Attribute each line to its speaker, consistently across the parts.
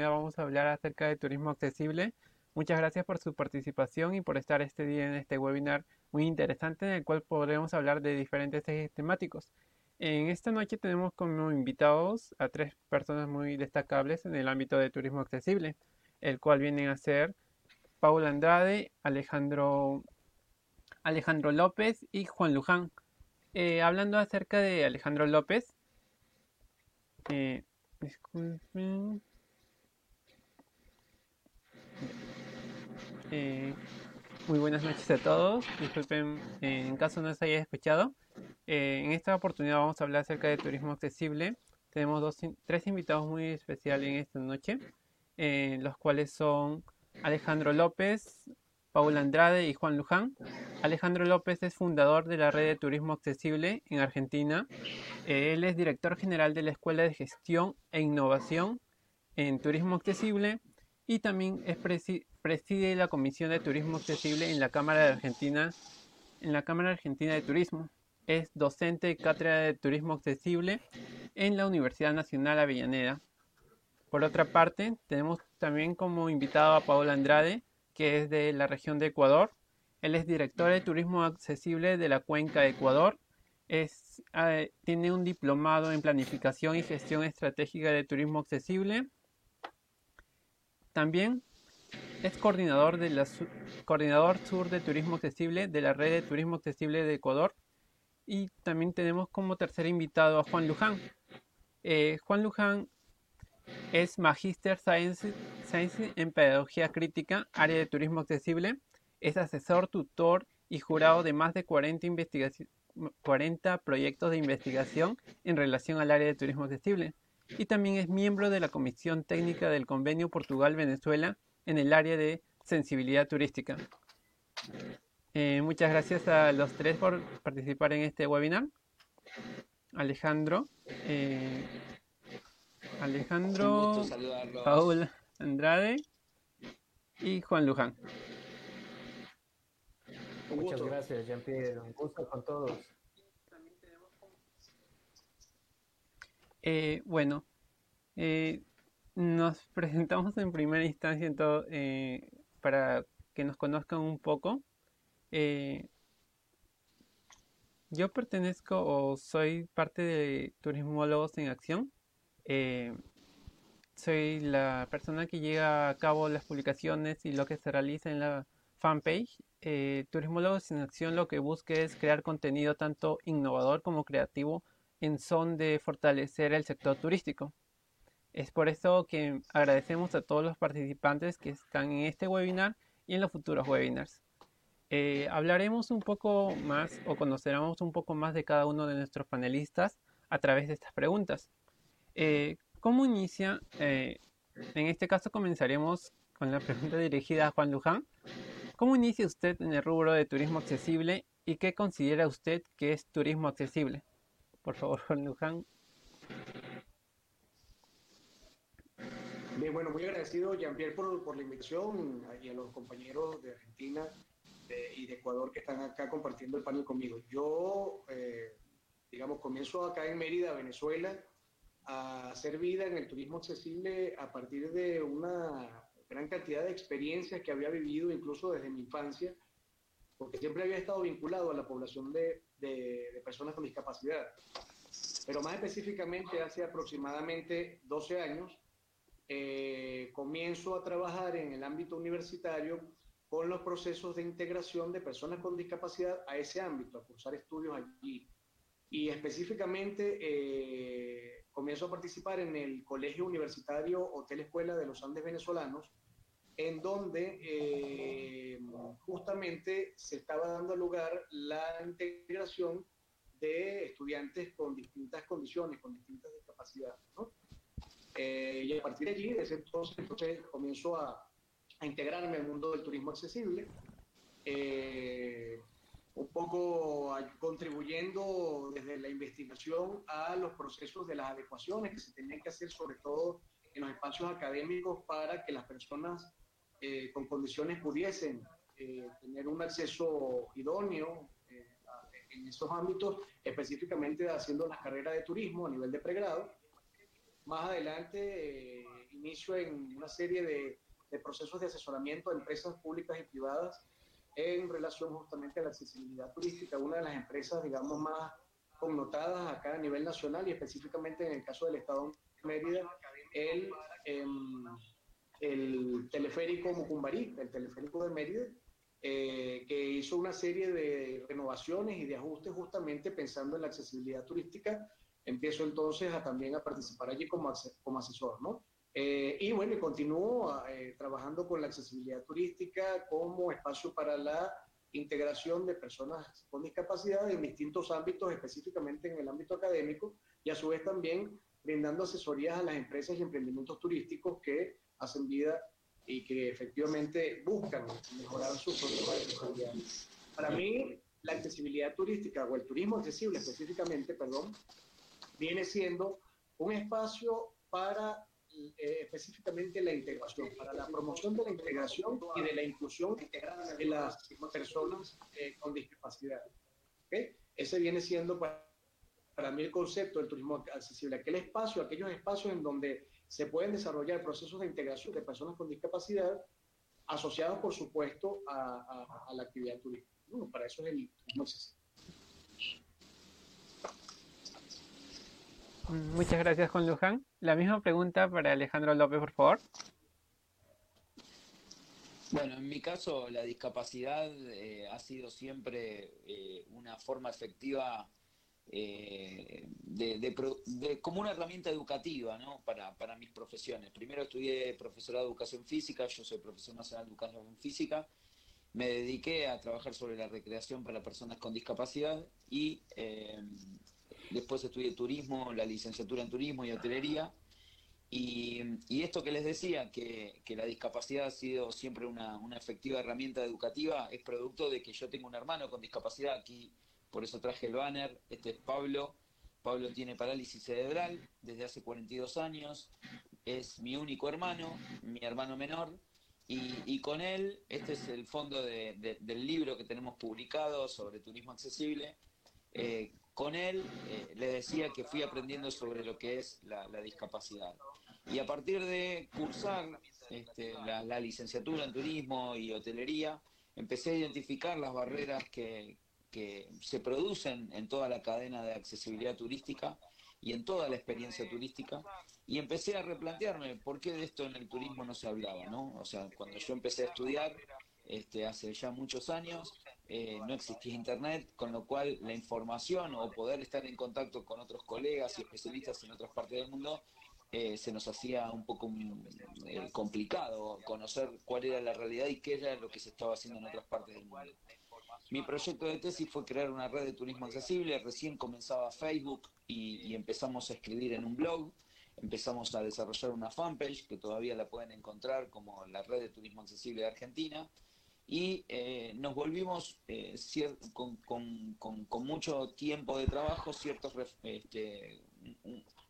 Speaker 1: vamos a hablar acerca de turismo accesible. Muchas gracias por su participación y por estar este día en este webinar muy interesante en el cual podremos hablar de diferentes ejes temáticos. En esta noche tenemos como invitados a tres personas muy destacables en el ámbito de turismo accesible, el cual vienen a ser Paula Andrade, Alejandro, Alejandro López y Juan Luján. Eh, hablando acerca de Alejandro López, eh, disculpen. Eh, muy buenas noches a todos. Disculpen en caso no se haya escuchado. en esta oportunidad vamos a hablar acerca de turismo accesible. Tenemos dos, tres invitados muy especiales en esta noche, los cuales son Alejandro López, Paula Andrade y Juan Luján. Alejandro López es fundador de la Red de Turismo Accesible en Argentina. Él es director general de la Escuela de Gestión e Innovación en Turismo Accesible y también es preside la Comisión de Turismo Accesible en la Cámara de Argentina, en la Cámara Argentina de Turismo. Es docente de cátedra de Turismo Accesible en la Universidad Nacional Avellaneda. Por otra parte, tenemos también como invitado a Paola Andrade, que es de la región de Ecuador. Él es director de turismo accesible de la cuenca de Ecuador. Es, eh, tiene un diplomado en planificación y gestión estratégica de turismo accesible. También es coordinador, de coordinador sur de turismo accesible de la red de turismo accesible de Ecuador. Y también tenemos como tercer invitado a Juan Luján. Eh, Juan Luján es Magister Science, en Pedagogía Crítica, área de turismo accesible. Es asesor, tutor y jurado de más de 40, 40 proyectos de investigación en relación al área de turismo accesible. Y también es miembro de la Comisión Técnica del Convenio Portugal-Venezuela en el área de sensibilidad turística. Eh, muchas gracias a los tres por participar en este webinar. Alejandro, eh, Alejandro, Paul Andrade y Juan Luján.
Speaker 2: Muchas gracias, Jean-Pierre. Un gusto con todos.
Speaker 1: Eh, bueno, eh, nos presentamos en primera instancia en todo, eh, para que nos conozcan un poco. yo pertenezco o soy parte de Turismólogos en Acción. Eh, soy la persona que lleva a cabo las publicaciones y lo que se realiza en la fanpage. Eh, Turismólogos en Acción lo que busca es crear contenido tanto innovador como creativo en son de fortalecer el sector turístico. Es por eso que agradecemos a todos los participantes que están en este webinar y en los futuros webinars. Eh, hablaremos un poco más o conoceremos un poco más de cada uno de nuestros panelistas a través de estas preguntas. Eh, ¿Cómo inicia? Eh, en este caso comenzaremos con la pregunta dirigida a Juan Luján. ¿Cómo inicia usted en el rubro de turismo accesible y qué considera usted que es turismo accesible? Por favor, Juan Luján.
Speaker 3: Bueno, muy agradecido, Jean-Pierre, por, la invitación y a los compañeros de Argentina y de Ecuador que están acá compartiendo el panel conmigo. Yo, eh, digamos, comienzo acá en Mérida, Venezuela, a hacer vida en el turismo accesible a partir de una gran cantidad de experiencias que había vivido incluso desde mi infancia, porque siempre había estado vinculado a la población de, de, personas con discapacidad. Pero más específicamente, hace aproximadamente 12 años, eh, comienzo a trabajar en el ámbito universitario con los procesos de integración de personas con discapacidad a ese ámbito, a cursar estudios allí. Y específicamente eh, comienzo a participar en el Colegio Universitario Hotel Escuela de los Andes Venezolanos, en donde eh, justamente se estaba dando lugar la integración de estudiantes con distintas condiciones, con distintas discapacidades. Eh, y a partir de allí, desde entonces, entonces comienzo a, a integrarme al mundo del turismo accesible. Eh, un poco contribuyendo desde la investigación a los procesos de las adecuaciones que se tenían que hacer, sobre todo en los espacios académicos, para que las personas eh, con condiciones pudiesen eh, tener un acceso idóneo eh, en esos ámbitos, específicamente haciendo las carreras de turismo a nivel de pregrado. Más adelante eh, inicio en una serie de, procesos de asesoramiento de empresas públicas y privadas en relación justamente a la accesibilidad turística, una de las empresas, digamos, más connotadas acá a nivel nacional y específicamente en el caso del Estado de Mérida, el, em, el teleférico Mucumbarí, el teleférico de Mérida, eh, que hizo una serie de renovaciones y de ajustes justamente pensando en la accesibilidad turística. Empiezo entonces a también a participar allí como, como asesor, ¿no? Eh, y bueno, y continúo eh, trabajando con la accesibilidad turística como espacio para la integración de personas con discapacidad en distintos ámbitos, específicamente en el ámbito académico, y a su vez también brindando asesorías a las empresas y emprendimientos turísticos que hacen vida y que efectivamente buscan mejorar sus propios Para mí, la accesibilidad turística o el turismo accesible específicamente, perdón, viene siendo un espacio para eh, específicamente la integración, para la promoción de la integración y de la inclusión de las personas eh, con discapacidad. Ese viene siendo para, para, mí el concepto del turismo accesible, aquel espacio, aquellos espacios en donde se pueden desarrollar procesos de integración de personas con discapacidad asociados, por supuesto, a, a, la actividad turística. Bueno, para eso es el turismo accesible.
Speaker 1: Muchas gracias, Juan Luján. La misma pregunta para Alejandro López, por favor.
Speaker 4: Bueno, en mi caso, la discapacidad eh, ha sido siempre eh, una forma efectiva eh, de, como una herramienta educativa ¿no? para, para mis profesiones. Primero estudié profesorado de educación física, yo soy profesor nacional de educación física, me dediqué a trabajar sobre la recreación para personas con discapacidad y después estudié turismo, la licenciatura en turismo y hotelería. Y, esto que les decía, que, la discapacidad ha sido siempre una, efectiva herramienta educativa, es producto de que yo tengo un hermano con discapacidad, aquí por eso traje el banner, este es Pablo, Pablo tiene parálisis cerebral desde hace 42 años, es mi único hermano, mi hermano menor, y, con él, este es el fondo del libro que tenemos publicado sobre turismo accesible, eh, con él eh, le decía que fui aprendiendo sobre lo que es la, discapacidad. Y a partir de cursar este, la, licenciatura en turismo y hotelería, empecé a identificar las barreras que, se producen en toda la cadena de accesibilidad turística y en toda la experiencia turística y empecé a replantearme por qué de esto en el turismo no se hablaba, ¿no? O sea, cuando yo empecé a estudiar este, hace ya muchos años, eh, no existía internet, con lo cual la información o poder estar en contacto con otros colegas y especialistas en otras partes del mundo eh, se nos hacía un poco mm, eh, complicado conocer cuál era la realidad y qué era lo que se estaba haciendo en otras partes del mundo. Mi proyecto de tesis fue crear una red de turismo accesible, recién comenzaba Facebook y, y empezamos a escribir en un blog, empezamos a desarrollar una fanpage que todavía la pueden encontrar como la red de turismo accesible de Argentina y eh, nos volvimos eh, con, con, mucho tiempo de trabajo ciertos este,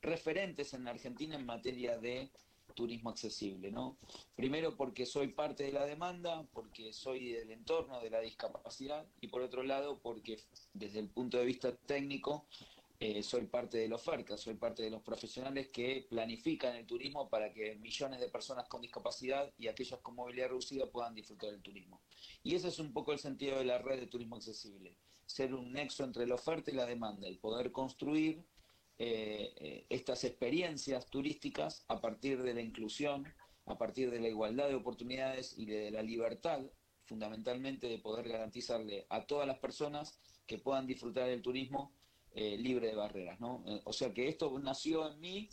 Speaker 4: referentes en Argentina en materia de turismo accesible, ¿no? Primero porque soy parte de la demanda, porque soy del entorno de la discapacidad y por otro lado porque desde el punto de vista técnico eh, soy parte de la oferta, soy parte de los profesionales que planifican el turismo para que millones de personas con discapacidad y aquellos con movilidad reducida puedan disfrutar del turismo. Y ese es un poco el sentido de la red de turismo accesible, ser un nexo entre la oferta y la demanda y poder construir eh, eh, estas experiencias turísticas a partir de la inclusión, a partir de la igualdad de oportunidades y de la libertad, fundamentalmente de poder garantizarle a todas las personas que puedan disfrutar del turismo eh, libre de barreras, ¿no? Eh, o sea que esto nació en mí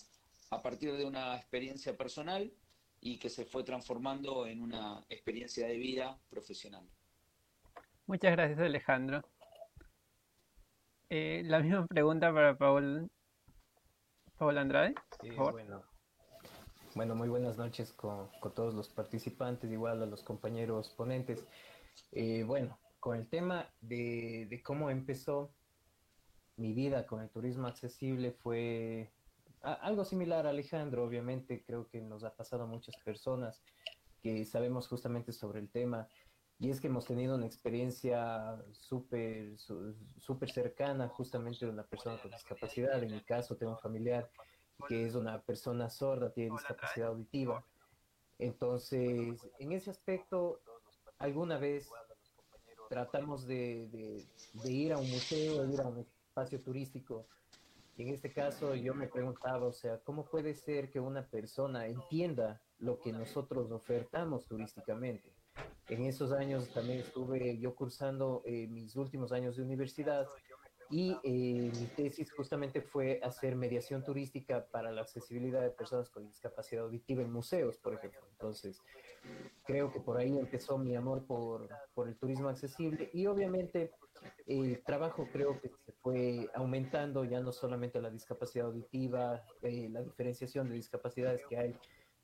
Speaker 4: a partir de una experiencia personal y que se fue transformando en una experiencia de vida profesional.
Speaker 1: Muchas gracias Alejandro. Eh, la misma pregunta para Paul, Paul Andrade.
Speaker 2: bueno. bueno, muy buenas noches con, todos los participantes, igual a los compañeros ponentes. bueno, con el tema de, de cómo empezó mi vida con el turismo accesible fue algo similar a Alejandro, obviamente creo que nos ha pasado a muchas personas que sabemos justamente sobre el tema y es que hemos tenido una experiencia súper súper cercana justamente de una persona con discapacidad, en mi caso tengo un familiar que es una persona sorda, tiene discapacidad auditiva. Entonces, en ese aspecto, alguna vez tratamos de, ir a un museo, de ir a un espacio turístico. en este caso yo me preguntaba, o sea, ¿cómo puede ser que una persona entienda lo que nosotros ofertamos turísticamente? En esos años también estuve yo cursando eh, mis últimos años de universidad y eh, mi tesis justamente fue hacer mediación turística para la accesibilidad de personas con discapacidad auditiva en museos, por ejemplo. Entonces, creo que por ahí empezó mi amor por, por el turismo accesible y obviamente el trabajo creo que se fue aumentando ya no solamente la discapacidad auditiva, eh, la diferenciación de discapacidades que hay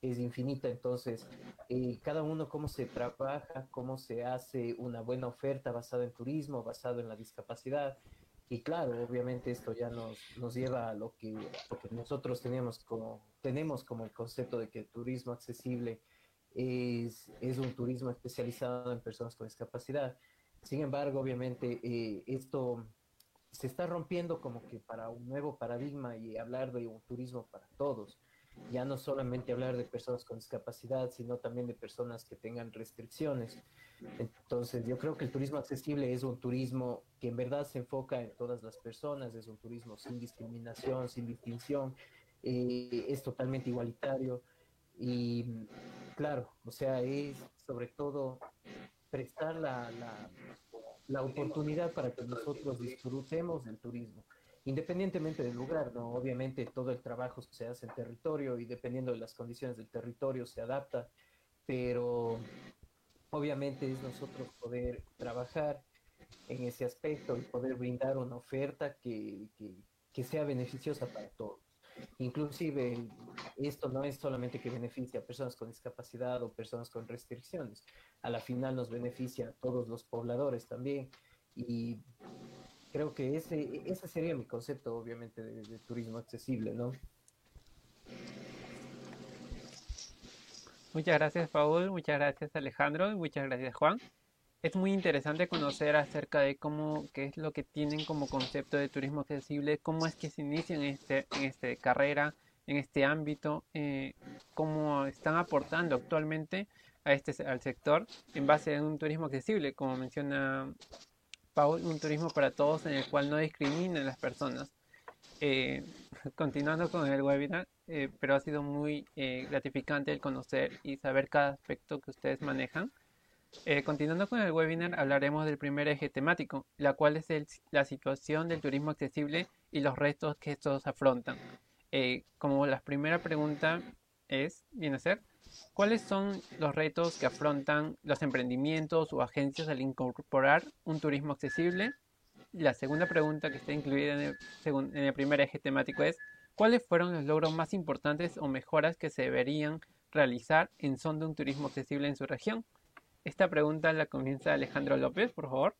Speaker 2: es infinita, entonces eh, cada uno cómo se trabaja, cómo se hace una buena oferta basada en turismo, basado en la discapacidad, y claro, obviamente esto ya nos, nos lleva a lo que, nosotros teníamos como, tenemos como el concepto de que el turismo accesible es, es un turismo especializado en personas con discapacidad. Sin embargo, obviamente eh, esto se está rompiendo como que para un nuevo paradigma y hablar de un turismo para todos ya no solamente hablar de personas con discapacidad, sino también de personas que tengan restricciones. Entonces, yo creo que el turismo accesible es un turismo que en verdad se enfoca en todas las personas, es un turismo sin discriminación, sin distinción, eh, es totalmente igualitario y claro, o sea, es sobre todo prestar la, la, oportunidad para que nosotros disfrutemos del turismo independientemente del lugar, ¿no? Obviamente todo el trabajo se hace en territorio y dependiendo de las condiciones del territorio se adapta, pero obviamente es nosotros poder trabajar en ese aspecto y poder brindar una oferta que, que, sea beneficiosa para todos. Inclusive esto no es solamente que beneficia a personas con discapacidad o personas con restricciones, a la final nos beneficia a todos los pobladores también y creo que ese, sería mi concepto, obviamente, de, turismo accesible, ¿no?
Speaker 1: Muchas gracias, Paul. Muchas gracias, Alejandro. muchas gracias, Juan. Es muy interesante conocer acerca de cómo, qué es lo que tienen como concepto de turismo accesible, cómo es que se inician en este, en este carrera, en este ámbito, eh, cómo están aportando actualmente a este, al sector en base a un turismo accesible, como menciona un turismo para todos en el cual no discrimina a las personas. Eh, continuando con el webinar, eh, pero ha sido muy eh, gratificante el conocer y saber cada aspecto que ustedes manejan. Continuando con el webinar, hablaremos del primer eje temático, la cual es la situación del turismo accesible y los retos que estos afrontan. como la primera pregunta es, viene a ser, ¿Cuáles son los retos que afrontan los emprendimientos o agencias al incorporar un turismo accesible? La segunda pregunta que está incluida en el, primer eje temático es, ¿cuáles fueron los logros más importantes o mejoras que se deberían realizar en son de un turismo accesible en su región? Esta pregunta la comienza Alejandro López, por favor.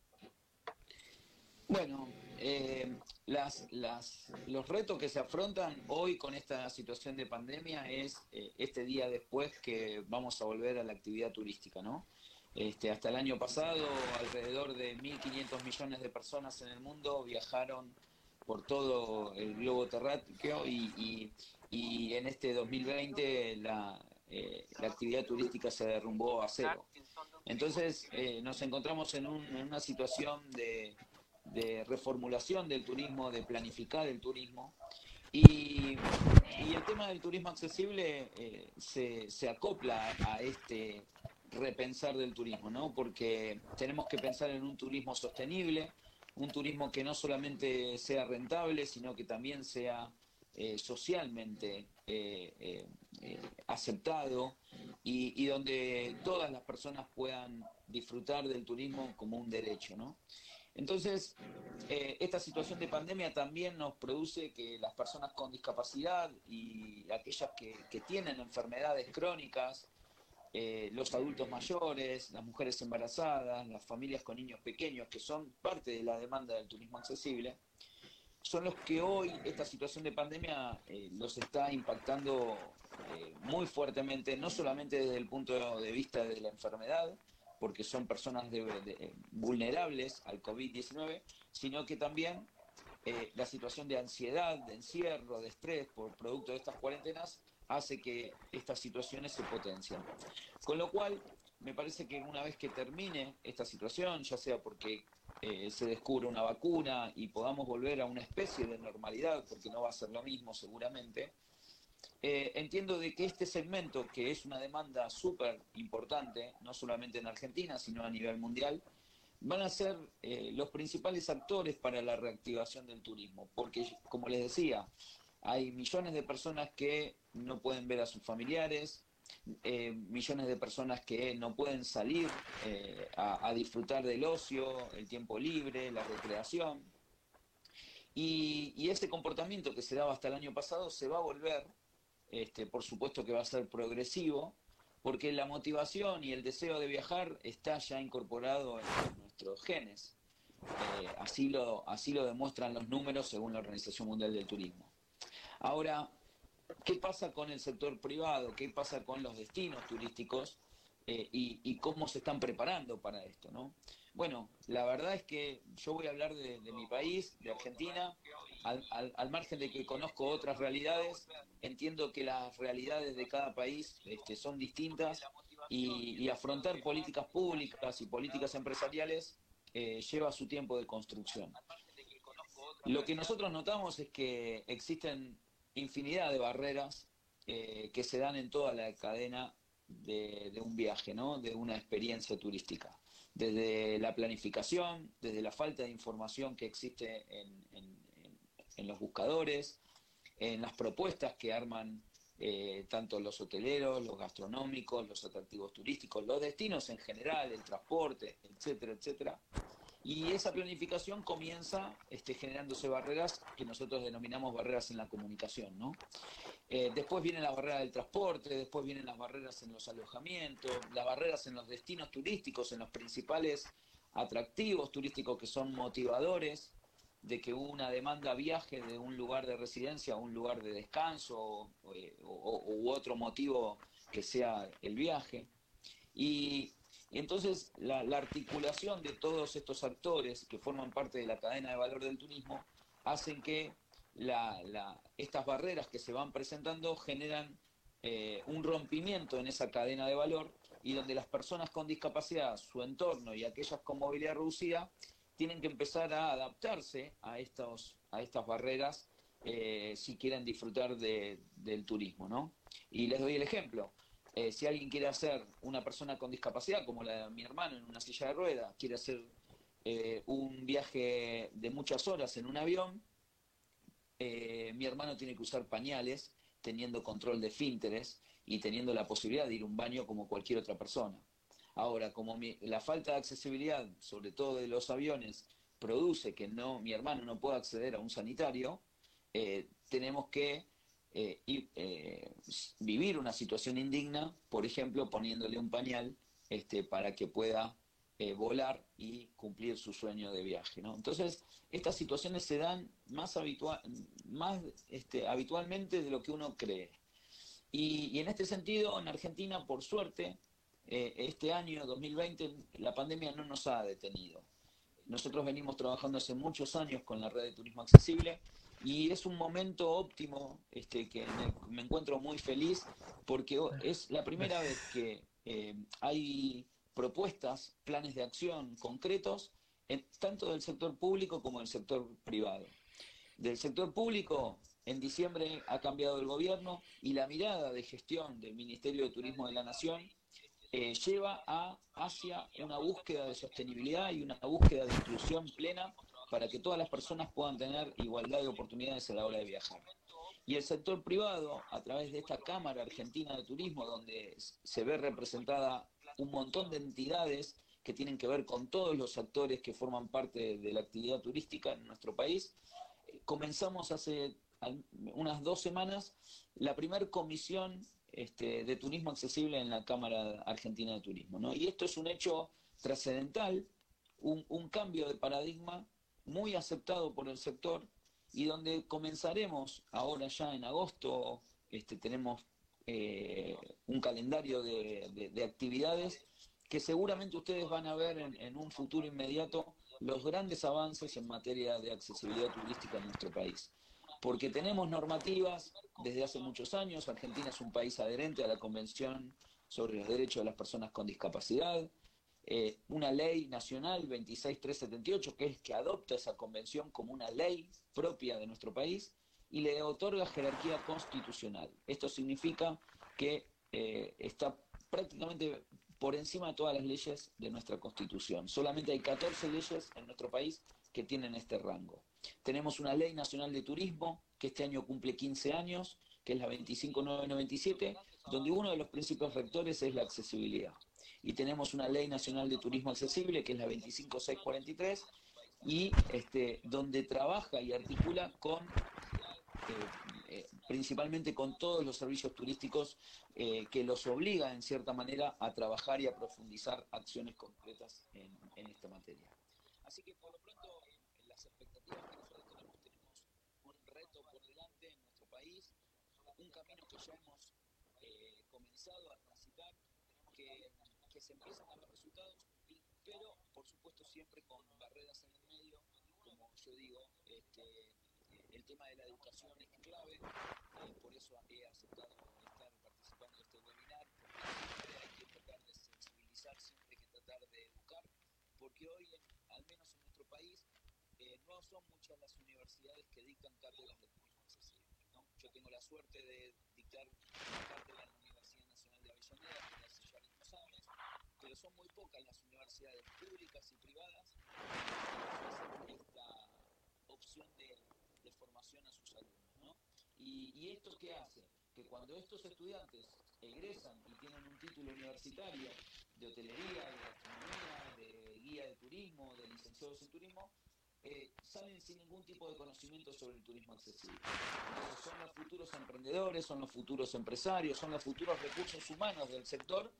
Speaker 4: Bueno, eh, las, los retos que se afrontan hoy con esta situación de pandemia es eh, este día después que vamos a volver a la actividad turística, ¿no? Este, hasta el año pasado, alrededor de 1.500 millones de personas en el mundo viajaron por todo el globo terráqueo y, y, en este 2020 la, eh, la, actividad turística se derrumbó a cero. Entonces eh, nos encontramos en, un, en una situación de, reformulación del turismo, de planificar el turismo. Y, el tema del turismo accesible eh, se, se, acopla a este repensar del turismo, ¿no? Porque tenemos que pensar en un turismo sostenible, un turismo que no solamente sea rentable, sino que también sea eh, socialmente eh, aceptado y, donde todas las personas puedan disfrutar del turismo como un derecho, ¿no? Entonces, eh, esta situación de pandemia también nos produce que las personas con discapacidad y aquellas que, tienen enfermedades crónicas, eh, los adultos mayores, las mujeres embarazadas, las familias con niños pequeños, que son parte de la demanda del turismo accesible, son los que hoy esta situación de pandemia eh, los está impactando muy fuertemente, no solamente desde el punto de vista de la enfermedad, porque son personas vulnerables al COVID-19, sino que también eh, la situación de ansiedad, de encierro, de estrés por producto de estas cuarentenas hace que estas situaciones se potencien. Con lo cual, me parece que una vez que termine esta situación, ya sea porque eh, se descubre una vacuna y podamos volver a una especie de normalidad, porque no va a ser lo mismo seguramente, eh, entiendo de que este segmento, que es una demanda súper importante, no solamente en Argentina, sino a nivel mundial, van a ser eh, los principales actores para la reactivación del turismo, porque como les decía, hay millones de personas que no pueden ver a sus familiares, eh, millones de personas que no pueden salir eh, a, disfrutar del ocio, el tiempo libre, la recreación. Y, ese comportamiento que se daba hasta el año pasado se va a volver, este, por supuesto que va a ser progresivo, porque la motivación y el deseo de viajar está ya incorporado en nuestros genes. Eh, así, lo, así lo demuestran los números según la Organización Mundial del Turismo. Ahora, ¿qué pasa con el sector privado? ¿Qué pasa con los destinos turísticos? Eh, y, cómo se están preparando para esto, ¿no? Bueno, la verdad es que yo voy a hablar de, mi país, de Argentina, al, margen de que conozco otras realidades, entiendo que las realidades de cada país este, son distintas y, afrontar políticas públicas y políticas empresariales eh, lleva su tiempo de construcción. Lo que nosotros notamos es que existen infinidad de barreras eh, que se dan en toda la cadena de, un viaje, ¿no? de una experiencia turística. Desde la planificación, desde la falta de información que existe en, los buscadores, en las propuestas que arman eh, tanto los hoteleros, los gastronómicos, los atractivos turísticos, los destinos en general, el transporte, etcétera, etcétera. Y esa planificación comienza este, generándose barreras que nosotros denominamos barreras en la comunicación. ¿no? Eh, después viene la barrera del transporte, después vienen las barreras en los alojamientos, las barreras en los destinos turísticos, en los principales atractivos turísticos que son motivadores de que una demanda viaje de un lugar de residencia a un lugar de descanso o, eh, u otro motivo que sea el viaje. Y y entonces la, articulación de todos estos actores que forman parte de la cadena de valor del turismo hacen que estas barreras que se van presentando generan eh, un rompimiento en esa cadena de valor y donde las personas con discapacidad, su entorno y aquellas con movilidad reducida tienen que empezar a adaptarse a, estos, a estas barreras eh, si quieren disfrutar del turismo. ¿no? Y les doy el ejemplo. Eh, si alguien quiere hacer, una persona con discapacidad, como la de mi hermano en una silla de ruedas, quiere hacer eh, un viaje de muchas horas en un avión, eh, mi hermano tiene que usar pañales, teniendo control de fínteres y teniendo la posibilidad de ir a un baño como cualquier otra persona. Ahora, como la falta de accesibilidad, sobre todo de los aviones, produce que no, mi hermano no pueda acceder a un sanitario, tenemos que eh, y, eh, vivir una situación indigna, por ejemplo, poniéndole un pañal este, para que pueda eh, volar y cumplir su sueño de viaje. ¿no? Entonces, estas situaciones se dan más, más este, habitualmente de lo que uno cree. Y, en este sentido, en Argentina, por suerte, este año 2020 la pandemia no nos ha detenido. Nosotros venimos trabajando hace muchos años con la red de turismo accesible y es un momento óptimo este, que me, encuentro muy feliz porque es la primera vez que eh, hay propuestas, planes de acción concretos, tanto del sector público como del sector privado. Del sector público, en diciembre ha cambiado el gobierno y la mirada de gestión del Ministerio de Turismo de la Nación eh, lleva a, hacia una búsqueda de sostenibilidad y una búsqueda de inclusión plena para que todas las personas puedan tener igualdad de oportunidades a la hora de viajar. Y el sector privado, a través de esta Cámara Argentina de Turismo, donde se ve representada un montón de entidades que tienen que ver con todos los actores que forman parte de la actividad turística en nuestro país, comenzamos hace unas dos semanas la primera comisión este, de turismo accesible en la Cámara Argentina de Turismo. Y esto es un hecho trascendental, un cambio de paradigma muy aceptado por el sector y donde comenzaremos ahora ya en agosto, este, tenemos eh, un calendario de, actividades que seguramente ustedes van a ver en, un futuro inmediato los grandes avances en materia de accesibilidad turística en nuestro país. Porque tenemos normativas desde hace muchos años, Argentina es un país adherente a la Convención sobre los Derechos de las Personas con Discapacidad, eh, una ley nacional 26378 que es que adopta esa convención como una ley propia de nuestro país y le otorga jerarquía constitucional. Esto significa que eh, está prácticamente por encima de todas las leyes de nuestra constitución. Solamente hay 14 leyes en nuestro país que tienen este rango. Tenemos una ley nacional de turismo que este año cumple 15 años, que es la 25997, donde uno de los principios rectores es la accesibilidad y tenemos una ley nacional de turismo accesible, que es la 25643, y este, donde trabaja y articula con eh, eh, principalmente con todos los servicios turísticos eh, que los obliga en cierta manera a trabajar y a profundizar acciones concretas en, esta materia. Así que por lo pronto las expectativas que nosotros tenemos, tenemos un reto por delante en nuestro país, un camino que ya hemos comenzado a se empiezan a ver resultados, pero por supuesto siempre con barreras en el medio, como yo digo, este, el tema de la educación es clave, eh, por eso he aceptado estar participando de este webinar, porque hay que tratar de sensibilizar, siempre hay que tratar de educar, porque hoy, al menos en nuestro país, eh, no son muchas las universidades que dictan cátedras de accesible. ¿no? Yo tengo la suerte de dictar cátedra en la Universidad Nacional de Avellaneda, pero son muy pocas las universidades públicas y privadas que ofrecen esta opción de, formación a sus alumnos. ¿no? Y, esto qué hace? Que cuando estos estudiantes egresan y tienen un título universitario de hotelería, de gastronomía, de guía de turismo, de licenciados en turismo, eh, salen sin ningún tipo de conocimiento sobre el turismo accesible. Son los futuros emprendedores, son los futuros empresarios, son los futuros recursos humanos del sector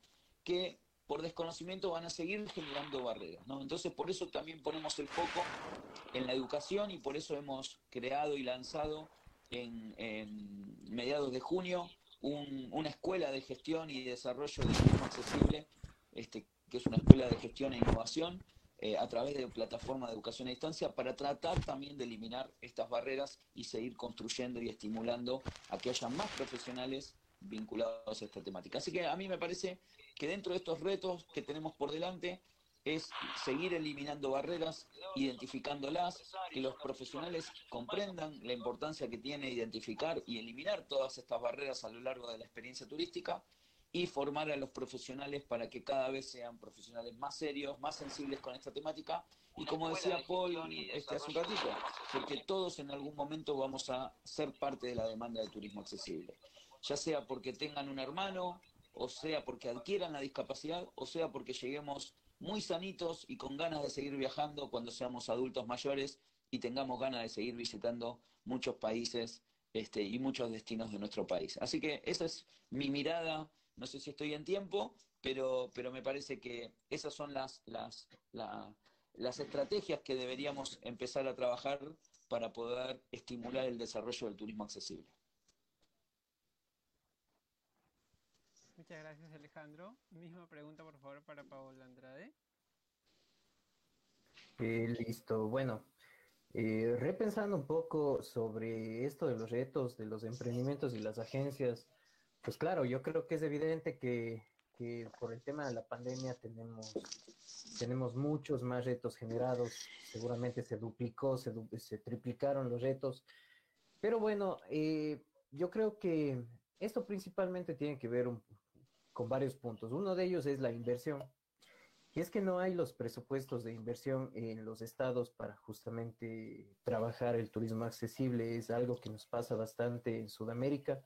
Speaker 4: que por desconocimiento van a seguir generando barreras. ¿no? Entonces, por eso también ponemos el foco en la educación y por eso hemos creado y lanzado en, mediados de junio una escuela de gestión y desarrollo de turismo accesible, este, que es una escuela de gestión e innovación, eh, a través de plataforma de educación a distancia para tratar también de eliminar estas barreras y seguir construyendo y estimulando a que haya más profesionales vinculados a esta temática. Así que a mí me parece que dentro de estos retos que tenemos por delante es seguir eliminando barreras, identificándolas, que los profesionales comprendan la importancia que tiene identificar y eliminar todas estas barreras a lo largo de la experiencia turística y formar a los profesionales para que cada vez sean profesionales más serios, más sensibles con esta temática. Y como decía Paul este, hace un ratito, porque todos en algún momento vamos a ser parte de la demanda de turismo accesible, ya sea porque tengan un hermano, o sea porque adquieran la discapacidad, o sea porque lleguemos muy sanitos y con ganas de seguir viajando cuando seamos adultos mayores y tengamos ganas de seguir visitando muchos países este, y muchos destinos de nuestro país. Así que esa es mi mirada, no sé si estoy en tiempo, pero, pero me parece que esas son las, las, las estrategias que deberíamos empezar a trabajar para poder estimular el desarrollo del turismo accesible.
Speaker 1: Muchas gracias, Alejandro. Misma pregunta, por favor, para Paola Andrade.
Speaker 2: Eh, listo. Bueno, eh, repensando un poco sobre esto de los retos de los emprendimientos y las agencias, pues claro, yo creo que es evidente que, por el tema de la pandemia tenemos, tenemos muchos más retos generados, seguramente se duplicó, se, se triplicaron los retos, pero bueno, eh, yo creo que esto principalmente tiene que ver un, con varios puntos. Uno de ellos es la inversión. Y es que no hay los presupuestos de inversión en los estados para justamente trabajar el turismo accesible. Es algo que nos pasa bastante en Sudamérica,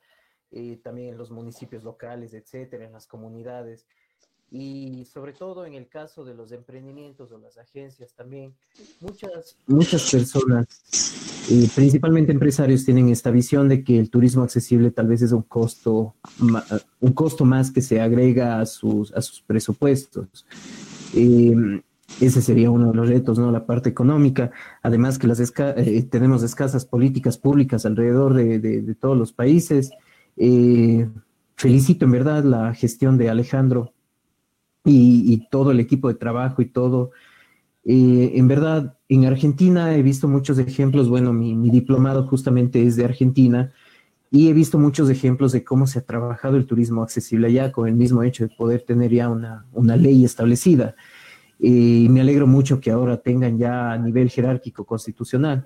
Speaker 2: eh, también en los municipios locales, etcétera, en las comunidades. Y sobre todo en el caso de los emprendimientos o las agencias también, muchas, muchas personas principalmente empresarios tienen esta visión de que el turismo accesible tal vez es un costo, un costo más que se agrega a sus, a sus presupuestos. Em, ese sería uno de los retos, ¿no? La parte económica. Además que las eh, tenemos escasas políticas públicas alrededor de, todos los países. Eh, felicito en verdad la gestión de Alejandro y, todo el equipo de trabajo y todo Eh, en verdad, en Argentina he visto muchos ejemplos, bueno, mi, diplomado justamente es de Argentina y he visto muchos ejemplos de cómo se ha trabajado el turismo accesible allá con el mismo hecho de poder tener ya una, ley establecida. Y me alegro mucho que ahora tengan ya a nivel jerárquico constitucional.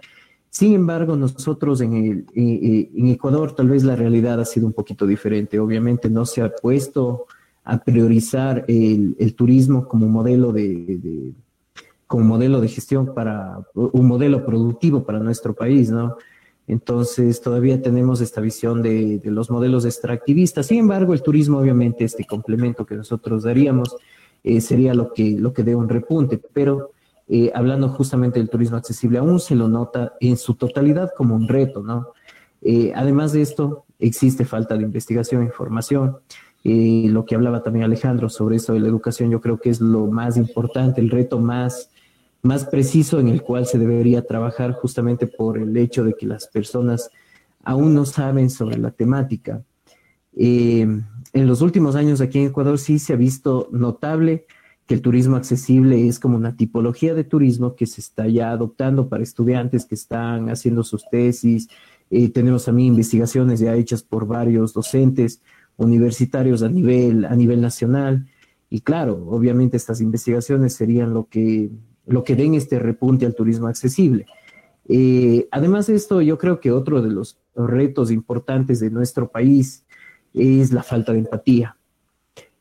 Speaker 2: Sin embargo, nosotros en, el, en Ecuador tal vez la realidad ha sido un poquito diferente. Obviamente no se ha puesto a priorizar el turismo como modelo de como modelo de gestión para un modelo productivo para nuestro país, ¿no? Entonces todavía tenemos esta visión de, los modelos extractivistas. Sin embargo, el turismo, obviamente, este complemento que nosotros daríamos eh, sería lo que, lo que dé un repunte. Pero eh, hablando justamente del turismo accesible, aún se lo nota en su totalidad como un reto, ¿no? Eh, además de esto, existe falta de investigación e información. lo que hablaba también Alejandro sobre eso de la educación, yo creo que es lo más importante, el reto más más preciso en el cual se debería trabajar justamente por el hecho de que las personas aún no saben sobre la temática. Eh, en los últimos años aquí en Ecuador sí se ha visto notable que el turismo accesible es como una tipología de turismo que se está ya adoptando para estudiantes que están haciendo sus tesis. Eh, tenemos también investigaciones ya hechas por varios docentes universitarios a nivel, a nivel nacional. Y claro, obviamente estas investigaciones serían lo que lo que den este repunte al turismo accesible. Eh, además de esto, yo creo que otro de los retos importantes de nuestro país es la falta de empatía.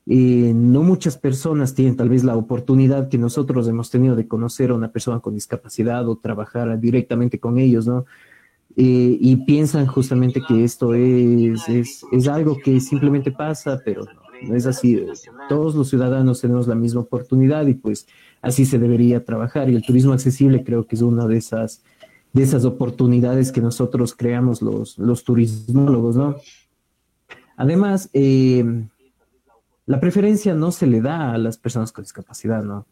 Speaker 2: Eh, no muchas personas tienen tal vez la oportunidad que nosotros hemos tenido de conocer a una persona con discapacidad o trabajar directamente con ellos, ¿no? Eh, y piensan justamente que esto es, es, es, algo que simplemente pasa, pero no, no es así. Todos los ciudadanos tenemos la misma oportunidad y pues así se debería trabajar. Y el turismo accesible creo que es una de esas, de esas oportunidades que nosotros creamos los, los turismólogos, ¿no? Además, eh, la preferencia no se le da a las personas con discapacidad, ¿no?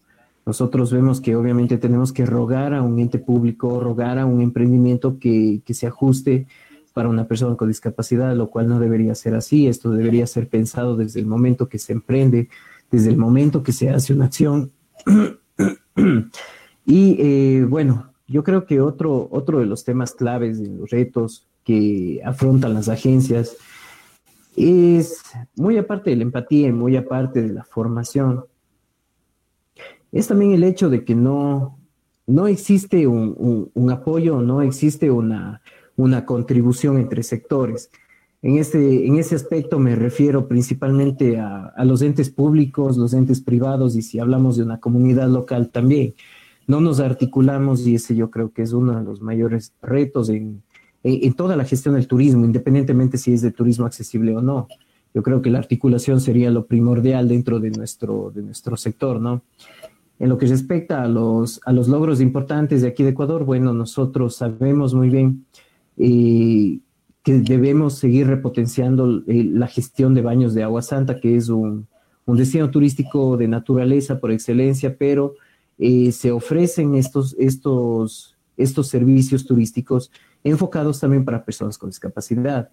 Speaker 2: Nosotros vemos que obviamente tenemos que rogar a un ente público, rogar a un emprendimiento que, que se ajuste para una persona con discapacidad, lo cual no debería ser así. Esto debería ser pensado desde el momento que se emprende, desde el momento que se hace una acción y eh, bueno, yo creo que otro, otro de los temas claves de los retos que afrontan las agencias es, muy aparte de la empatía y muy aparte de la formación, es también el hecho de que no, no existe un, un, apoyo, no existe una, una contribución entre sectores. En, este, en ese aspecto me refiero principalmente a, los entes públicos, los entes privados y si hablamos de una comunidad local también. No nos articulamos y ese yo creo que es uno de los mayores retos en, en, toda la gestión del turismo, independientemente si es de turismo accesible o no. Yo creo que la articulación sería lo primordial dentro de nuestro, de nuestro sector, ¿no? En lo que respecta a los, a los logros importantes de aquí de Ecuador, bueno, nosotros sabemos muy bien eh, que debemos seguir repotenciando eh, la gestión de baños de agua santa, que es un, destino turístico de naturaleza por excelencia, pero eh, se ofrecen estos, estos, estos servicios turísticos enfocados también para personas con discapacidad.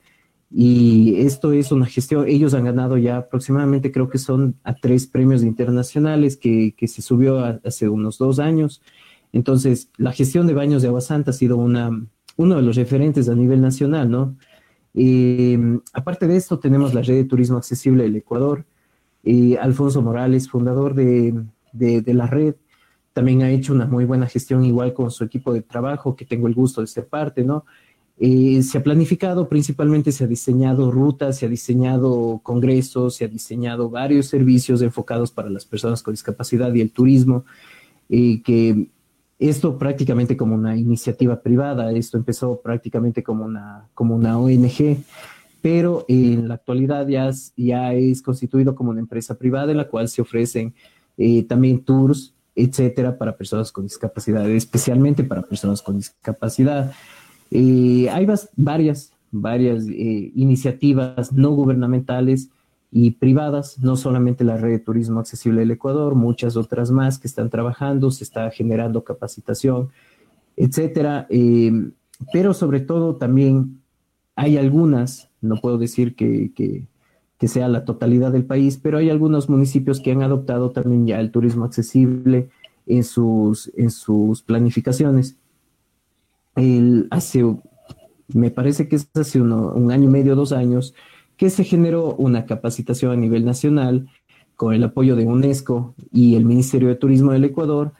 Speaker 2: Y esto es una gestión, ellos han ganado ya aproximadamente, creo que son a tres premios internacionales que, que se subió hace unos dos años. Entonces, la gestión de baños de agua santa ha sido una, uno de los referentes a nivel nacional, ¿no? aparte de esto, tenemos la red de turismo accesible del Ecuador. y Alfonso Morales, fundador de, de, la red, también ha hecho una muy buena gestión igual con su equipo de trabajo, que tengo el gusto de ser parte, ¿no? Eh, se ha planificado, principalmente se ha diseñado rutas, se ha diseñado congresos, se ha diseñado varios servicios enfocados para las personas con discapacidad y el turismo, eh, que esto prácticamente como una iniciativa privada, esto empezó prácticamente como una, como una ONG, pero en la actualidad ya, ya es constituido como una empresa privada en la cual se ofrecen eh, también tours, etcétera, para personas con discapacidad, especialmente para personas con discapacidad. Eh, hay varias, varias eh, iniciativas no gubernamentales y privadas, no solamente la red de turismo accesible del Ecuador, muchas otras más que están trabajando, se está generando capacitación, etcétera. Eh, pero sobre todo también hay algunas, no puedo decir que, que, sea la totalidad del país, pero hay algunos municipios que han adoptado también ya el turismo accesible en sus, en sus planificaciones. Hace, me parece que es hace un año y medio, dos años, que se generó una capacitación a nivel nacional con el apoyo de UNESCO y el Ministerio de Turismo del Ecuador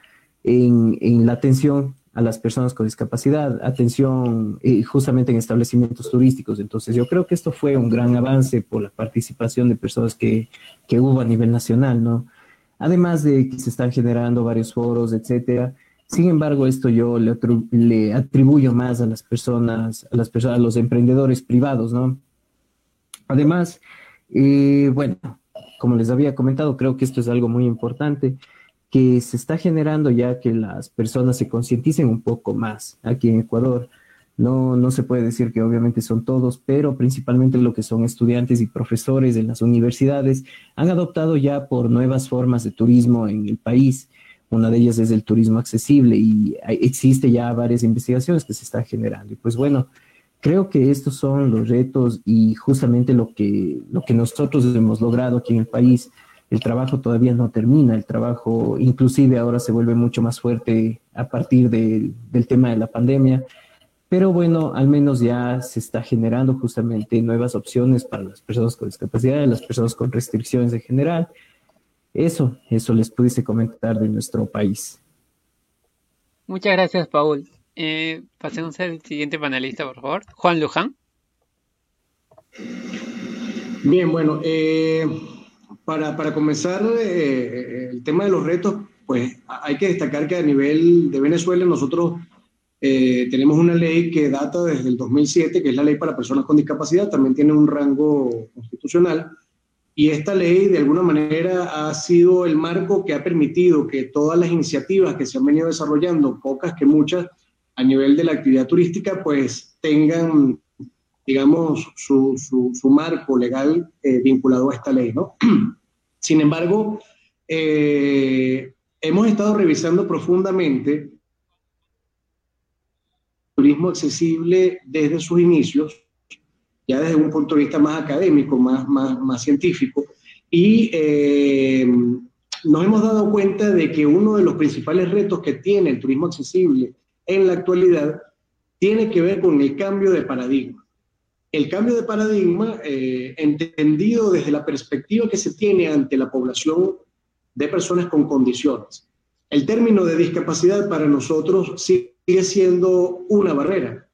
Speaker 2: en, la atención a las personas con discapacidad, atención eh, justamente en establecimientos turísticos. Entonces yo creo que esto fue un gran avance por la participación de personas que, hubo a nivel nacional, ¿no? Además de que se están generando varios foros, etcétera. Sin embargo, esto yo le, le atribuyo más a las personas, a las personas, a los emprendedores privados, ¿no? Además, eh, bueno, como les había comentado, creo que esto es algo muy importante que se está generando ya que las personas se concienticen un poco más aquí en Ecuador. No, no se puede decir que obviamente son todos, pero principalmente lo que son estudiantes y profesores en las universidades han adoptado ya por nuevas formas de turismo en el país. Una de ellas es el turismo accesible y existe ya varias investigaciones que se están generando. Y pues bueno, creo que estos son los retos y justamente lo que, lo que nosotros hemos logrado aquí en el país el trabajo todavía no termina, el trabajo inclusive ahora se vuelve mucho más fuerte a partir del tema de la pandemia, pero bueno, al menos ya se está generando justamente nuevas opciones para las personas con discapacidad, las personas con restricciones en general. Eso, eso les pudiese comentar de nuestro país.
Speaker 1: Muchas gracias, Paul. Eh, pasemos al siguiente panelista, por favor. Juan Luján.
Speaker 3: Bien, bueno, eh, para, para comenzar eh, el tema de los retos, pues hay que destacar que a nivel de Venezuela nosotros eh, tenemos una ley que data desde el 2007, que es la ley para personas con discapacidad, también tiene un rango constitucional, y esta ley de alguna manera ha sido el marco que ha permitido que todas las iniciativas que se han venido desarrollando, pocas que muchas, a nivel de la actividad turística, pues tengan digamos, su, su, marco legal eh, vinculado a esta ley, ¿no? Sin embargo, eh, hemos estado revisando profundamente el turismo accesible desde sus inicios, ya desde un punto de vista más académico, más, más, más científico, y eh, nos hemos dado cuenta de que uno de los principales retos que tiene el turismo accesible en la actualidad tiene que ver con el cambio de paradigma el cambio de paradigma eh, entendido desde la perspectiva que se tiene ante la población de personas con condiciones. El término de discapacidad para nosotros sigue siendo una barrera.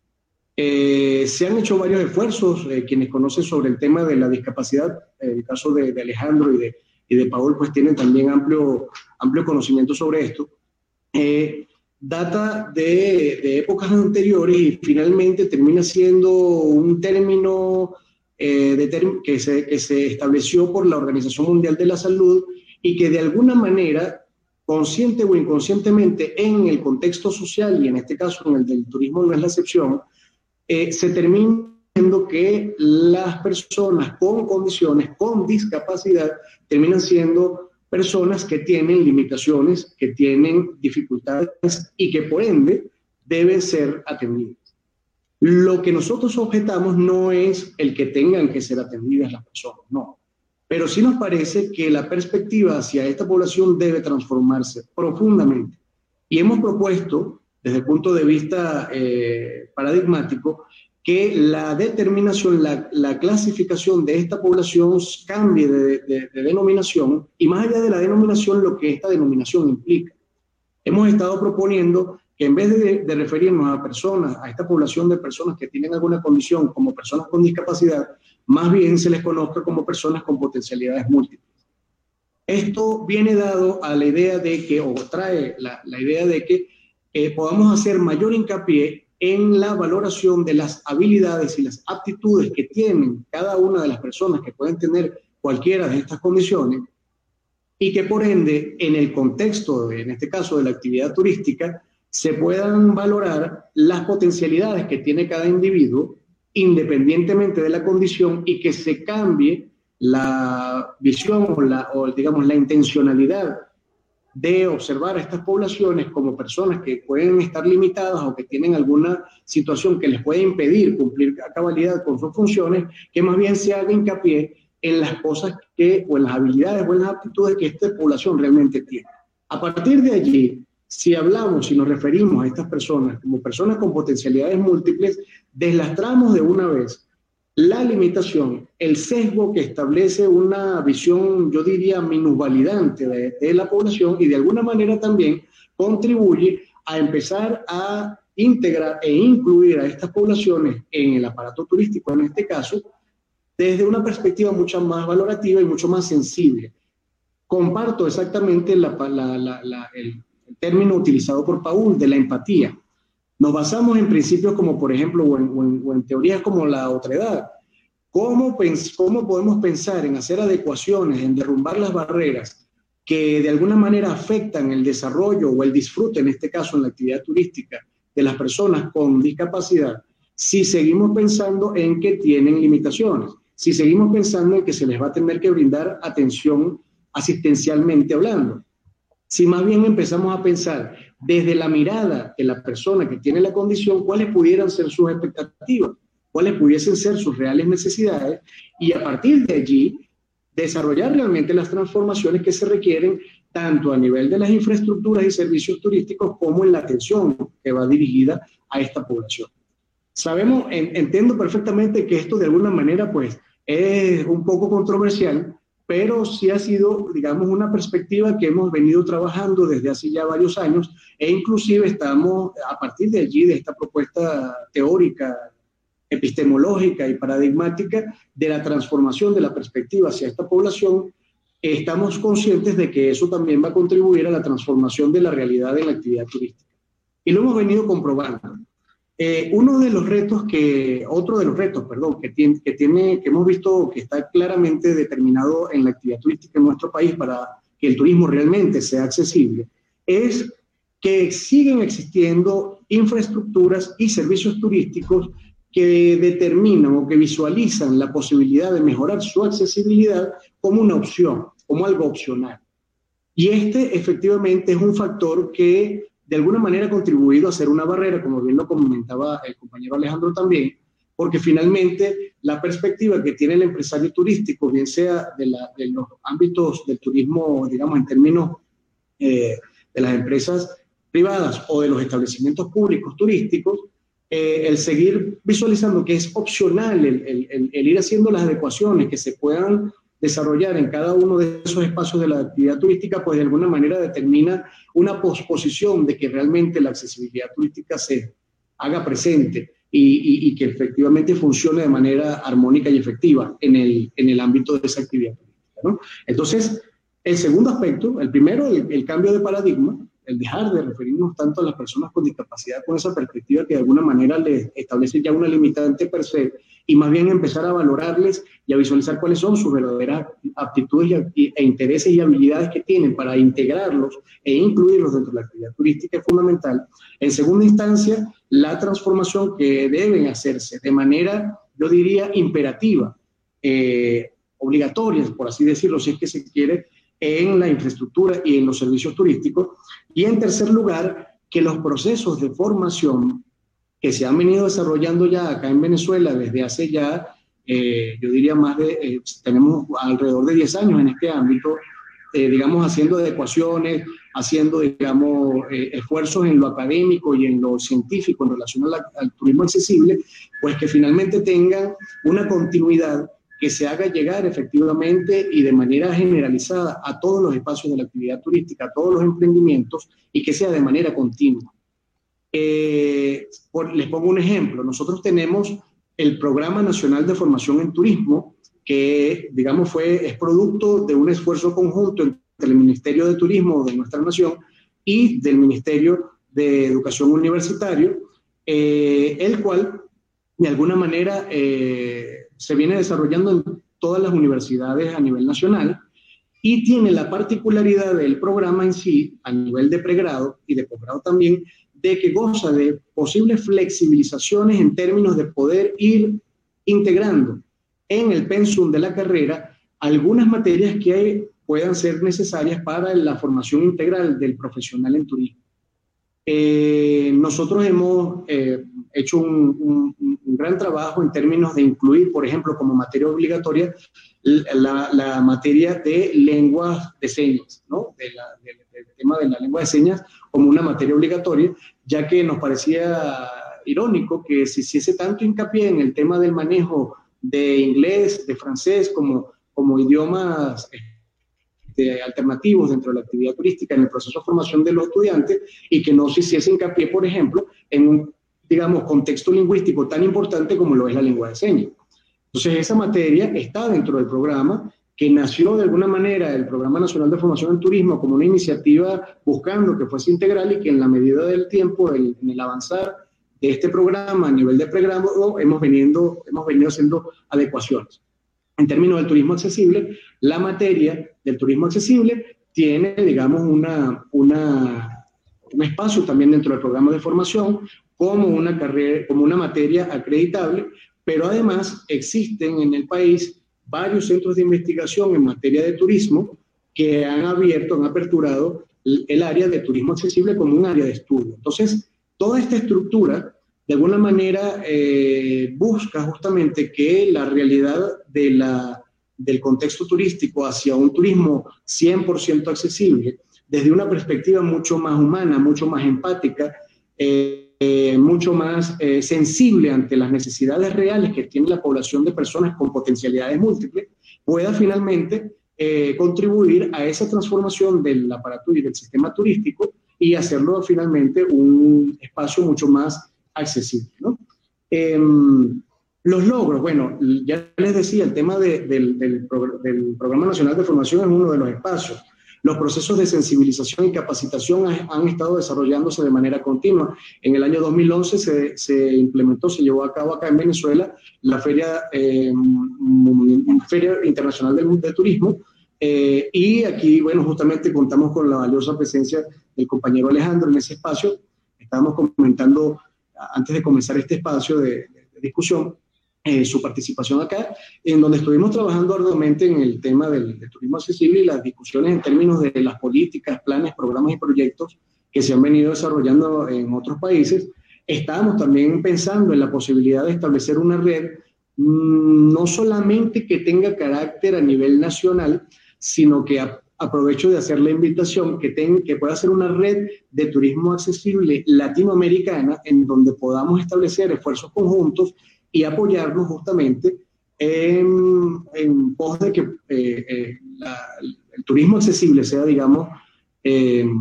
Speaker 3: Eh, se han hecho varios esfuerzos, eh, quienes conocen sobre el tema de la discapacidad, el caso de, Alejandro y de, y de Paul, pues tienen también amplio, amplio conocimiento sobre esto data de, épocas anteriores y finalmente termina siendo un término eh, que, se, que, se, estableció por la Organización Mundial de la Salud y que de alguna manera, consciente o inconscientemente, en el contexto social y en este caso en el del turismo no es la excepción, eh, se termina viendo que las personas con condiciones, con discapacidad, terminan siendo personas que tienen limitaciones, que tienen dificultades y que por ende deben ser atendidas. Lo que nosotros objetamos no es el que tengan que ser atendidas las personas, no. Pero sí nos parece que la perspectiva hacia esta población debe transformarse profundamente. Y hemos propuesto, desde el punto de vista eh, paradigmático, que la determinación, la, clasificación de esta población cambie de, denominación y más allá de la denominación, lo que esta denominación implica. Hemos estado proponiendo que en vez de, referirnos a personas, a esta población de personas que tienen alguna condición como personas con discapacidad, más bien se les conozca como personas con potencialidades múltiples. Esto viene dado a la idea de que, o trae la, idea de que eh, podamos hacer mayor hincapié en la valoración de las habilidades y las aptitudes que tienen cada una de las personas que pueden tener cualquiera de estas condiciones y que por ende en el contexto, en este caso de la actividad turística, se puedan valorar las potencialidades que tiene cada individuo independientemente de la condición y que se cambie la visión o, la, o digamos la intencionalidad de observar a estas poblaciones como personas que pueden estar limitadas o que tienen alguna situación que les puede impedir cumplir a cabalidad con sus funciones, que más bien se haga hincapié en las cosas que, o en las habilidades o en las aptitudes que esta población realmente tiene. A partir de allí, si hablamos y nos referimos a estas personas como personas con potencialidades múltiples, deslastramos de una vez la limitación, el sesgo que establece una visión, yo diría, minusvalidante de, la población y de alguna manera también contribuye a empezar a integrar e incluir a estas poblaciones en el aparato turístico, en este caso, desde una perspectiva mucho más valorativa y mucho más sensible. Comparto exactamente el, término utilizado por Paul de la empatía. Nos basamos en principios como, por ejemplo, o en, teorías como la otredad. ¿Cómo, ¿Cómo podemos pensar en hacer adecuaciones, en derrumbar las barreras que de alguna manera afectan el desarrollo o el disfrute, en este caso en la actividad turística, de las personas con discapacidad, si seguimos pensando en que tienen limitaciones? si seguimos pensando en que se les va a tener que brindar atención asistencialmente hablando. Si más bien empezamos a pensar desde la mirada de la persona que tiene la condición, cuáles pudieran ser sus expectativas, cuáles pudiesen ser sus reales necesidades, y a partir de allí desarrollar realmente las transformaciones que se requieren tanto a nivel de las infraestructuras y servicios turísticos como en la atención que va dirigida a esta población. Sabemos, entiendo perfectamente que esto de alguna manera pues es un poco controversial, pero sí ha sido, digamos, una perspectiva que hemos venido trabajando desde hace ya varios años e inclusive estamos, a partir de allí, de esta propuesta teórica, epistemológica y paradigmática de la transformación de la perspectiva hacia esta población, estamos conscientes de que eso también va a contribuir a la transformación de la realidad de la actividad turística. Y lo hemos venido comprobando. Eh, uno de los retos que, otro de los retos, perdón, que tiene, que tiene, que hemos visto que está claramente determinado en la actividad turística en nuestro país para que el turismo realmente sea accesible, es que siguen existiendo infraestructuras y servicios turísticos que determinan o que visualizan la posibilidad de mejorar su accesibilidad como una opción, como algo opcional. Y este efectivamente es un factor que de alguna manera contribuido a ser una barrera, como bien lo comentaba el compañero Alejandro también, porque finalmente la perspectiva que tiene el empresario turístico, bien sea de, los ámbitos del turismo, digamos, en términos eh, de las empresas privadas o de los establecimientos públicos turísticos, eh, el seguir visualizando que es opcional el, el, ir haciendo las adecuaciones que se puedan desarrollar en cada uno de esos espacios de la actividad turística, pues de alguna manera determina una posposición de que realmente la accesibilidad turística se haga presente y, que efectivamente funcione de manera armónica y efectiva en el, en el ámbito de esa actividad turística. ¿no? Entonces, el segundo aspecto, el primero, el cambio de paradigma, el dejar de referirnos tanto a las personas con discapacidad con esa perspectiva que de alguna manera les establece ya una limitante per se y más bien empezar a valorarles y a visualizar cuáles son sus verdaderas aptitudes e intereses y habilidades que tienen para integrarlos e incluirlos dentro de la actividad turística es fundamental. En segunda instancia, la transformación que deben hacerse de manera, yo diría, imperativa, eh, obligatoria, por así decirlo, si es que se quiere, en la infraestructura y en los servicios turísticos. Y en tercer lugar, que los procesos de formación que se han venido desarrollando ya acá en Venezuela desde hace ya, eh, yo diría más de, eh, tenemos alrededor de 10 años en este ámbito, eh, digamos, haciendo adecuaciones, haciendo, digamos, esfuerzos en lo académico y en lo científico en relación al turismo accesible, pues que finalmente tengan una continuidad que se haga llegar efectivamente y de manera generalizada a todos los espacios de la actividad turística, a todos los emprendimientos y que sea de manera continua. Eh, les pongo un ejemplo. Nosotros tenemos el Programa Nacional de Formación en Turismo, que, digamos, fue, es producto de un esfuerzo conjunto entre el Ministerio de Turismo de nuestra nación y del Ministerio de Educación Universitario, eh, el cual, de alguna manera, eh, se viene desarrollando en todas las universidades a nivel nacional y tiene la particularidad del programa en sí, a nivel de pregrado y de posgrado también, de que goza de posibles flexibilizaciones en términos de poder ir integrando en el pensum de la carrera algunas materias que puedan ser necesarias para la formación integral del profesional en turismo. Eh, nosotros hemos eh, hecho un, un gran trabajo en términos de incluir, por ejemplo, como materia obligatoria, la, la materia de lenguas de señas, ¿no? De la, del tema de la lengua de señas como una materia obligatoria, ya que nos parecía irónico que se hiciese tanto hincapié en el tema del manejo de inglés, de francés, como, como idiomas este, alternativos dentro de la actividad turística en el proceso de formación de los estudiantes y que no se hiciese hincapié, por ejemplo, en un, digamos, contexto lingüístico tan importante como lo es la lengua de señas. Entonces, esa materia está dentro del programa que nació de alguna manera el Programa Nacional de Formación en Turismo como una iniciativa buscando que fuese integral y que en la medida del tiempo, en el avanzar de este programa a nivel de pregrado, hemos hemos venido haciendo adecuaciones. En términos del turismo accesible, la materia del turismo accesible tiene, digamos, una, una, un espacio también dentro del programa de formación como una, carrera, como una materia acreditable, pero además existen en el país varios centros de investigación en materia de turismo que han abierto, han aperturado el área de turismo accesible como un área de estudio. Entonces, toda esta estructura, de alguna manera, eh, busca justamente que la realidad de la, del contexto turístico hacia un turismo 100% accesible, desde una perspectiva mucho más humana, mucho más empática, eh, eh, mucho más eh, sensible ante las necesidades reales que tiene la población de personas con potencialidades múltiples, pueda finalmente eh, contribuir a esa transformación del aparato y del sistema turístico y hacerlo finalmente un espacio mucho más accesible. Em, los logros, bueno, ya les decía, el tema del, del Programa Nacional de Formación es uno de los espacios. Los procesos de sensibilización y capacitación han, estado desarrollándose de manera continua. En el año 2011 se, se implementó, se llevó a cabo acá en Venezuela la Feria, eh, Feria Internacional del, Turismo, eh, y aquí, bueno, justamente contamos con la valiosa presencia del compañero Alejandro en ese espacio. Estábamos comentando, antes de comenzar este espacio de discusión, eh, su participación acá, en donde estuvimos trabajando arduamente en el tema del, turismo accesible y las discusiones en términos de las políticas, planes, programas y proyectos que se han venido desarrollando en otros países. Estábamos también pensando en la posibilidad de establecer una red mm, no solamente que tenga carácter a nivel nacional, sino que aprovecho de hacer la invitación que, que pueda ser una red de turismo accesible latinoamericana en donde podamos establecer esfuerzos conjuntos y apoyarnos justamente en, en pos de que eh, eh, el turismo accesible sea, digamos, em,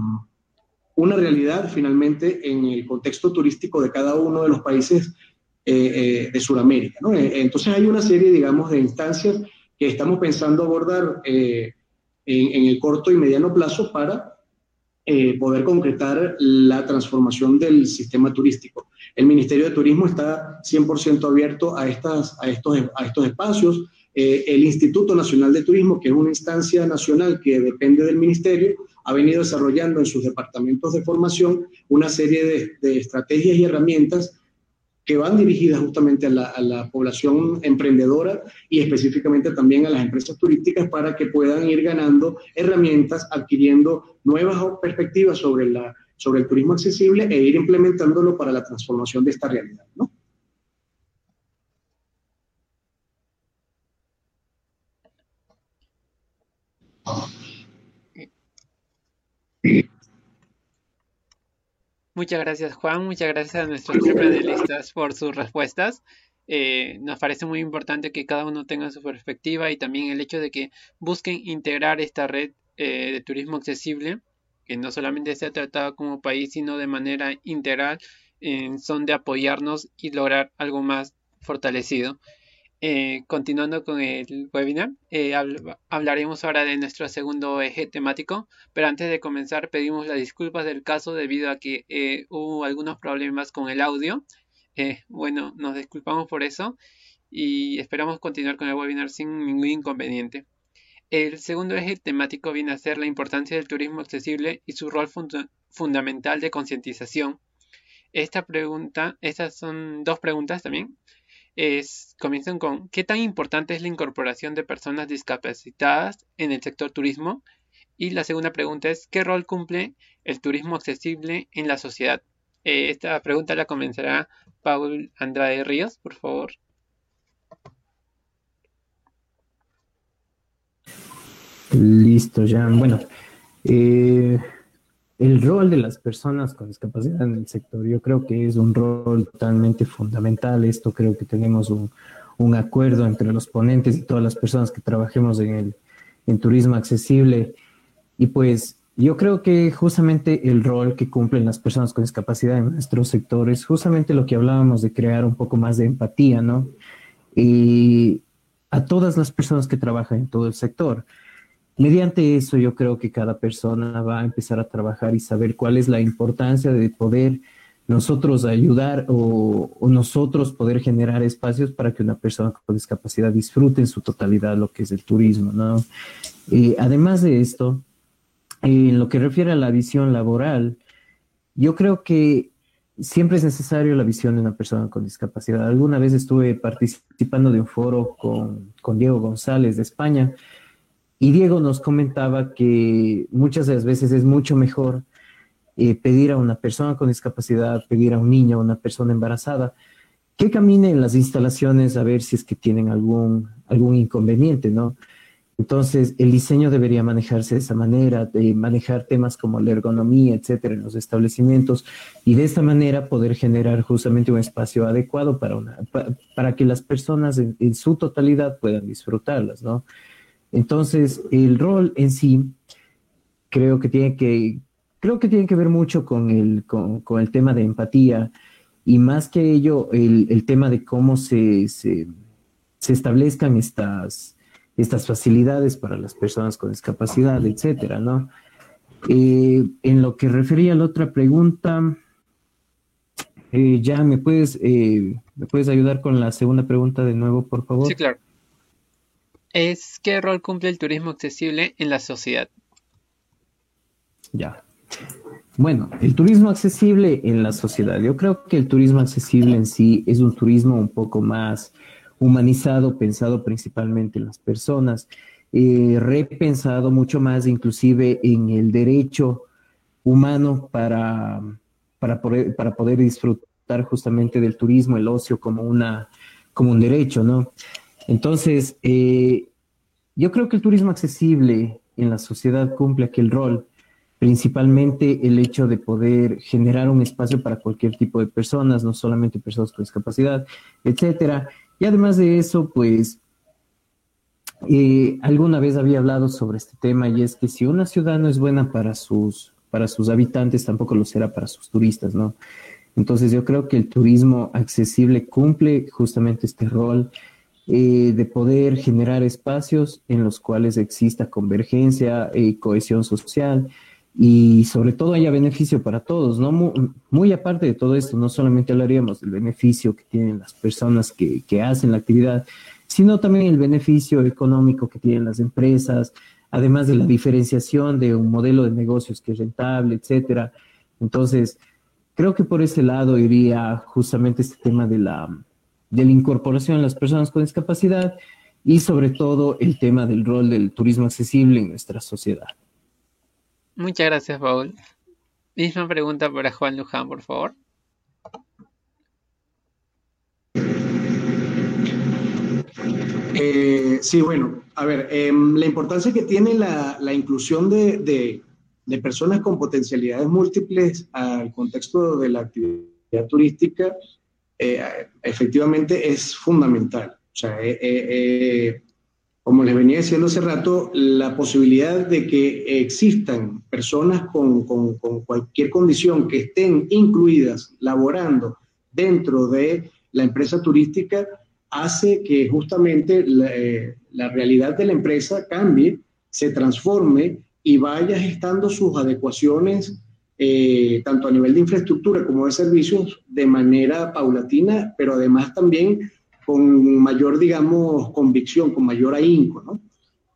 Speaker 3: una realidad finalmente en el contexto turístico de cada uno de los países eh, de Sudamérica. ¿no? Entonces hay una serie, digamos, de instancias que estamos pensando abordar en, en, el corto y mediano plazo para poder concretar la transformación del sistema turístico. El Ministerio de Turismo está 100% abierto a, estas, a, estos, a estos espacios. Eh, el Instituto Nacional de Turismo, que es una instancia nacional que depende del Ministerio, ha venido desarrollando en sus departamentos de formación una serie de estrategias y herramientas que van dirigidas justamente a la, a la, población emprendedora y específicamente también a las empresas turísticas para que puedan ir ganando herramientas, adquiriendo nuevas perspectivas sobre la sobre el turismo accesible e ir implementándolo para la transformación de esta realidad, ¿no?
Speaker 1: Muchas gracias Juan, muchas gracias a nuestros panelistas por sus respuestas. Eh, nos parece muy importante que cada uno tenga su perspectiva y también el hecho de que busquen integrar esta red eh, de turismo accesible que no solamente sea tratado como país, sino de manera integral, son de apoyarnos y lograr algo más fortalecido. Eh, continuando con el webinar, eh, hablaremos ahora de nuestro segundo eje temático, pero antes de comenzar pedimos las disculpas del caso debido a que eh, hubo algunos problemas con el audio. bueno, nos disculpamos por eso y esperamos continuar con el webinar sin ningún inconveniente. El segundo eje temático viene a ser la importancia del turismo accesible y su rol fundamental de concientización. Esta pregunta, estas son dos preguntas también. Es, comienzan con ¿qué tan importante es la incorporación de personas discapacitadas en el sector turismo? Y la segunda pregunta es ¿qué rol cumple el turismo accesible en la sociedad? Eh, esta pregunta la comenzará Paul Andrade Ríos, por favor.
Speaker 2: Listo, ya. Bueno, eh, el rol de las personas con discapacidad en el sector, yo creo que es un rol totalmente fundamental. Esto creo que tenemos un, un acuerdo entre los ponentes y todas las personas que trabajemos en el en turismo accesible. Y pues yo creo que justamente el rol que cumplen las personas con discapacidad en nuestro sector es justamente lo que hablábamos de crear un poco más de empatía, ¿no? Y a todas las personas que trabajan en todo el sector. Mediante eso yo creo que cada persona va a empezar a trabajar y saber cuál es la importancia de poder nosotros ayudar o, nosotros poder generar espacios para que una persona con discapacidad disfrute en su totalidad lo que es el turismo, ¿no? Eh, además de esto, en lo que refiere a la visión laboral, yo creo que siempre es necesario la visión de una persona con discapacidad. Alguna vez estuve participando de un foro con, con Diego González de España y Diego nos comentaba que muchas de las veces es mucho mejor eh, pedir a una persona con discapacidad, pedir a un niño, a una persona embarazada, que camine en las instalaciones a ver si es que tienen algún, algún inconveniente, ¿no? Entonces, el diseño debería manejarse de esa manera, de manejar temas como la ergonomía, etcétera, en los establecimientos, y de esta manera poder generar justamente un espacio adecuado para, una, para, que las personas en, en, su totalidad puedan disfrutarlas, ¿no? Entonces, el rol en sí creo que tiene que, creo que tiene que ver mucho con el, con, el tema de empatía y más que ello, el, tema de cómo se, se, establezcan estas, estas facilidades para las personas con discapacidad, etcétera, ¿no? Eh, en lo que refería a la otra pregunta, eh, ya me puedes, eh, me puedes ayudar con la segunda pregunta de nuevo, por favor.
Speaker 1: Sí, claro. Es qué rol cumple el turismo accesible en la sociedad.
Speaker 2: Ya. Bueno, el turismo accesible en la sociedad. Yo creo que el turismo accesible en sí es un turismo un poco más humanizado, pensado principalmente en las personas, eh, repensado mucho más inclusive en el derecho humano para, para, poder, para poder disfrutar justamente del turismo, el ocio como, una, como un derecho, ¿no? Entonces, eh, yo creo que el turismo accesible en la sociedad cumple aquel rol principalmente el hecho de poder generar un espacio para cualquier tipo de personas, no solamente personas con discapacidad, etcétera. Y además de eso, pues eh, alguna vez había hablado sobre este tema y es que si una ciudad no es buena para sus, para sus habitantes, tampoco lo será para sus turistas, ¿no? Entonces yo creo que el turismo accesible cumple justamente este rol eh, de poder generar espacios en los cuales exista convergencia y cohesión social, y sobre todo haya beneficio para todos, ¿no? Muy, aparte de todo esto, no solamente hablaríamos del beneficio que tienen las personas que, que, hacen la actividad, sino también el beneficio económico que tienen las empresas, además de la diferenciación de un modelo de negocios que es rentable, etcétera. Entonces, creo que por ese lado iría justamente este tema de la, de la incorporación de las personas con discapacidad y sobre todo el tema del rol del turismo accesible en nuestra sociedad.
Speaker 1: Muchas gracias, Paul. Misma pregunta para Juan Luján, por favor.
Speaker 3: Eh, sí, bueno, a ver, em, la importancia que tiene la, inclusión de, personas con potencialidades múltiples al contexto de la actividad turística, eh, efectivamente es fundamental. O sea, eh, como les venía diciendo hace rato, la posibilidad de que existan personas con, cualquier condición que estén incluidas laborando dentro de la empresa turística hace que justamente la, eh, realidad de la empresa cambie, se transforme y vaya gestando sus adecuaciones eh, tanto a nivel de infraestructura como de servicios de manera paulatina, pero además también con mayor, digamos, convicción, con mayor ahínco.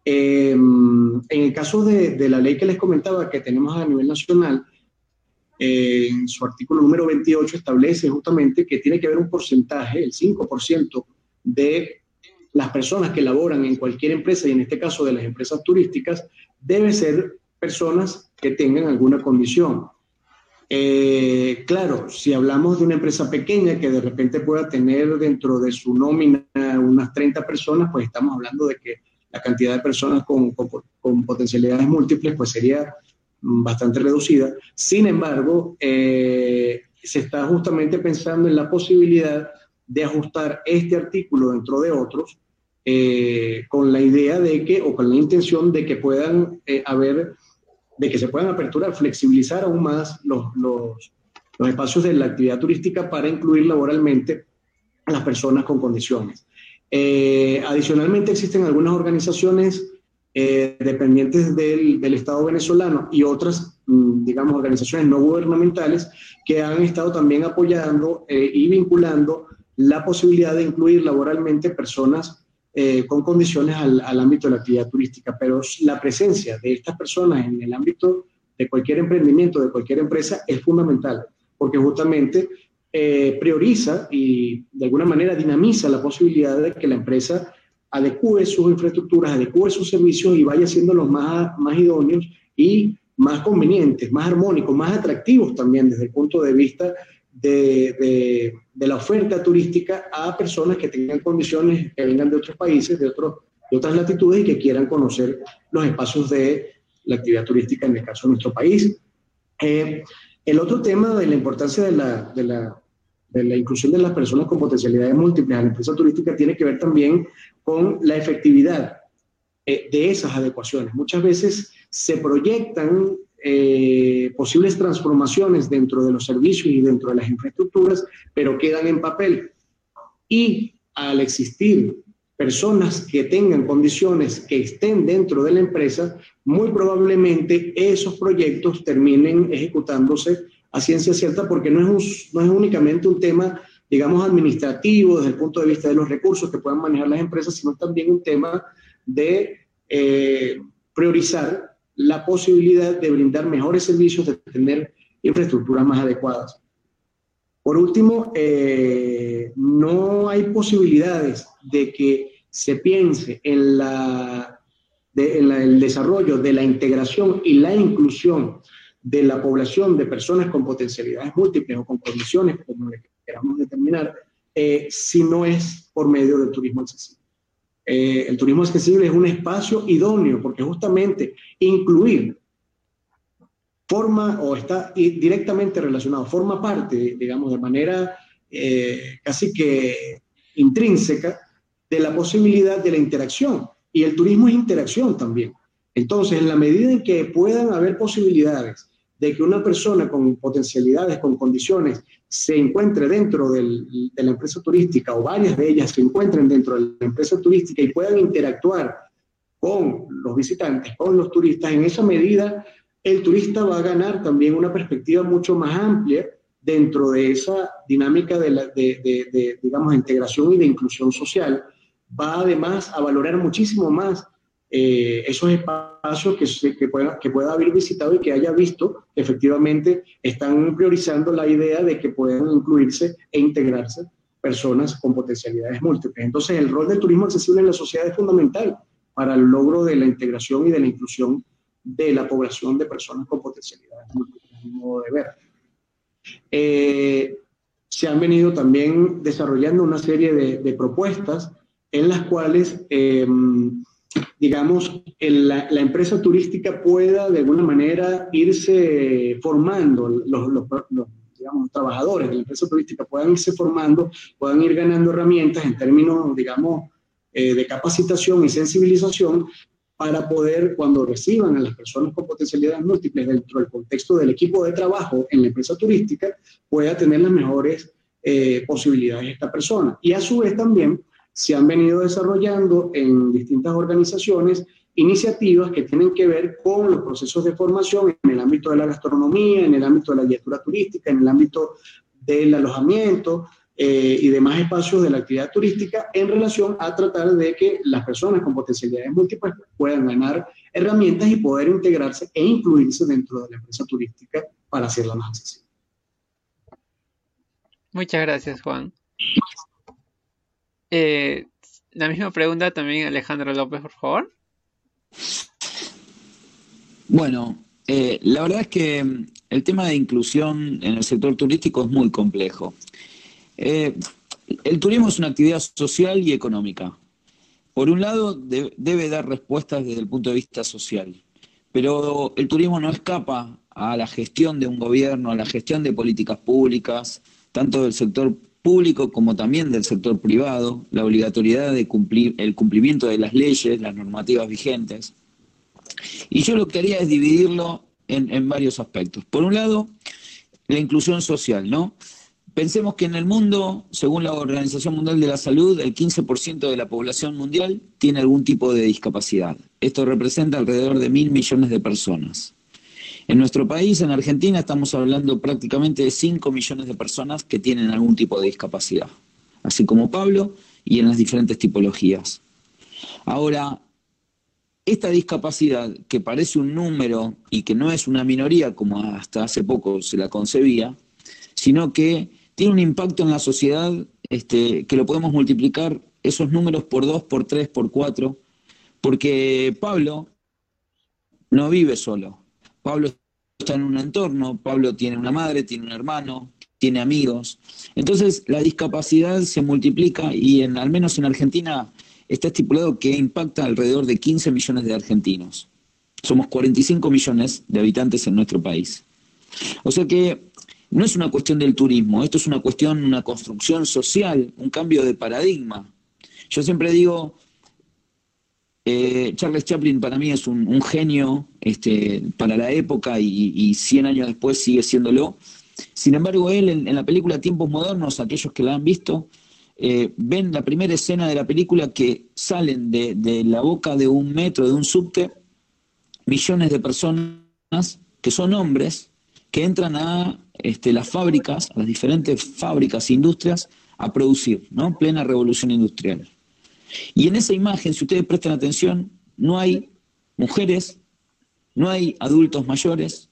Speaker 3: Em, en el caso de, la ley que les comentaba que tenemos a nivel nacional, en su artículo número 28 establece justamente que tiene que haber un porcentaje, el 5% de las personas que laboran en cualquier empresa, y en este caso de las empresas turísticas, debe ser personas que tengan alguna condición. Eh, claro, si hablamos de una empresa pequeña que de repente pueda tener dentro de su nómina unas 30 personas, pues estamos hablando de que la cantidad de personas con, con, potencialidades múltiples pues sería bastante reducida. Sin embargo, eh, se está justamente pensando en la posibilidad de ajustar este artículo dentro de otros eh, con la idea de que, o con la intención de que puedan haber de que se puedan aperturar, flexibilizar aún más los, los, espacios de la actividad turística para incluir laboralmente a las personas con condiciones. Eh, adicionalmente existen algunas organizaciones eh, dependientes del, del, Estado venezolano y otras, mm, digamos, organizaciones no gubernamentales que han estado también apoyando eh, y vinculando la posibilidad de incluir laboralmente personas eh, con condiciones al, ámbito de la actividad turística, pero la presencia de estas personas en el ámbito de cualquier emprendimiento, de cualquier empresa, es fundamental, porque justamente eh, prioriza y de alguna manera dinamiza la posibilidad de que la empresa adecue sus infraestructuras, adecue sus servicios y vaya siendo los más, más idóneos y más convenientes, más armónicos, más atractivos también desde el punto de vista de, la oferta turística a personas que tengan condiciones, que vengan de otros países, de, otros, de otras latitudes y que quieran conocer los espacios de la actividad turística, en el caso de nuestro país. Eh, el otro tema de la importancia de la, de, la, de la, inclusión de las personas con potencialidades múltiples a la empresa turística tiene que ver también con la efectividad eh, de esas adecuaciones. Muchas veces se proyectan eh, posibles transformaciones dentro de los servicios y dentro de las infraestructuras, pero quedan en papel. Y al existir personas que tengan condiciones que estén dentro de la empresa, muy probablemente esos proyectos terminen ejecutándose a ciencia cierta porque no es, no es únicamente un tema, digamos, administrativo desde el punto de vista de los recursos que puedan manejar las empresas, sino también un tema de eh, priorizar la posibilidad de brindar mejores servicios, de tener infraestructuras más adecuadas. Por último, eh, no hay posibilidades de que se piense en, la, el desarrollo de la integración y la inclusión de la población de personas con potencialidades múltiples o con condiciones, como le queramos determinar, eh, si no es por medio del turismo accesible. Eh, el turismo accesible es un espacio idóneo porque justamente incluir forma o está directamente relacionado, forma parte, digamos, de manera eh, casi que intrínseca de la posibilidad de la interacción. Y el turismo es interacción también. Entonces, en la medida en que puedan haber posibilidades de que una persona con potencialidades, con condiciones, se encuentre dentro de la empresa turística o varias de ellas se encuentren dentro de la empresa turística y puedan interactuar con los visitantes, con los turistas, en esa medida el turista va a ganar también una perspectiva mucho más amplia dentro de esa dinámica de, de, digamos, integración y de inclusión social. Va además a valorar muchísimo más eh, esos espacios que, que, pueda, que pueda haber visitado y que haya visto efectivamente están priorizando la idea de que puedan incluirse e integrarse personas con potencialidades múltiples. Entonces, el rol del turismo accesible en la sociedad es fundamental para el logro de la integración y de la inclusión de la población de personas con potencialidades múltiples, mi modo de ver. Eh, se han venido también desarrollando una serie de, de propuestas en las cuales eh, digamos, la, empresa turística pueda de alguna manera irse formando, los, trabajadores de la empresa turística puedan irse formando, puedan ir ganando herramientas en términos, digamos, eh, de capacitación y sensibilización para poder, cuando reciban a las personas con potencialidades múltiples dentro del contexto del equipo de trabajo en la empresa turística, pueda tener las mejores eh, posibilidades esta persona. Y a su vez también se han venido desarrollando en distintas organizaciones iniciativas que tienen que ver con los procesos de formación en el ámbito de la gastronomía, en el ámbito de la guiatura turística, en el ámbito del alojamiento eh, y demás espacios de la actividad turística en relación a tratar de que las personas con potencialidades múltiples puedan ganar herramientas y poder integrarse e incluirse dentro de la empresa turística para hacerla más accesible.
Speaker 1: Muchas gracias, Juan. Eh, la misma pregunta también Alejandro López, por favor.
Speaker 4: Bueno, eh, la verdad es que el tema de inclusión en el sector turístico es muy complejo. Eh, el turismo es una actividad social y económica. Por un lado, debe dar respuestas desde el punto de vista social, pero el turismo no escapa a la gestión de un gobierno, a la gestión de políticas públicas, tanto del sector público como también del sector privado, la obligatoriedad de cumplir el cumplimiento de las leyes, las normativas vigentes. Y yo lo que haría es dividirlo en, en varios aspectos. Por un lado, la inclusión social, ¿no? Pensemos que en el mundo, según la Organización Mundial de la Salud, el 15% de la población mundial tiene algún tipo de discapacidad. Esto representa alrededor de mil millones de personas. En nuestro país, en Argentina, estamos hablando prácticamente de 5 millones de personas que tienen algún tipo de discapacidad, así como Pablo y en las diferentes tipologías. Ahora, esta discapacidad, que parece un número y que no es una minoría como hasta hace poco se la concebía, sino que tiene un impacto en la sociedad este, que lo podemos multiplicar esos números por dos, por tres, por cuatro, porque Pablo no vive solo. Pablo está en un entorno, Pablo tiene una madre, tiene un hermano, tiene amigos. Entonces la discapacidad se multiplica y en, al menos en Argentina está estipulado que impacta alrededor de 15 millones de argentinos. Somos 45 millones de habitantes en nuestro país. O sea que no es una cuestión del turismo, esto es una cuestión, una construcción social, un cambio de paradigma. Yo siempre digo, eh, Charles Chaplin para mí es un, genio este, para la época y, 100 años después sigue siéndolo. Sin embargo, él en, la película Tiempos Modernos, aquellos que la han visto, eh, ven la primera escena de la película que salen de, la boca de un metro, de un subte, millones de personas que son hombres, que entran a este, las fábricas, a las diferentes fábricas e industrias, a producir, ¿no? Plena revolución industrial. Y en esa imagen, si ustedes prestan atención, no hay mujeres, no hay adultos mayores,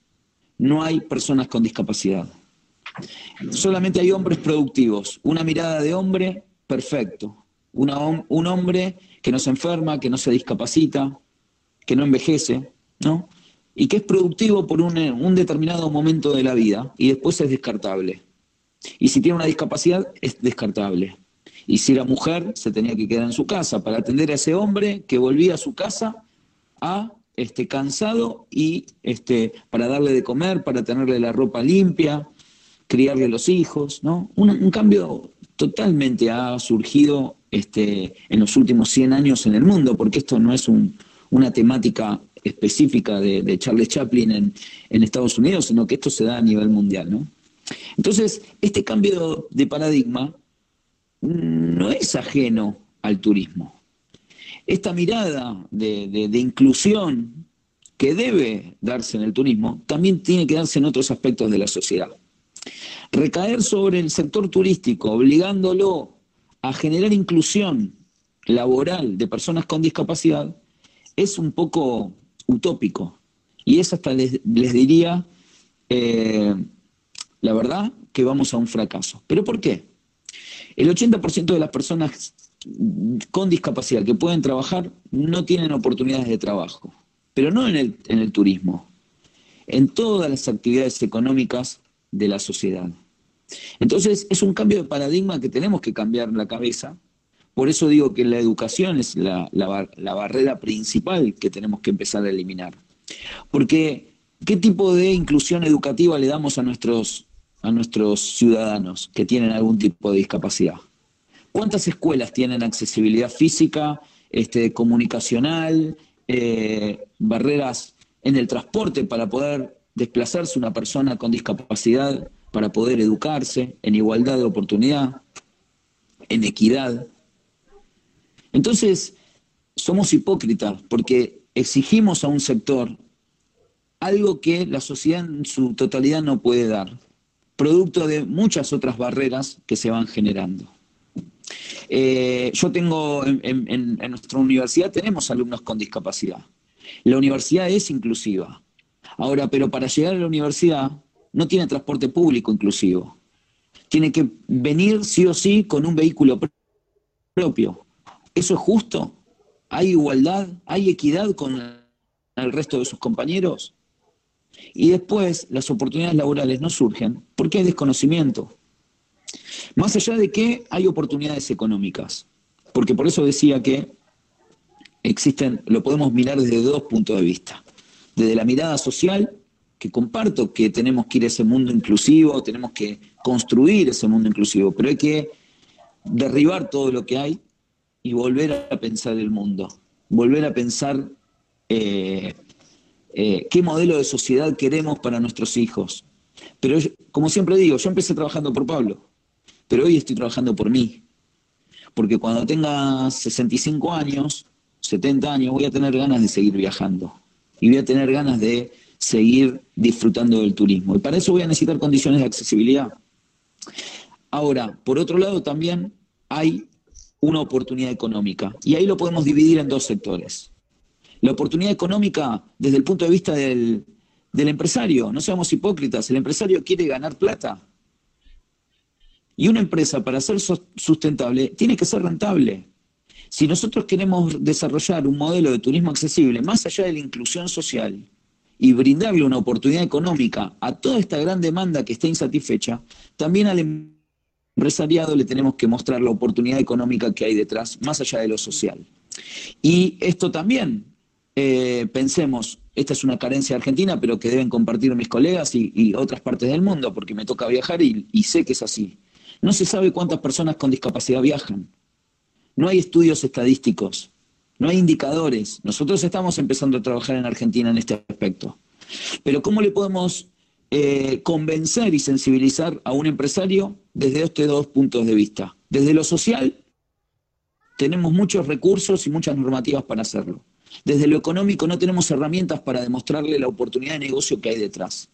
Speaker 4: no hay personas con discapacidad. Solamente hay hombres productivos, una mirada de hombre perfecto, un hombre que no se enferma, que no se discapacita, que no envejece, ¿no? Y que es productivo por un, un determinado momento de la vida y después es descartable. Y si tiene una discapacidad, es descartable. Y si era mujer, se tenía que quedar en su casa para atender a ese hombre que volvía a su casa a este, cansado y este, para darle de comer, para tenerle la ropa limpia, criarle los hijos, ¿no? Un, cambio totalmente ha surgido este, en los últimos 100 años en el mundo, porque esto no es una temática específica de, Charles Chaplin en, en, Estados Unidos, sino que esto se da a nivel mundial, ¿no? Entonces, este cambio de paradigma no es ajeno al turismo. Esta mirada de, inclusión que debe darse en el turismo también tiene que darse en otros aspectos de la sociedad. Recaer sobre el sector turístico, obligándolo a generar inclusión laboral de personas con discapacidad, es un poco utópico. Y es hasta les, diría, eh, la verdad, que vamos a un fracaso. ¿Pero por qué? El 80% de las personas con discapacidad que pueden trabajar no tienen oportunidades de trabajo, pero no en el, turismo, en todas las actividades económicas de la sociedad. Entonces es un cambio de paradigma que tenemos que cambiar la cabeza. Por eso digo que la educación es la barrera principal que tenemos que empezar a eliminar. Porque, ¿qué tipo de inclusión educativa le damos a nuestros a nuestros ciudadanos que tienen algún tipo de discapacidad. ¿Cuántas escuelas tienen accesibilidad física, este, comunicacional, eh, barreras en el transporte para poder desplazarse una persona con discapacidad, para poder educarse en igualdad de oportunidad, en equidad? Entonces, somos hipócritas porque exigimos a un sector algo que la sociedad en su totalidad no puede dar producto de muchas otras barreras que se van generando. Eh, yo tengo, en, nuestra universidad tenemos alumnos con discapacidad. La universidad es inclusiva. Ahora, pero para llegar a la universidad no tiene transporte público inclusivo. Tiene que venir sí o sí con un vehículo propio. ¿Eso es justo? ¿Hay igualdad? ¿Hay equidad con el resto de sus compañeros? Y después las oportunidades laborales no surgen porque hay desconocimiento. Más allá de que hay oportunidades económicas, porque por eso decía que existen, lo podemos mirar desde dos puntos de vista. Desde la mirada social, que comparto que tenemos que ir a ese mundo inclusivo, tenemos que construir ese mundo inclusivo, pero hay que derribar todo lo que hay y volver a pensar el mundo, volver a pensar eh, eh, qué modelo de sociedad queremos para nuestros hijos. Pero como siempre digo, yo empecé trabajando por Pablo, pero hoy estoy trabajando por mí. Porque cuando tenga 65 años, 70 años, voy a tener ganas de seguir viajando. Y voy a tener ganas de seguir disfrutando del turismo. Y para eso voy a necesitar condiciones de accesibilidad. Ahora, por otro lado, también hay una oportunidad económica. Y ahí lo podemos dividir en dos sectores. La oportunidad económica desde el punto de vista del, del empresario. No seamos hipócritas, el empresario quiere ganar plata. Y una empresa, para ser sustentable, tiene que ser rentable. Si nosotros queremos desarrollar un modelo de turismo accesible, más allá de la inclusión social, y brindarle una oportunidad económica a toda esta gran demanda que está insatisfecha, también al empresariado le tenemos que mostrar la oportunidad económica que hay detrás, más allá de lo social. Y esto también, eh, pensemos, esta es una carencia argentina, pero que deben compartir mis colegas y, otras partes del mundo, porque me toca viajar y sé que es así. No se sabe cuántas personas con discapacidad viajan. No hay estudios estadísticos. No hay indicadores. Nosotros estamos empezando a trabajar en Argentina en este aspecto. Pero ¿cómo le podemos eh, convencer y sensibilizar a un empresario desde estos dos puntos de vista? Desde lo social, tenemos muchos recursos y muchas normativas para hacerlo. Desde lo económico no tenemos herramientas para demostrarle la oportunidad de negocio que hay detrás.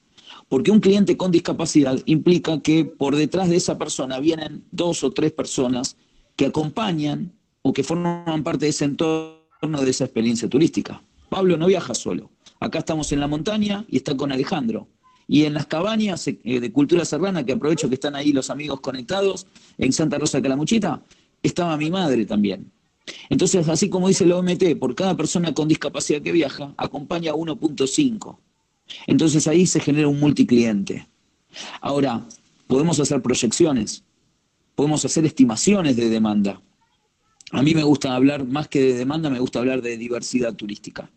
Speaker 4: Porque un cliente con discapacidad implica que por detrás de esa persona vienen dos o tres personas que acompañan o que forman parte de ese entorno, de esa experiencia turística. Pablo no viaja solo. Acá estamos en la montaña y está con Alejandro. Y en las cabañas eh, de cultura serrana, que aprovecho que están ahí los amigos conectados, en Santa Rosa de Calamuchita, estaba mi madre también. Entonces, así como dice la OMT, por cada persona con discapacidad que viaja, acompaña 1.5. Entonces ahí se genera un multicliente. Ahora, podemos hacer proyecciones, podemos hacer estimaciones de demanda. A mí me gusta hablar, más que de demanda, me gusta hablar de diversidad turística.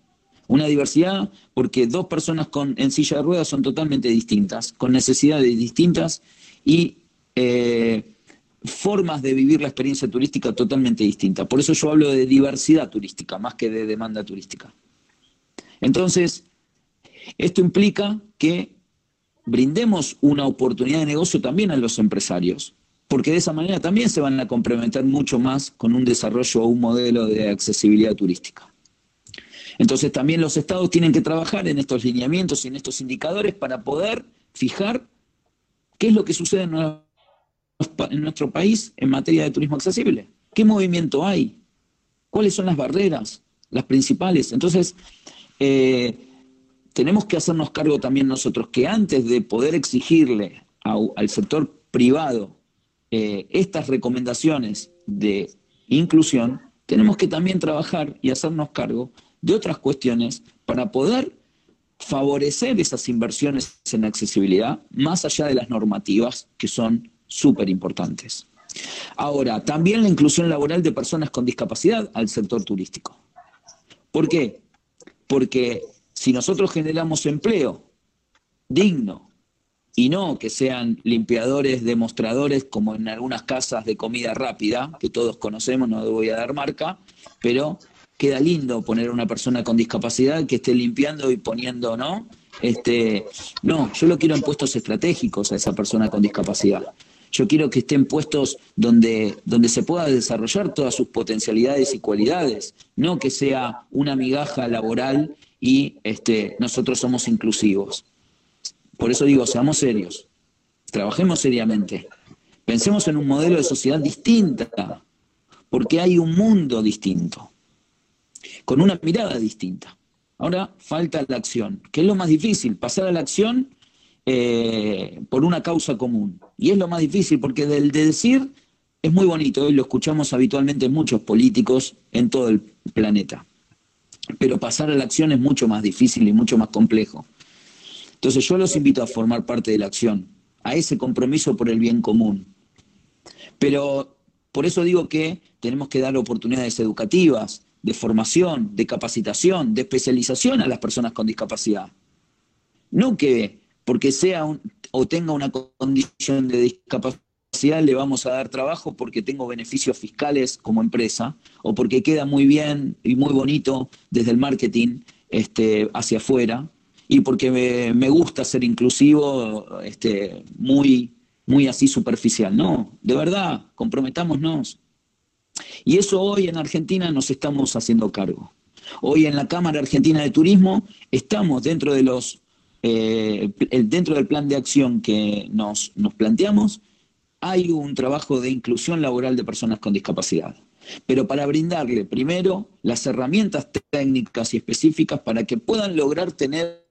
Speaker 4: Una diversidad porque dos personas con, en silla de ruedas son totalmente distintas, con necesidades distintas y eh, formas de vivir la experiencia turística totalmente distintas. Por eso yo hablo de diversidad turística, más que de demanda turística. Entonces, esto implica que brindemos una oportunidad de negocio también a los empresarios, porque de esa manera también se van a complementar mucho más con un desarrollo o un modelo de accesibilidad turística. Entonces también los estados tienen que trabajar en estos lineamientos y en estos indicadores para poder fijar qué es lo que sucede en nuestro país en materia de turismo accesible. ¿Qué movimiento hay? ¿Cuáles son las barreras? Las principales. Entonces, eh, tenemos que hacernos cargo también nosotros que antes de poder exigirle al sector privado eh, estas recomendaciones de inclusión, tenemos que también trabajar y hacernos cargo de otras cuestiones para poder favorecer esas inversiones en accesibilidad más allá de las normativas que son súper importantes. Ahora, también la inclusión laboral de personas con discapacidad al sector turístico. ¿Por qué? Porque si nosotros generamos empleo digno y no que sean limpiadores, demostradores, como en algunas casas de comida rápida, que todos conocemos, no voy a dar marca, pero queda lindo poner a una persona con discapacidad que esté limpiando y poniendo, ¿no? Este, no, yo lo quiero en puestos estratégicos a esa persona con discapacidad. Yo quiero que esté en puestos donde, donde se pueda desarrollar todas sus potencialidades y cualidades, no que sea una migaja laboral y este, nosotros somos inclusivos. Por eso digo, seamos serios, trabajemos seriamente, pensemos en un modelo de sociedad distinta, porque hay un mundo distinto, con una mirada distinta. Ahora falta la acción, que es lo más difícil, pasar a la acción eh, por una causa común. Y es lo más difícil, porque del de decir es muy bonito, y lo escuchamos habitualmente en muchos políticos en todo el planeta pero pasar a la acción es mucho más difícil y mucho más complejo. Entonces yo los invito a formar parte de la acción, a ese compromiso por el bien común. Pero por eso digo que tenemos que dar oportunidades educativas, de formación, de capacitación, de especialización a las personas con discapacidad. No que porque sea o tenga una condición de discapacidad le vamos a dar trabajo porque tengo beneficios fiscales como empresa o porque queda muy bien y muy bonito desde el marketing este, hacia afuera y porque me, gusta ser inclusivo este, muy, muy así superficial. No, de verdad, comprometámonos. Y eso hoy en Argentina nos estamos haciendo cargo. Hoy en la Cámara Argentina de Turismo estamos dentro de los eh, dentro del plan de acción que nos planteamos, hay un trabajo de inclusión laboral de personas con discapacidad. Pero para brindarle primero las herramientas técnicas y específicas para que puedan lograr tener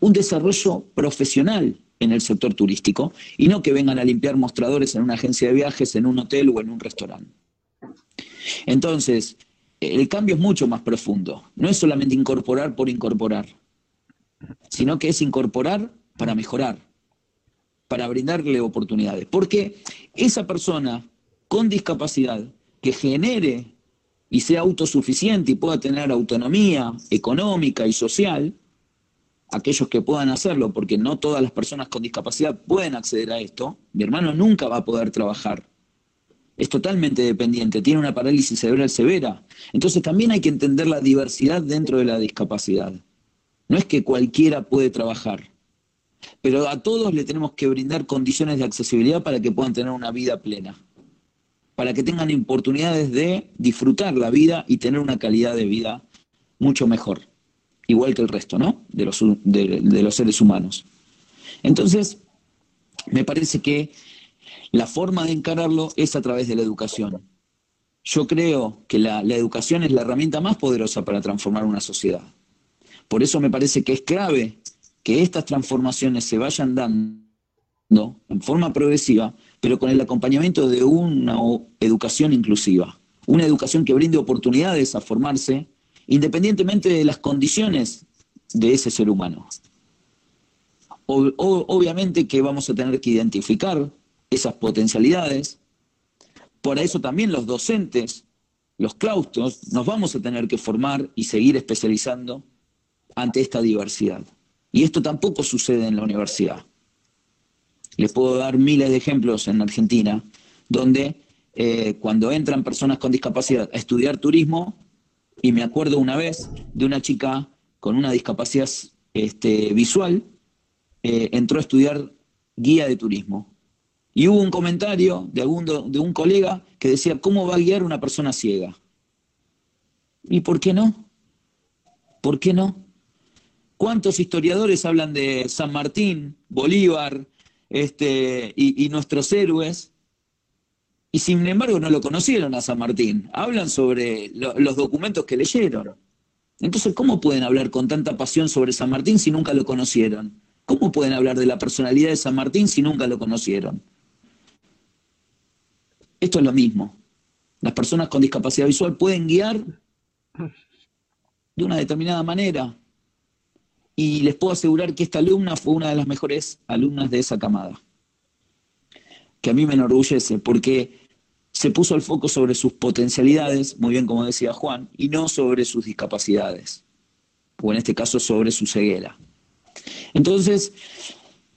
Speaker 4: un desarrollo profesional en el sector turístico y no que vengan a limpiar mostradores en una agencia de viajes, en un hotel o en un restaurante. Entonces, el cambio es mucho más profundo. No es solamente incorporar por incorporar, sino que es incorporar para mejorar, para brindarle oportunidades. Porque esa persona con discapacidad que genere y sea autosuficiente y pueda tener autonomía económica y social, aquellos que puedan hacerlo, porque no todas las personas con discapacidad pueden acceder a esto, mi hermano nunca va a poder trabajar. Es totalmente dependiente, tiene una parálisis cerebral severa. Entonces también hay que entender la diversidad dentro de la discapacidad. No es que cualquiera puede trabajar, pero a todos le tenemos que brindar condiciones de accesibilidad para que puedan tener una vida plena, para que tengan oportunidades de disfrutar la vida y tener una calidad de vida mucho mejor igual que el resto, ¿no? De los, seres humanos. Entonces, me parece que la forma de encararlo es a través de la educación. Yo creo que la, educación es la herramienta más poderosa para transformar una sociedad. Por eso me parece que es clave que estas transformaciones se vayan dando en forma progresiva, pero con el acompañamiento de una educación inclusiva. Una educación que brinde oportunidades a formarse independientemente de las condiciones de ese ser humano. obviamente que vamos a tener que identificar esas potencialidades. Por eso también los docentes, los claustros, nos vamos a tener que formar y seguir especializando ante esta diversidad. Y esto tampoco sucede en la universidad. Les puedo dar miles de ejemplos en Argentina, donde eh, cuando entran personas con discapacidad a estudiar turismo, y me acuerdo una vez de una chica con una discapacidad este, visual, eh, entró a estudiar guía de turismo. Y hubo un comentario de, algún, de un colega que decía, ¿cómo va a guiar una persona ciega? ¿Y por qué no? ¿Por qué no? ¿Cuántos historiadores hablan de San Martín, Bolívar este, y nuestros héroes y sin embargo no lo conocieron a San Martín. Hablan sobre los documentos que leyeron. Entonces, ¿cómo pueden hablar con tanta pasión sobre San Martín si nunca lo conocieron? ¿Cómo pueden hablar de la personalidad de San Martín si nunca lo conocieron? Esto es lo mismo. Las personas con discapacidad visual pueden guiar de una determinada manera. Y les puedo asegurar que esta alumna fue una de las mejores alumnas de esa camada. Que a mí me enorgullece, porque se puso el foco sobre sus potencialidades, muy bien como decía Juan, y no sobre sus discapacidades, o en este caso sobre su ceguera. Entonces,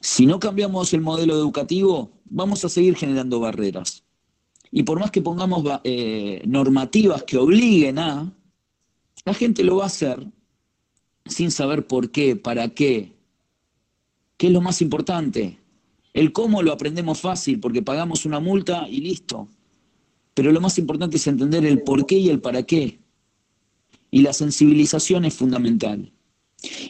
Speaker 4: si no cambiamos el modelo educativo, vamos a seguir generando barreras. Y por más que pongamos eh, normativas que obliguen a, la gente lo va a hacer sin saber por qué, para qué. ¿Qué es lo más importante? El cómo lo aprendemos fácil, porque pagamos una multa y listo. Pero lo más importante es entender el por qué y el para qué. Y la sensibilización es fundamental.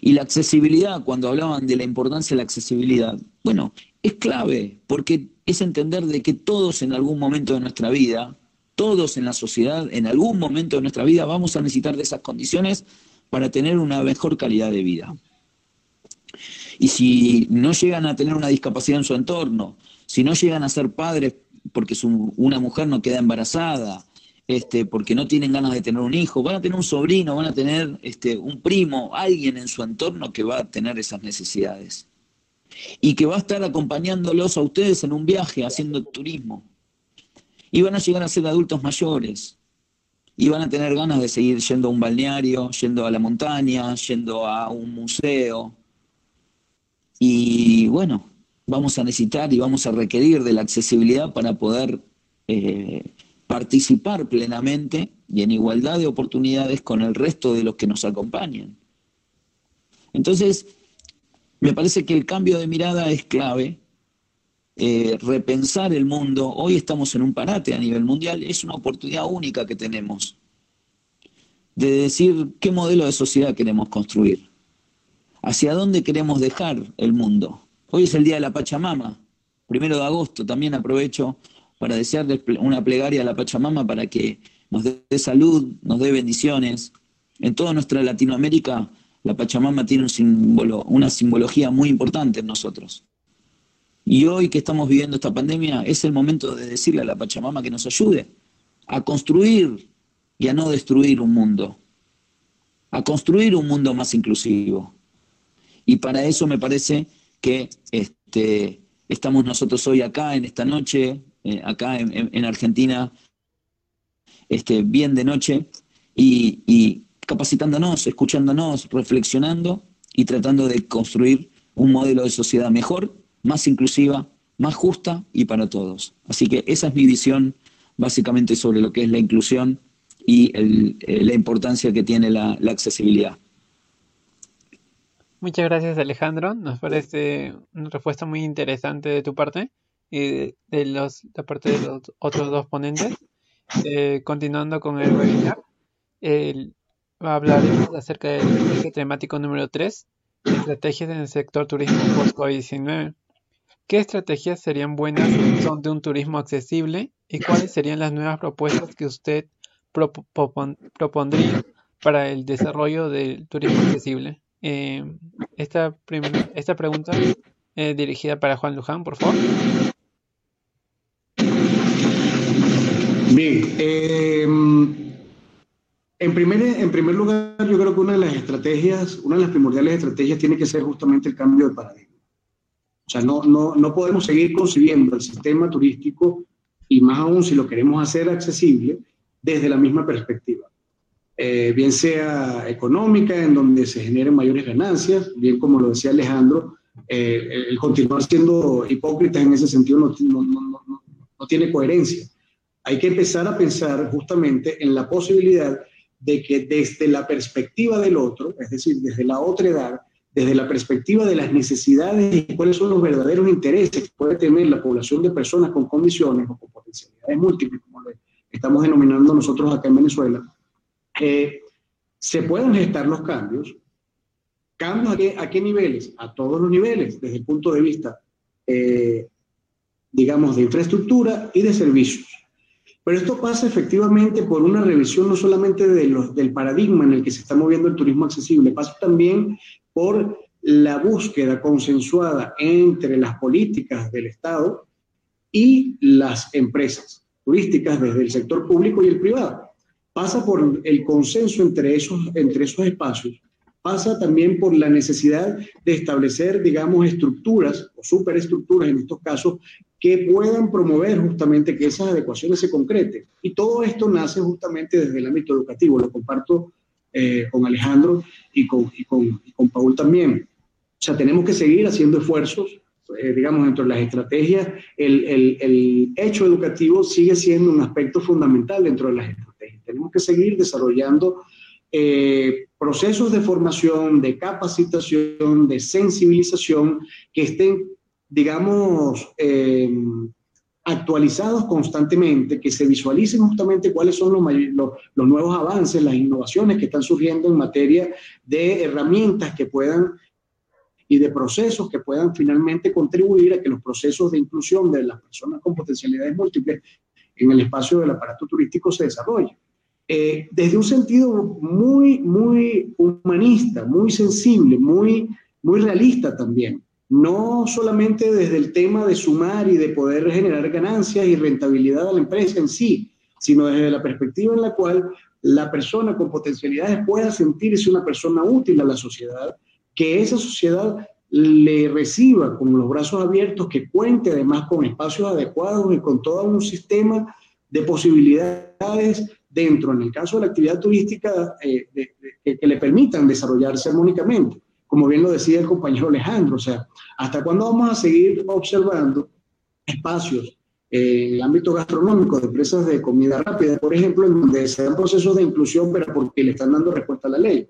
Speaker 4: Y la accesibilidad, cuando hablaban de la importancia de la accesibilidad, bueno, es clave, porque es entender de que todos en algún momento de nuestra vida, todos en la sociedad, en algún momento de nuestra vida vamos a necesitar de esas condiciones para tener una mejor calidad de vida. Y si no llegan a tener una discapacidad en su entorno, si no llegan a ser padres porque una mujer no queda embarazada, este, porque no tienen ganas de tener un hijo, van a tener un sobrino, van a tener este, un primo, alguien en su entorno que va a tener esas necesidades. Y que va a estar acompañándolos a ustedes en un viaje, haciendo turismo. Y van a llegar a ser adultos mayores. Y van a tener ganas de seguir yendo a un balneario, yendo a la montaña, yendo a un museo. Y bueno, vamos a necesitar y vamos a requerir de la accesibilidad para poder eh, participar plenamente y en igualdad de oportunidades con el resto de los que nos acompañan. Entonces, me parece que el cambio de mirada es clave. Eh, repensar el mundo, hoy estamos en un parate a nivel mundial, es una oportunidad única que tenemos de decir qué modelo de sociedad queremos construir, hacia dónde queremos dejar el mundo. Hoy es el Día de la Pachamama, primero de agosto, también aprovecho para desearle una plegaria a la Pachamama para que nos dé salud, nos dé bendiciones. En toda nuestra Latinoamérica, la Pachamama tiene un símbolo, una simbología muy importante en nosotros. Y hoy que estamos viviendo esta pandemia, es el momento de decirle a la Pachamama que nos ayude a construir y a no destruir un mundo, a construir un mundo más inclusivo. Y para eso me parece que este, estamos nosotros hoy acá en esta noche, eh, acá en, Argentina, este, bien de noche, y, capacitándonos, escuchándonos, reflexionando y tratando de construir un modelo de sociedad mejor, más inclusiva, más justa y para todos. Así que esa es mi visión básicamente sobre lo que es la inclusión y eh, la importancia que tiene la, accesibilidad.
Speaker 1: Muchas gracias Alejandro, nos parece una respuesta muy interesante de tu parte y de, los, la parte de los otros dos ponentes. Eh, continuando con el webinar, hablaremos acerca del temático número 3, estrategias en el sector turismo post-COVID-19. ¿Qué estrategias serían buenas son de un turismo accesible y cuáles serían las nuevas propuestas que usted propondría para el desarrollo del turismo accesible? Eh, esta, esta pregunta es dirigida para Juan Luján, por favor.
Speaker 3: Bien, eh, en, primer, en primer lugar, yo creo que una de las estrategias, una de las primordiales estrategias tiene que ser justamente el cambio de paradigma. O sea, no, no, no podemos seguir concibiendo el sistema turístico y más aún si lo queremos hacer accesible desde la misma perspectiva. Eh, bien sea económica, en donde se generen mayores ganancias, bien como lo decía Alejandro, eh, el continuar siendo hipócritas en ese sentido no, no, no, no tiene coherencia hay que empezar a pensar justamente en la posibilidad de que desde la perspectiva del otro, es decir, desde la otra edad, desde la perspectiva de las necesidades y cuáles son los verdaderos intereses que puede tener la población de personas con condiciones o con potencialidades múltiples, como lo estamos denominando nosotros acá en Venezuela, eh, se puedan gestar los cambios. ¿Cambios a qué, a qué, niveles? A todos los niveles, desde el punto de vista, eh, digamos, de infraestructura y de servicios. Pero esto pasa efectivamente por una revisión no solamente de los, del paradigma en el que se está moviendo el turismo accesible, pasa también por la búsqueda consensuada entre las políticas del Estado y las empresas turísticas desde el sector público y el privado. Pasa por el consenso entre esos, entre esos espacios, pasa también por la necesidad de establecer, digamos, estructuras o superestructuras en estos casos que puedan promover justamente que esas adecuaciones se concreten. Y todo esto nace justamente desde el ámbito educativo, lo comparto eh, con Alejandro y con, y, con, con, Paul también. O sea, tenemos que seguir haciendo esfuerzos, eh, digamos, dentro de las estrategias, el, el, el hecho educativo sigue siendo un aspecto fundamental dentro de las estrategias. Tenemos que seguir desarrollando eh, procesos de formación, de capacitación, de sensibilización que estén digamos, eh, actualizados constantemente, que se visualicen justamente cuáles son los, nuevos avances, las innovaciones que están surgiendo en materia de herramientas que puedan y de procesos que puedan finalmente contribuir a que los procesos de inclusión de las personas con potencialidades múltiples en el espacio del aparato turístico se desarrollen. Eh, desde un sentido muy, muy humanista, muy sensible, muy, muy realista también no solamente desde el tema de sumar y de poder generar ganancias y rentabilidad a la empresa en sí, sino desde la perspectiva en la cual la persona con potencialidades pueda sentirse una persona útil a la sociedad, que esa sociedad le reciba con los brazos abiertos, que cuente además con espacios adecuados y con todo un sistema de posibilidades dentro, en el caso de la actividad turística, eh, que le permitan desarrollarse armónicamente. Como bien lo decía el compañero Alejandro, o sea, ¿hasta cuándo vamos a seguir observando espacios en el ámbito gastronómico de empresas de comida rápida, por ejemplo, en donde se dan procesos de inclusión, pero porque le están dando respuesta a la ley.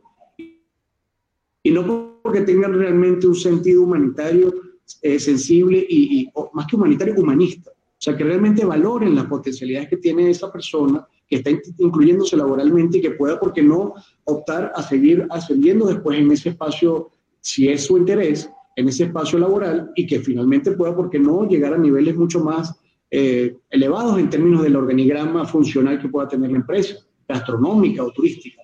Speaker 3: Y no porque tengan realmente un sentido humanitario eh, sensible y, más que humanitario, humanista. O sea, que realmente valoren las potencialidades que tiene esa persona que está incluyéndose laboralmente y que pueda, ¿por qué no?, optar a seguir ascendiendo después en ese espacio, si es su interés, en ese espacio laboral y que finalmente pueda, ¿por qué no?, llegar a niveles mucho más eh, elevados en términos del organigrama funcional que pueda tener la empresa, gastronómica o turística.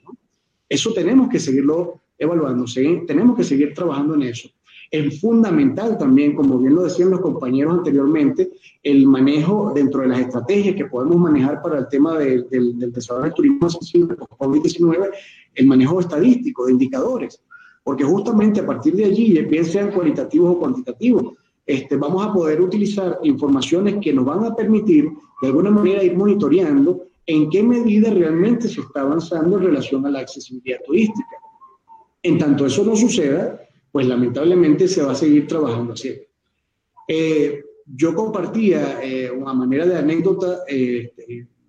Speaker 3: Eso tenemos que seguirlo evaluando, tenemos que seguir trabajando en eso. Es fundamental también, como bien lo decían los compañeros anteriormente, el manejo dentro de las estrategias que podemos manejar para el tema del desarrollo del turismo COVID-19, el manejo estadístico de indicadores, porque justamente a partir de allí, bien sean cualitativos o cuantitativos, este, vamos a poder utilizar informaciones que nos van a permitir de alguna manera ir monitoreando en qué medida realmente se está avanzando en relación a la accesibilidad turística. En tanto eso no suceda, pues lamentablemente se va a seguir trabajando así. Eh, yo compartía eh, una manera de anécdota, eh,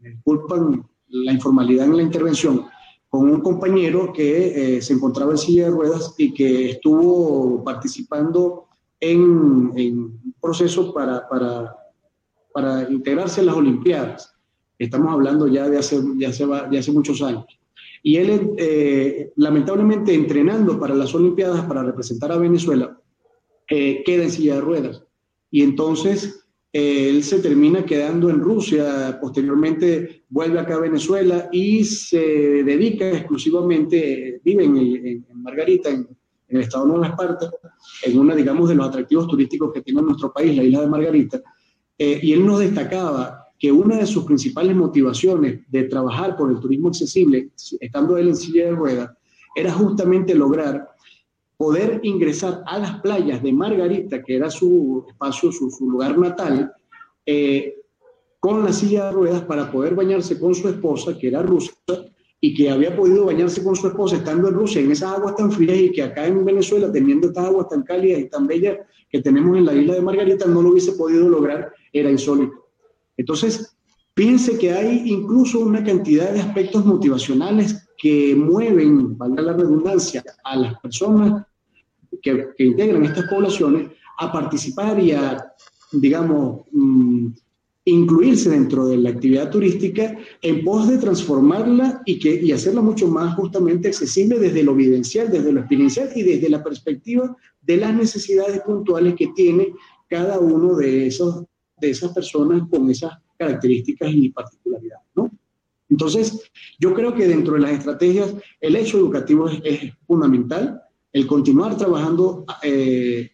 Speaker 3: me disculpan la informalidad en la intervención, con un compañero que se encontraba en silla de ruedas y que estuvo participando en, un proceso para, para, para, integrarse en las Olimpiadas. Estamos hablando ya de hace, de hace, de hace muchos años. Y él, eh, lamentablemente, entrenando para las Olimpiadas, para representar a Venezuela, eh, queda en silla de ruedas. Y entonces eh, él se termina quedando en Rusia, posteriormente vuelve acá a Venezuela y se dedica exclusivamente, vive en, en Margarita, en, en el estado de Nueva Esparta, en una, digamos, de los atractivos turísticos que tiene nuestro país, la isla de Margarita, eh, y él nos destacaba que una de sus principales motivaciones de trabajar por el turismo accesible, estando él en silla de ruedas, era justamente lograr poder ingresar a las playas de Margarita, que era su espacio, su, lugar natal, eh, con la silla de ruedas para poder bañarse con su esposa, que era rusa, y que había podido bañarse con su esposa estando en Rusia en esas aguas tan frías y que acá en Venezuela, teniendo estas aguas tan cálidas y tan bellas que tenemos en la isla de Margarita, no lo hubiese podido lograr, era insólito. Entonces, piense que hay incluso una cantidad de aspectos motivacionales que mueven, valga la redundancia, a las personas que, que integran estas poblaciones a participar y a, digamos, mm, incluirse dentro de la actividad turística en pos de transformarla y, que, y hacerla mucho más justamente accesible desde lo evidencial, desde lo experiencial y desde la perspectiva de las necesidades puntuales que tiene cada uno de, esos, de esas personas con esas características y particularidades. ¿no? Entonces, yo creo que dentro de las estrategias el hecho educativo es, fundamental, el continuar trabajando eh,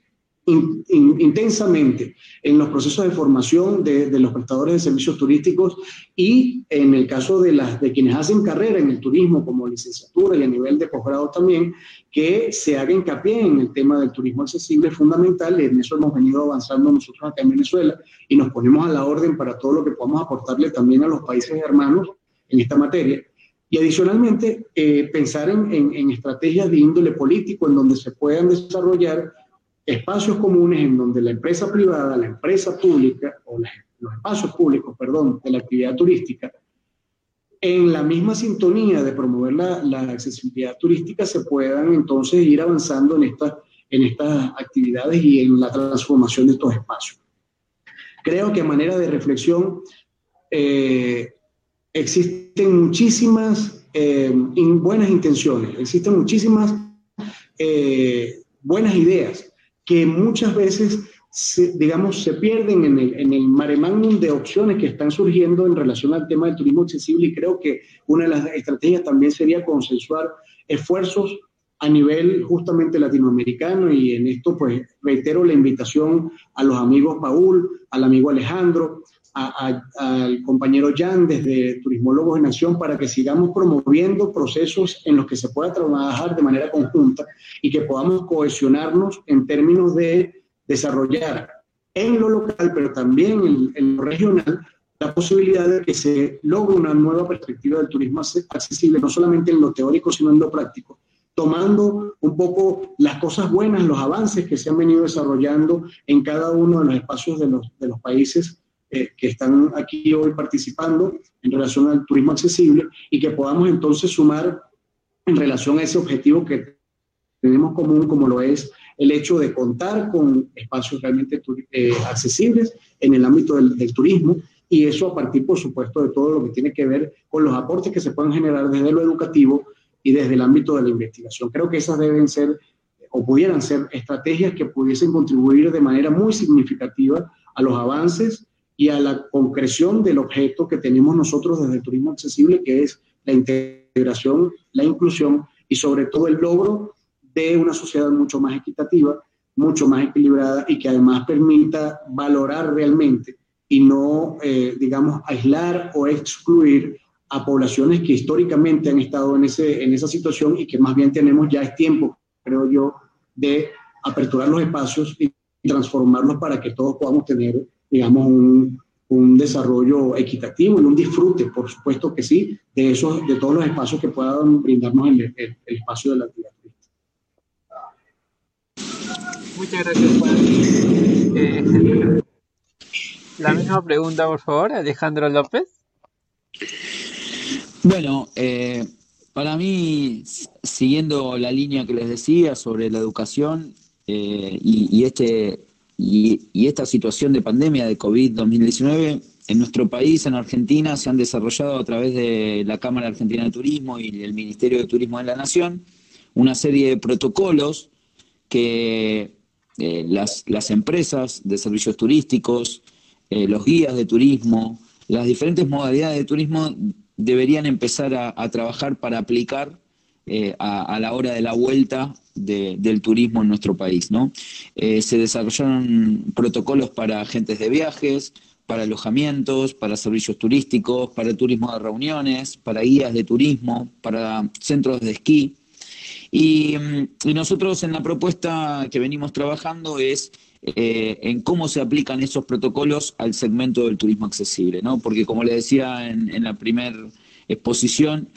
Speaker 3: intensamente en los procesos de formación de, los prestadores de servicios turísticos y en el caso de, las, de quienes hacen carrera en el turismo como licenciatura y a nivel de posgrado también, que se haga hincapié en el tema del turismo accesible es fundamental. En eso hemos venido avanzando nosotros acá en Venezuela y nos ponemos a la orden para todo lo que podamos aportarle también a los países hermanos en esta materia. Y adicionalmente, eh, pensar en, en estrategias de índole político en donde se puedan desarrollar espacios comunes en donde la empresa privada, la empresa pública, o los espacios públicos, perdón, de la actividad turística, en la misma sintonía de promover la, la accesibilidad turística, se puedan entonces ir avanzando en, estas en estas actividades y en la transformación de estos espacios. Creo que a manera de reflexión eh, existen muchísimas eh, buenas intenciones, existen muchísimas eh, buenas ideas que muchas veces, digamos, se pierden en el, en mare magnum de opciones que están surgiendo en relación al tema del turismo accesible. Y creo que una de las estrategias también sería consensuar esfuerzos a nivel justamente latinoamericano. Y en esto pues reitero la invitación a los amigos Paul, al amigo Alejandro, al compañero Jan desde Turismólogos de Nación para que sigamos promoviendo procesos en los que se pueda trabajar de manera conjunta y que podamos cohesionarnos en términos de desarrollar en lo local, pero también en, en lo regional, la posibilidad de que se logre una nueva perspectiva del turismo accesible, no solamente en lo teórico, sino en lo práctico, tomando un poco las cosas buenas, los avances que se han venido desarrollando en cada uno de los espacios de los, de los países eh, que están aquí hoy participando en relación al turismo accesible y que podamos entonces sumar en relación a ese objetivo que tenemos común, como lo es el hecho de contar con espacios realmente eh, accesibles en el ámbito del, del turismo y eso a partir, por supuesto, de todo lo que tiene que ver con los aportes que se pueden generar desde lo educativo y desde el ámbito de la investigación. Creo que esas deben ser o pudieran ser estrategias que pudiesen contribuir de manera muy significativa a los avances y a la concreción del objeto que tenemos nosotros desde el turismo accesible, que es la integración, la inclusión y sobre todo el logro de una sociedad mucho más equitativa, mucho más equilibrada y que además permita valorar realmente y no, eh, digamos, aislar o excluir a poblaciones que históricamente han estado en, ese, en esa situación y que más bien tenemos ya es tiempo, creo yo, de aperturar los espacios y transformarlos para que todos podamos tener, digamos, un, un desarrollo equitativo y un disfrute, por supuesto que sí, de esos, de todos los espacios que puedan brindarnos el, el, espacio de la actividad
Speaker 1: Muchas gracias, Juan. Eh, la misma pregunta, por favor, Alejandro López.
Speaker 4: Bueno, eh, para mí, siguiendo la línea que les decía sobre la educación eh, y, este, y, esta situación de pandemia de COVID-2019, en nuestro país, en Argentina, se han desarrollado a través de la Cámara Argentina de Turismo y el Ministerio de Turismo de la Nación una serie de protocolos que eh, las, las, empresas de servicios turísticos, los guías de turismo, las diferentes modalidades de turismo deberían empezar a, trabajar para aplicar eh, a, la hora de la vuelta del turismo en nuestro país. ¿no? Eh, se desarrollaron protocolos para agentes de viajes, para alojamientos, para servicios turísticos, para turismo de reuniones, para guías de turismo, para centros de esquí. Y, y nosotros en la propuesta que venimos trabajando es eh, en cómo se aplican esos protocolos al segmento del turismo accesible, ¿no? Porque como le decía en, la primera exposición,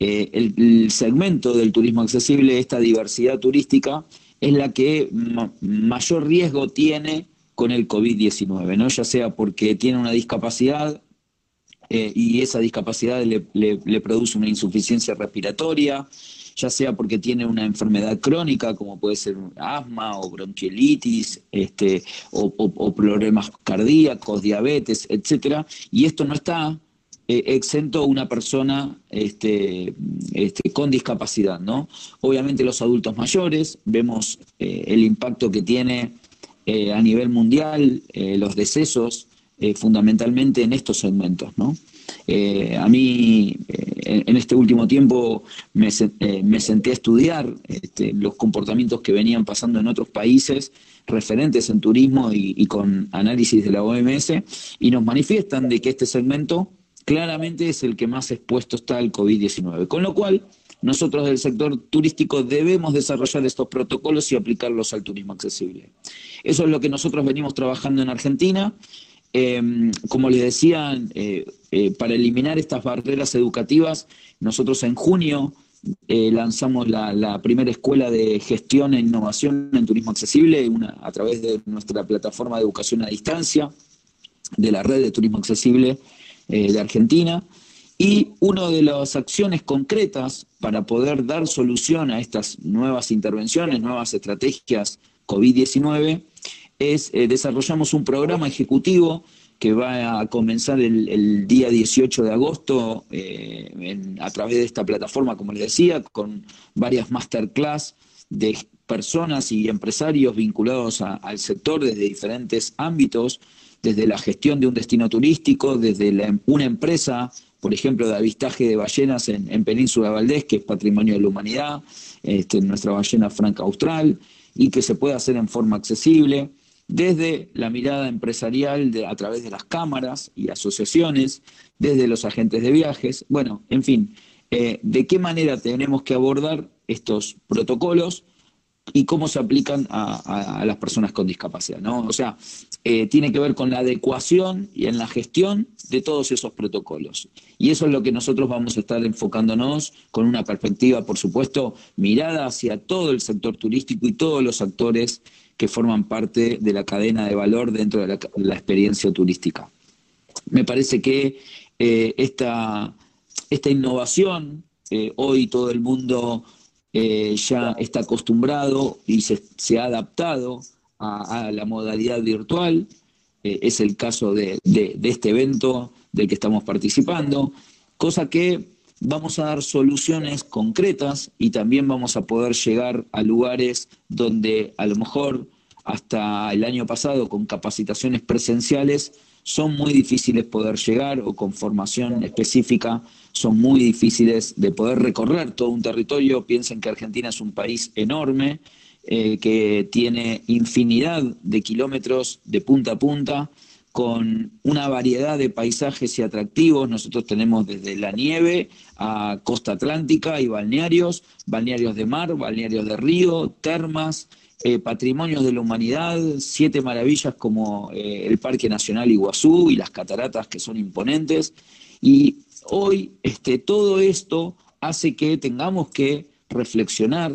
Speaker 4: eh, el, segmento del turismo accesible, esta diversidad turística, es la que mayor riesgo tiene con el COVID-19, ¿no? Ya sea porque tiene una discapacidad eh, y esa discapacidad le produce una insuficiencia respiratoria, ya sea porque tiene una enfermedad crónica, como puede ser asma o bronquiolitis, este, o, problemas cardíacos, diabetes, etcétera, y esto no está eh, exento una persona este, este, con discapacidad, ¿no? Obviamente los adultos mayores, vemos eh, el impacto que tiene eh, a nivel mundial los decesos, fundamentalmente en estos segmentos, ¿no? A mí, en este último tiempo, me, me senté a estudiar este, los comportamientos que venían pasando en otros países referentes en turismo y, con análisis de la OMS, y nos manifiestan de que este segmento claramente es el que más expuesto está al COVID-19. Con lo cual, nosotros del sector turístico debemos desarrollar estos protocolos y aplicarlos al turismo accesible. Eso es lo que nosotros venimos trabajando en Argentina. Em, como les decía, eh, eh, para eliminar estas barreras educativas, nosotros en junio eh, lanzamos la, primera escuela de gestión e innovación en turismo accesible a través de nuestra plataforma de educación a distancia, de la red de turismo accesible de Argentina. Y una de las acciones concretas para poder dar solución a estas nuevas intervenciones, nuevas estrategias COVID-19, es eh, desarrollamos un programa ejecutivo que va a comenzar el, día 18 de agosto eh, a través de esta plataforma, como les decía, con varias masterclass de personas y empresarios vinculados al sector desde diferentes ámbitos, desde la gestión de un destino turístico, desde una empresa, por ejemplo, de avistaje de ballenas en, Península Valdés, que es patrimonio de la humanidad, este, nuestra ballena franca austral, y que se puede hacer en forma accesible desde la mirada empresarial a través de las cámaras y asociaciones, desde los agentes de viajes, bueno, en fin, eh, de qué manera tenemos que abordar estos protocolos y cómo se aplican a, las personas con discapacidad, ¿no? O sea, eh, tiene que ver con la adecuación y en la gestión de todos esos protocolos. Y eso es lo que nosotros vamos a estar enfocándonos con una perspectiva, por supuesto, mirada hacia todo el sector turístico y todos los actores que forman parte de la cadena de valor dentro de la, experiencia turística. Me parece que eh, esta, esta, innovación, eh, hoy todo el mundo eh, ya está acostumbrado y se, ha adaptado a, la modalidad virtual. es el caso de, de, este evento del que estamos participando, cosa que vamos a dar soluciones concretas y también vamos a poder llegar a lugares donde a lo mejor hasta el año pasado con capacitaciones presenciales son muy difíciles poder llegar o con formación específica son muy difíciles de poder recorrer todo un territorio. Piensen que Argentina es un país enorme, eh, que tiene infinidad de kilómetros de punta a punta con una variedad de paisajes y atractivos. Nosotros tenemos desde la nieve a costa atlántica y balnearios, balnearios de mar, balnearios de río, termas, eh, patrimonios de la humanidad, siete maravillas como eh, el Parque Nacional Iguazú y las cataratas que son imponentes. Y hoy este, todo esto hace que tengamos que reflexionar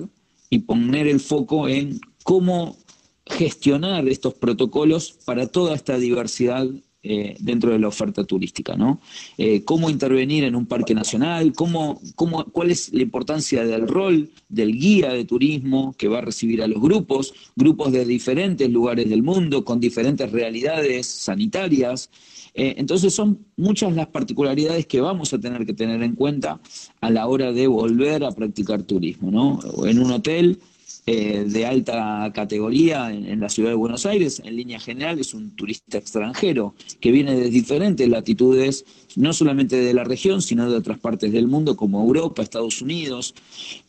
Speaker 4: y poner el foco en cómo gestionar estos protocolos para toda esta diversidad eh, dentro de la oferta turística, ¿no? Eh, cómo intervenir en un parque nacional, cómo, cómo, cuál es la importancia del rol del guía de turismo que va a recibir a los grupos, grupos de diferentes lugares del mundo, con diferentes realidades sanitarias. Eh, entonces son muchas las particularidades que vamos a tener que tener en cuenta a la hora de volver a practicar turismo, ¿no? En un hotel eh, de alta categoría en, la ciudad de Buenos Aires, en línea general es un turista extranjero que viene de diferentes latitudes, no solamente de la región, sino de otras partes del mundo como Europa, Estados Unidos,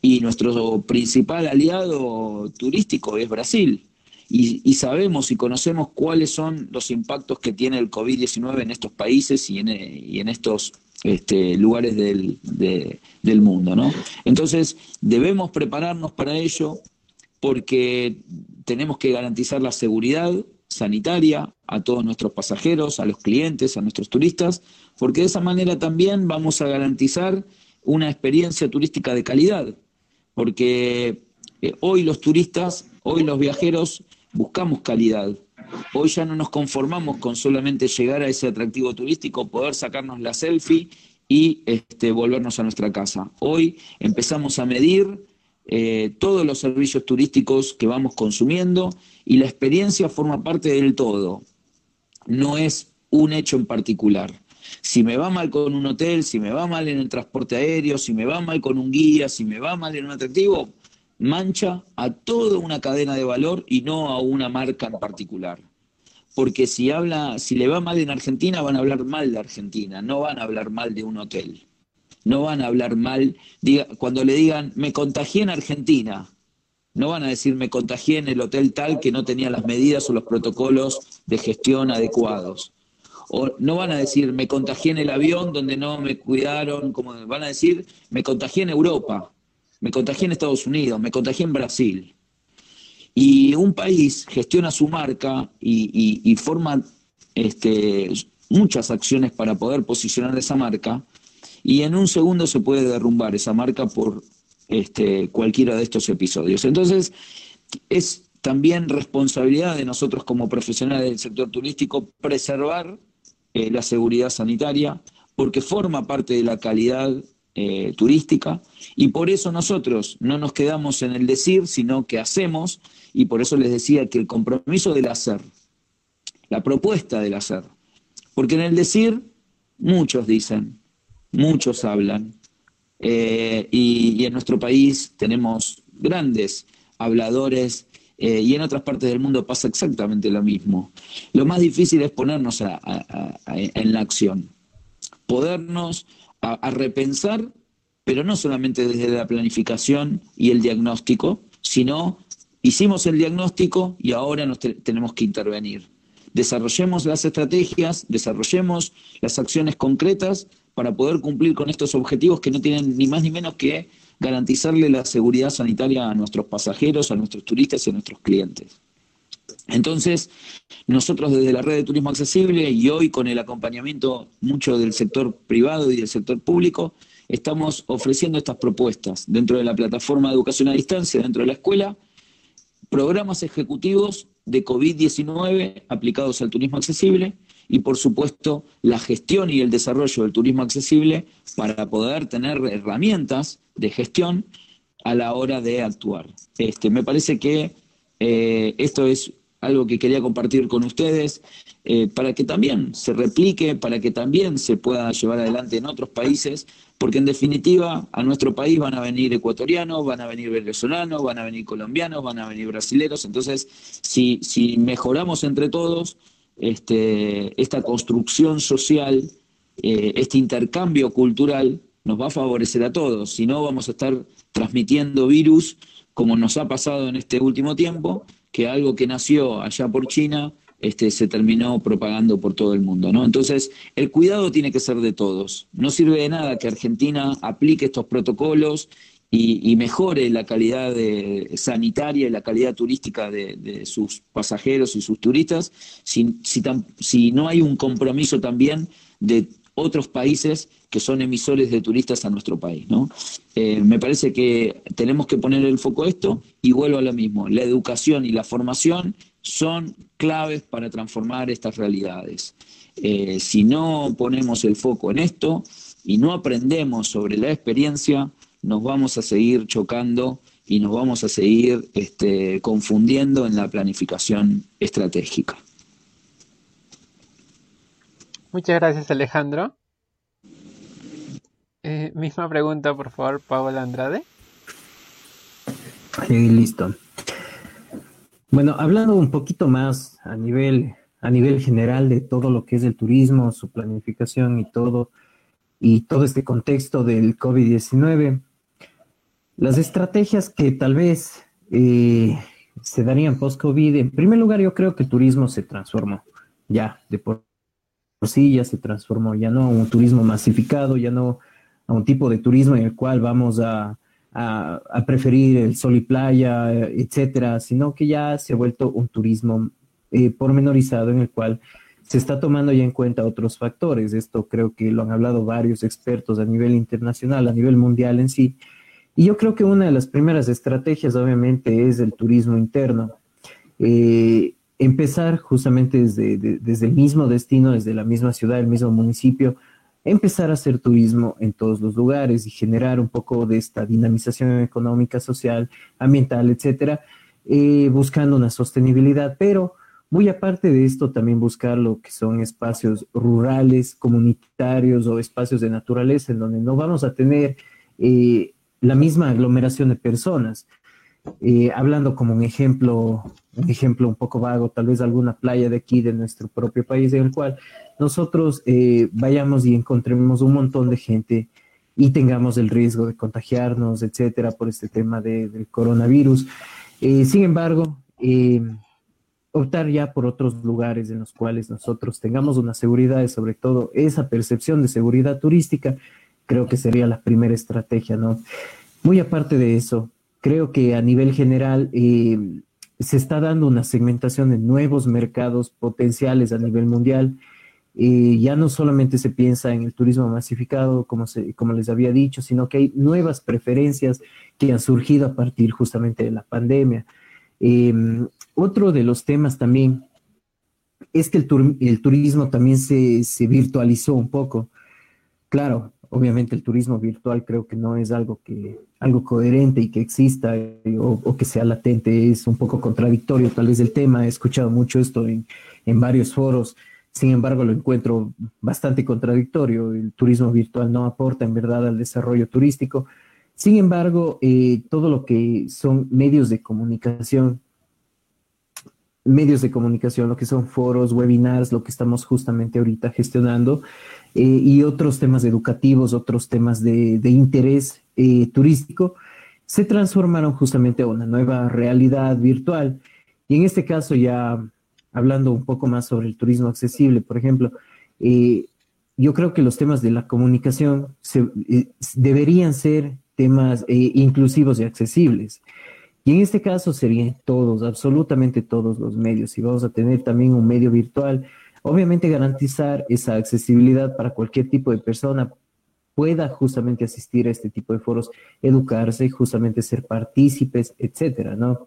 Speaker 4: y nuestro principal aliado turístico es Brasil. Y, sabemos y conocemos cuáles son los impactos que tiene el COVID-19 en estos países y en, estos este, lugares del, mundo. Entonces, debemos prepararnos para ello, porque tenemos que garantizar la seguridad sanitaria a todos nuestros pasajeros, a los clientes, a nuestros turistas, porque de esa manera también vamos a garantizar una experiencia turística de calidad, porque eh, hoy los turistas, hoy los viajeros buscamos calidad. Hoy ya no nos conformamos con solamente llegar a ese atractivo turístico, poder sacarnos la selfie y este, volvernos a nuestra casa. Hoy empezamos a medir eh, todos los servicios turísticos que vamos consumiendo y la experiencia forma parte del todo, no es un hecho en particular. Si me va mal con un hotel, si me va mal en el transporte aéreo, si me va mal con un guía, si me va mal en un atractivo, mancha a toda una cadena de valor y no a una marca en particular. Porque si habla, si le va mal en Argentina, van a hablar mal de Argentina, no van a hablar mal de un hotel no van a hablar mal. cuando le digan, me contagié en Argentina, no van a decir, me contagié en el hotel tal que no tenía las medidas o los protocolos de gestión adecuados. O no van a decir, me contagié en el avión donde no me cuidaron, como van a decir, me contagié en Europa, me contagié en Estados Unidos, me contagié en Brasil. Y un país gestiona su marca y, forma este, muchas acciones para poder posicionar esa marca y en un segundo se puede derrumbar esa marca por este, cualquiera de estos episodios. Entonces, es también responsabilidad de nosotros como profesionales del sector turístico preservar eh, la seguridad sanitaria, porque forma parte de la calidad eh, turística y por eso nosotros no nos quedamos en el decir, sino que hacemos y por eso les decía que el compromiso del hacer, la propuesta del hacer, porque en el decir muchos dicen, muchos hablan, eh, y, en nuestro país tenemos grandes habladores eh, y en otras partes del mundo pasa exactamente lo mismo. Lo más difícil es ponernos en la acción, podernos a, repensar, pero no solamente desde la planificación y el diagnóstico, sino hicimos el diagnóstico y ahora nos tenemos que intervenir. Desarrollemos las estrategias, desarrollemos las acciones concretas para poder cumplir con estos objetivos que no tienen ni más ni menos que garantizarle la seguridad sanitaria a nuestros pasajeros, a nuestros turistas y a nuestros clientes. Entonces, nosotros desde la red de turismo accesible y hoy con el acompañamiento mucho del sector privado y del sector público, estamos ofreciendo estas propuestas dentro de la plataforma de educación a distancia, dentro de la escuela, programas ejecutivos de COVID-19 aplicados al turismo accesible y, por supuesto, la gestión y el desarrollo del turismo accesible para poder tener herramientas de gestión a la hora de actuar. Este, me parece que eh, esto es algo que quería compartir con ustedes, eh, para que también se replique, para que también se pueda llevar adelante en otros países, porque en definitiva a nuestro país van a venir ecuatorianos, van a venir venezolanos, van a venir colombianos, van a venir brasileros, entonces si, si mejoramos entre todos este, esta construcción social, eh, este intercambio cultural, nos va a favorecer a todos, si no vamos a estar transmitiendo virus como nos ha pasado en este último tiempo, que algo que nació allá por China este, se terminó propagando por todo el mundo. ¿no? Entonces, el cuidado tiene que ser de todos. No sirve de nada que Argentina aplique estos protocolos y, mejore la calidad sanitaria y la calidad turística de, sus pasajeros y sus turistas si, no hay un compromiso también de otros países que son emisores de turistas a nuestro país. ¿no? Eh, me parece que tenemos que poner el foco a esto y vuelvo a lo mismo. La educación y la formación son claves para transformar estas realidades. Eh, si no ponemos el foco en esto y no aprendemos sobre la experiencia, nos vamos a seguir chocando y nos vamos a seguir este, confundiendo en la planificación estratégica.
Speaker 1: Muchas gracias Alejandro. Eh, misma pregunta, por favor, Paola Andrade.
Speaker 2: Sí, listo. Bueno, hablando un poquito más a nivel, a nivel general de todo lo que es el turismo, su planificación y todo, y todo este contexto del COVID-19, las estrategias que tal vez eh, se darían post-COVID, en primer lugar yo creo que el turismo se transformó ya de por sí ya se transformó, ya no a un turismo masificado, ya no a un tipo de turismo en el cual vamos a, preferir el sol y playa, etcétera, sino que ya se ha vuelto un turismo eh, pormenorizado en el cual se está tomando ya en cuenta otros factores. Esto creo que lo han hablado varios expertos a nivel internacional, a nivel mundial en sí. Y yo creo que una de las primeras estrategias, obviamente, es el turismo interno. Eh, empezar justamente desde, desde el mismo destino, desde la misma ciudad, el mismo municipio, empezar a hacer turismo en todos los lugares y generar un poco de esta dinamización económica, social, ambiental, etcétera, eh, buscando una sostenibilidad, pero muy aparte de esto, también buscar lo que son espacios rurales, comunitarios o espacios de naturaleza en donde no vamos a tener eh, la misma aglomeración de personas. Eh, hablando como un ejemplo, un ejemplo un poco vago, tal vez alguna playa de aquí, de nuestro propio país, en el cual nosotros eh, vayamos y encontremos un montón de gente y tengamos el riesgo de contagiarnos, etcétera, por este tema del coronavirus. Sin embargo, optar ya por otros lugares en los cuales nosotros tengamos una seguridad y sobre todo esa percepción de seguridad turística, creo que sería la primera estrategia, ¿no? Muy aparte de eso, creo que a nivel general eh, se está dando una segmentación de nuevos mercados potenciales a nivel mundial. Eh, ya no solamente se piensa en el turismo masificado, como, se, como les había dicho, sino que hay nuevas preferencias que han surgido a partir justamente de la pandemia. Em, otro de los temas también es que el, el turismo también se, se virtualizó un poco. Claro, obviamente el turismo virtual creo que no es algo que algo coherente y que exista o, que sea latente es un poco contradictorio tal vez el tema. He escuchado mucho esto en, en, varios foros. Sin embargo lo encuentro bastante contradictorio. El turismo virtual no aporta en verdad al desarrollo turístico. Sin embargo eh, todo lo que son medios de comunicación medios de comunicación, lo que son foros, webinars, lo que estamos justamente ahorita gestionando, eh, y otros temas educativos, otros temas de, interés eh, turístico, se transformaron justamente a una nueva realidad virtual. Y en este caso ya hablando un poco más sobre el turismo accesible, por ejemplo, eh, yo creo que los temas de la comunicación deberían ser temas inclusivos y accesibles. Y en este caso serían todos, absolutamente todos los medios. Y vamos a tener también un medio virtual. Obviamente garantizar esa accesibilidad para cualquier tipo de persona pueda justamente asistir a este tipo de foros, educarse, justamente ser partícipes, etcétera, ¿no?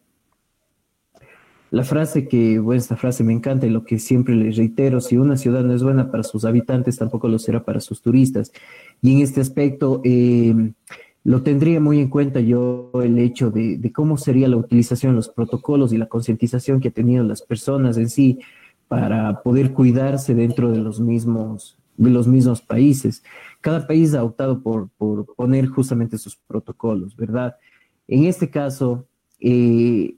Speaker 2: La frase que, bueno, esta frase me encanta y lo que siempre les reitero, si una ciudad no es buena para sus habitantes, tampoco lo será para sus turistas. Y en este aspecto, eh, lo tendría muy en cuenta yo el hecho de, cómo sería la utilización de los protocolos y la concientización que han tenido las personas en sí para poder cuidarse dentro de los mismos, de los mismos países. Cada país ha optado por, por poner justamente sus protocolos, ¿verdad? En este caso, eh,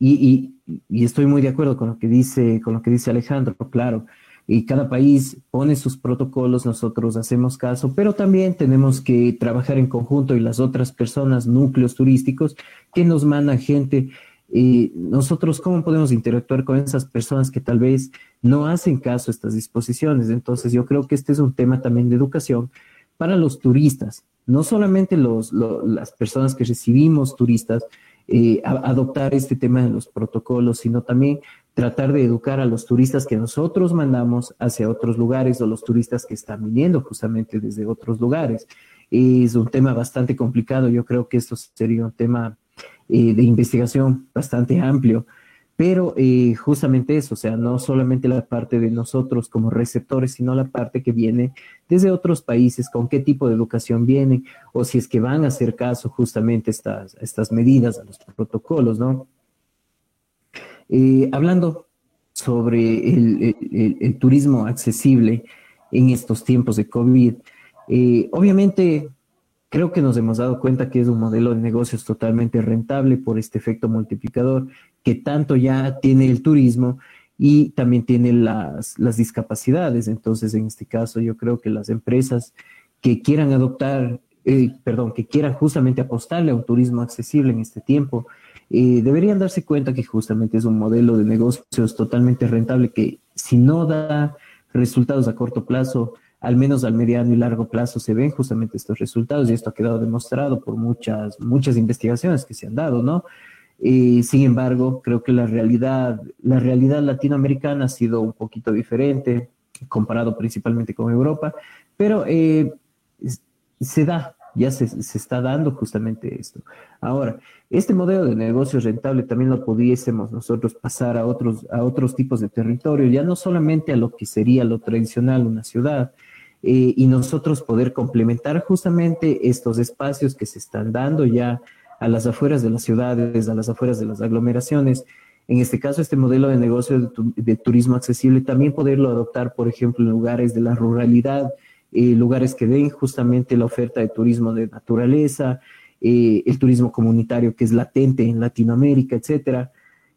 Speaker 2: y, y, estoy muy de acuerdo con lo que dice, con lo que dice Alejandro, claro. Y cada país pone sus protocolos, nosotros hacemos caso, pero también tenemos que trabajar en conjunto y las otras personas, núcleos turísticos que nos mandan gente. Y nosotros, ¿cómo podemos interactuar con esas personas que tal vez no hacen caso a estas disposiciones? Entonces, yo creo que este es un tema también de educación para los turistas, no solamente los, las personas que recibimos turistas, eh, adoptar este tema de los protocolos, sino también tratar de educar a los turistas que nosotros mandamos hacia otros lugares o los turistas que están viniendo justamente desde otros lugares. Es un tema bastante complicado, yo creo que esto sería un tema eh, de investigación bastante amplio pero eh, justamente eso, o sea, no solamente la parte de nosotros como receptores, sino la parte que viene desde otros países, con qué tipo de educación vienen, o si es que van a hacer caso justamente estas, estas medidas, a los protocolos, ¿no? Eh, hablando sobre el, turismo accesible en estos tiempos de COVID, eh, obviamente Creo que nos hemos dado cuenta que es un modelo de negocios totalmente rentable por este efecto multiplicador que tanto ya tiene el turismo y también tiene las, discapacidades. Entonces, en este caso, yo creo que las empresas que quieran adoptar, eh, perdón, que quieran justamente apostarle a un turismo accesible en este tiempo, eh, deberían darse cuenta que justamente es un modelo de negocios totalmente rentable que si no da resultados a corto plazo, al menos al mediano y largo plazo se ven justamente estos resultados y esto ha quedado demostrado por muchas, muchas investigaciones que se han dado, ¿no? Y sin embargo, creo que la realidad, la realidad latinoamericana ha sido un poquito diferente, comparado principalmente con Europa, pero eh, se da, ya se, se, está dando justamente esto. Ahora, este modelo de negocio rentable también lo pudiésemos nosotros pasar a otros, a otros tipos de territorio, ya no solamente a lo que sería lo tradicional, una ciudad, eh, y nosotros poder complementar justamente estos espacios que se están dando ya a las afueras de las ciudades, a las afueras de las aglomeraciones. En este caso, este modelo de negocio de, turismo accesible, también poderlo adoptar, por ejemplo, en lugares de la ruralidad, eh, lugares que den justamente la oferta de turismo de naturaleza, eh, el turismo comunitario que es latente en Latinoamérica, etcétera.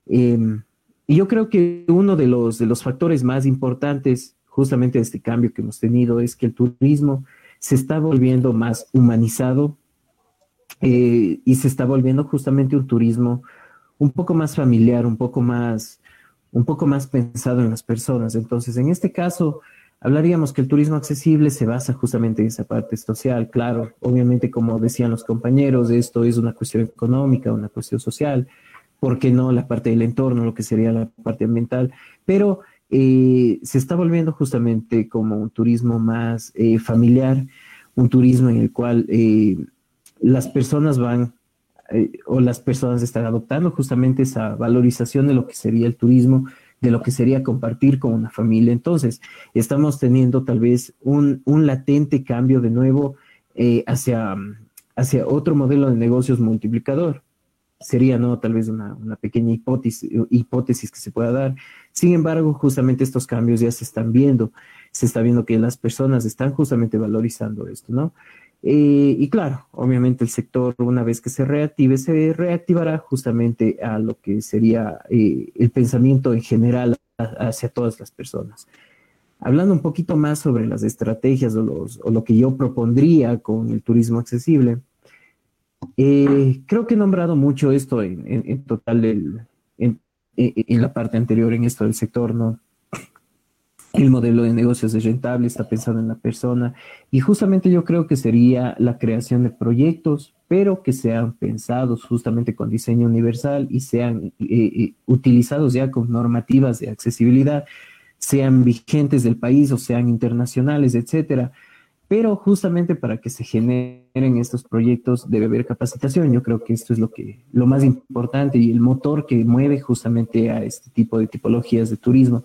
Speaker 2: Em, y yo creo que uno de los, de los factores más importantes justamente este cambio que hemos tenido es que el turismo se está volviendo más humanizado eh, y se está volviendo justamente un turismo un poco más familiar, un poco más, un poco más pensado en las personas. Entonces, en este caso, hablaríamos que el turismo accesible se basa justamente en esa parte social. Claro, obviamente, como decían los compañeros, esto es una cuestión económica, una cuestión social, ¿por qué no la parte del entorno, lo que sería la parte ambiental? Pero eh, se está volviendo justamente como un turismo más eh, familiar, un turismo en el cual eh, las personas van o las personas están adoptando justamente esa valorización de lo que sería el turismo, de lo que sería compartir con una familia. Entonces, estamos teniendo tal vez un, un latente cambio de nuevo hacia, hacia otro modelo de negocios multiplicador sería no tal vez una, pequeña hipótesis, hipótesis que se pueda dar. Sin embargo, justamente estos cambios ya se están viendo, se está viendo que las personas están justamente valorizando esto, ¿no? Eh, y claro, obviamente el sector, una vez que se reactive, se reactivará justamente a lo que sería eh, el pensamiento en general hacia todas las personas. Hablando un poquito más sobre las estrategias o, lo que yo propondría con el turismo accesible, Eh, creo que he nombrado mucho esto en, total en, la parte anterior, en esto del sector, ¿no? El modelo de negocios es rentable, está pensado en la persona y justamente yo creo que sería la creación de proyectos, pero que sean pensados justamente con diseño universal y sean eh, eh, utilizados ya con normativas de accesibilidad, sean vigentes del país o sean internacionales, etcétera pero justamente para que se generen estos proyectos debe haber capacitación. Yo creo que esto es lo que lo más importante y el motor que mueve justamente a este tipo de tipologías de turismo.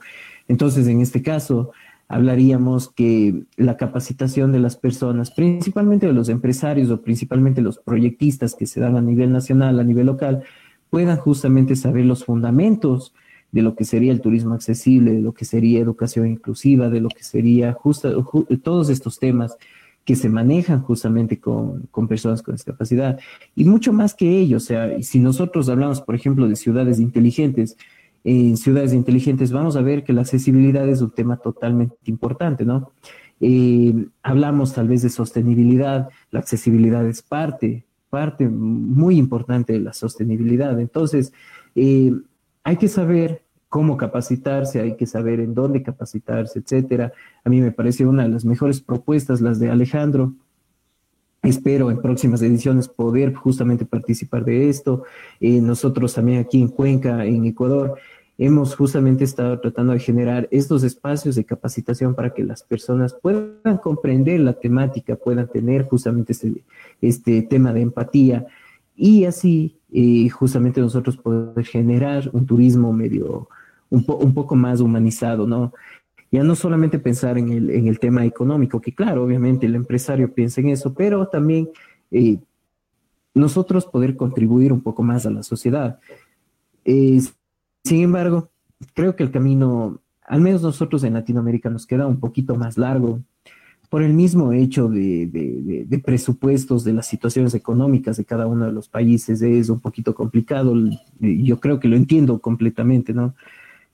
Speaker 2: Entonces, en este caso, hablaríamos que la capacitación de las personas, principalmente de los empresarios o principalmente los proyectistas que se dan a nivel nacional, a nivel local, puedan justamente saber los fundamentos de lo que sería el turismo accesible, de lo que sería educación inclusiva, de lo que sería justo, todos estos temas que se manejan justamente con, con, personas con discapacidad. Y mucho más que ello, o sea, si nosotros hablamos, por ejemplo, de ciudades inteligentes, en ciudades inteligentes vamos a ver que la accesibilidad es un tema totalmente importante, ¿no? Eh, hablamos tal vez de sostenibilidad, la accesibilidad es parte, parte muy importante de la sostenibilidad. Entonces, eh, hay que saber cómo capacitarse, hay que saber en dónde capacitarse, etcétera. A mí me parece una de las mejores propuestas las de Alejandro. Espero en próximas ediciones poder justamente participar de esto. Eh, nosotros también aquí en Cuenca, en Ecuador, hemos justamente estado tratando de generar estos espacios de capacitación para que las personas puedan comprender la temática, puedan tener justamente este, este tema de empatía y así y justamente nosotros poder generar un turismo medio, un poco más humanizado, ¿no? Ya no solamente pensar en el, en el tema económico, que claro, obviamente el empresario piensa en eso, pero también eh, nosotros poder contribuir un poco más a la sociedad. sin embargo, creo que el camino, al menos nosotros en Latinoamérica, nos queda un poquito más largo por el mismo hecho de, presupuestos, de las situaciones económicas de cada uno de los países, es un poquito complicado. Yo creo que lo entiendo completamente, ¿no?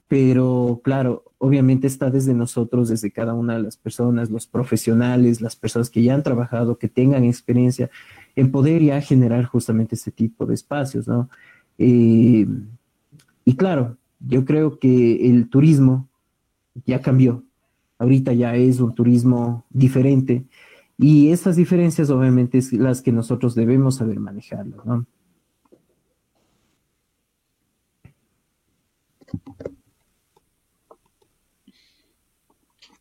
Speaker 2: Pero claro, obviamente está desde nosotros, desde cada una de las personas, los profesionales, las personas que ya han trabajado, que tengan experiencia en poder ya generar justamente ese tipo de espacios, ¿no? Eh, y claro, yo creo que el turismo ya cambió, ahorita ya es un turismo diferente y esas diferencias obviamente es las que nosotros debemos saber manejarlo, ¿no?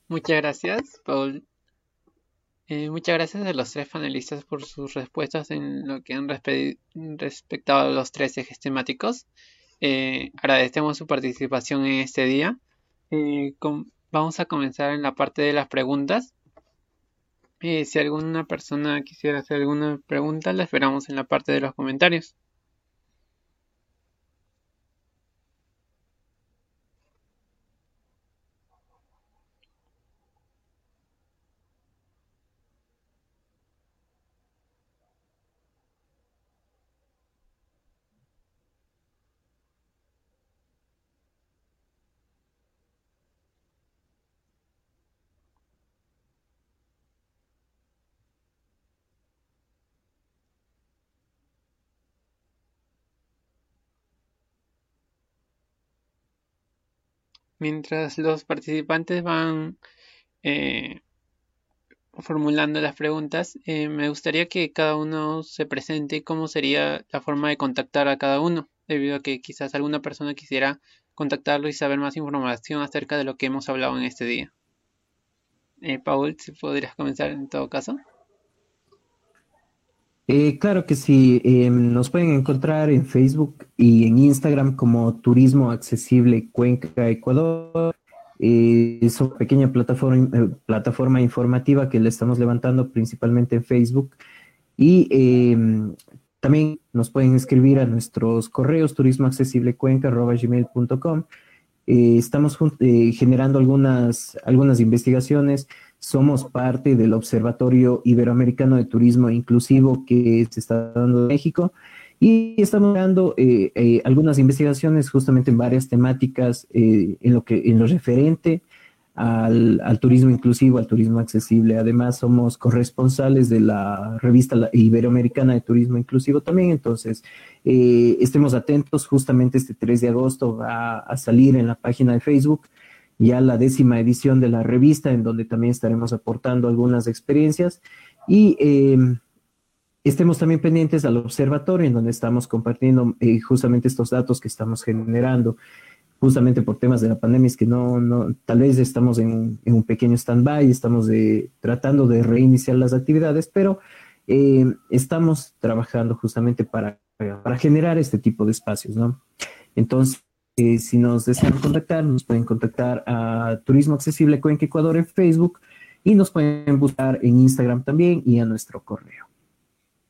Speaker 1: Muchas gracias, Paul. Eh, muchas gracias a los tres panelistas por sus respuestas en lo que han respectado a los tres ejes temáticos. Eh, agradecemos su participación en este día. Eh, Vamos a comenzar en la parte de las preguntas. Si alguna persona quisiera hacer alguna pregunta, la esperamos en la parte de los comentarios. Mientras los participantes van eh, formulando las preguntas, eh, me gustaría que cada uno se presente cómo sería la forma de contactar a cada uno, debido a que quizás alguna persona quisiera contactarlo y saber más información acerca de lo que hemos hablado en este día. Eh, Paul, si podrías comenzar en todo caso.
Speaker 2: Eh, claro que sí, em, nos pueden encontrar en Facebook y en Instagram como Turismo Accesible Cuenca Ecuador. Eh, es una pequeña plataforma, eh, plataforma informativa que le estamos levantando principalmente en Facebook. Y em, también nos pueden escribir a nuestros correos turismoaccesiblecuenca.gmail.com. Eh, estamos generando algunas, algunas investigaciones somos parte del Observatorio Iberoamericano de Turismo Inclusivo que se está dando en México y estamos dando eh, eh, algunas investigaciones justamente en varias temáticas eh, en, lo que, en lo referente al, turismo inclusivo, al turismo accesible. Además, somos corresponsales de la revista Iberoamericana de Turismo Inclusivo también, entonces eh, estemos atentos, justamente este 3 de agosto va a salir en la página de Facebook ya la décima edición de la revista, en donde también estaremos aportando algunas experiencias y em, estemos también pendientes al observatorio, en donde estamos compartiendo eh, justamente estos datos que estamos generando justamente por temas de la pandemia, es que no, no tal vez estamos en, un pequeño stand-by, estamos de, tratando de reiniciar las actividades, pero eh, estamos trabajando justamente para, para generar este tipo de espacios, ¿no? Entonces, eh, si nos desean contactar, nos pueden contactar a Turismo Accesible Cuenca Ecuador en Facebook y nos pueden buscar en Instagram también y a nuestro correo.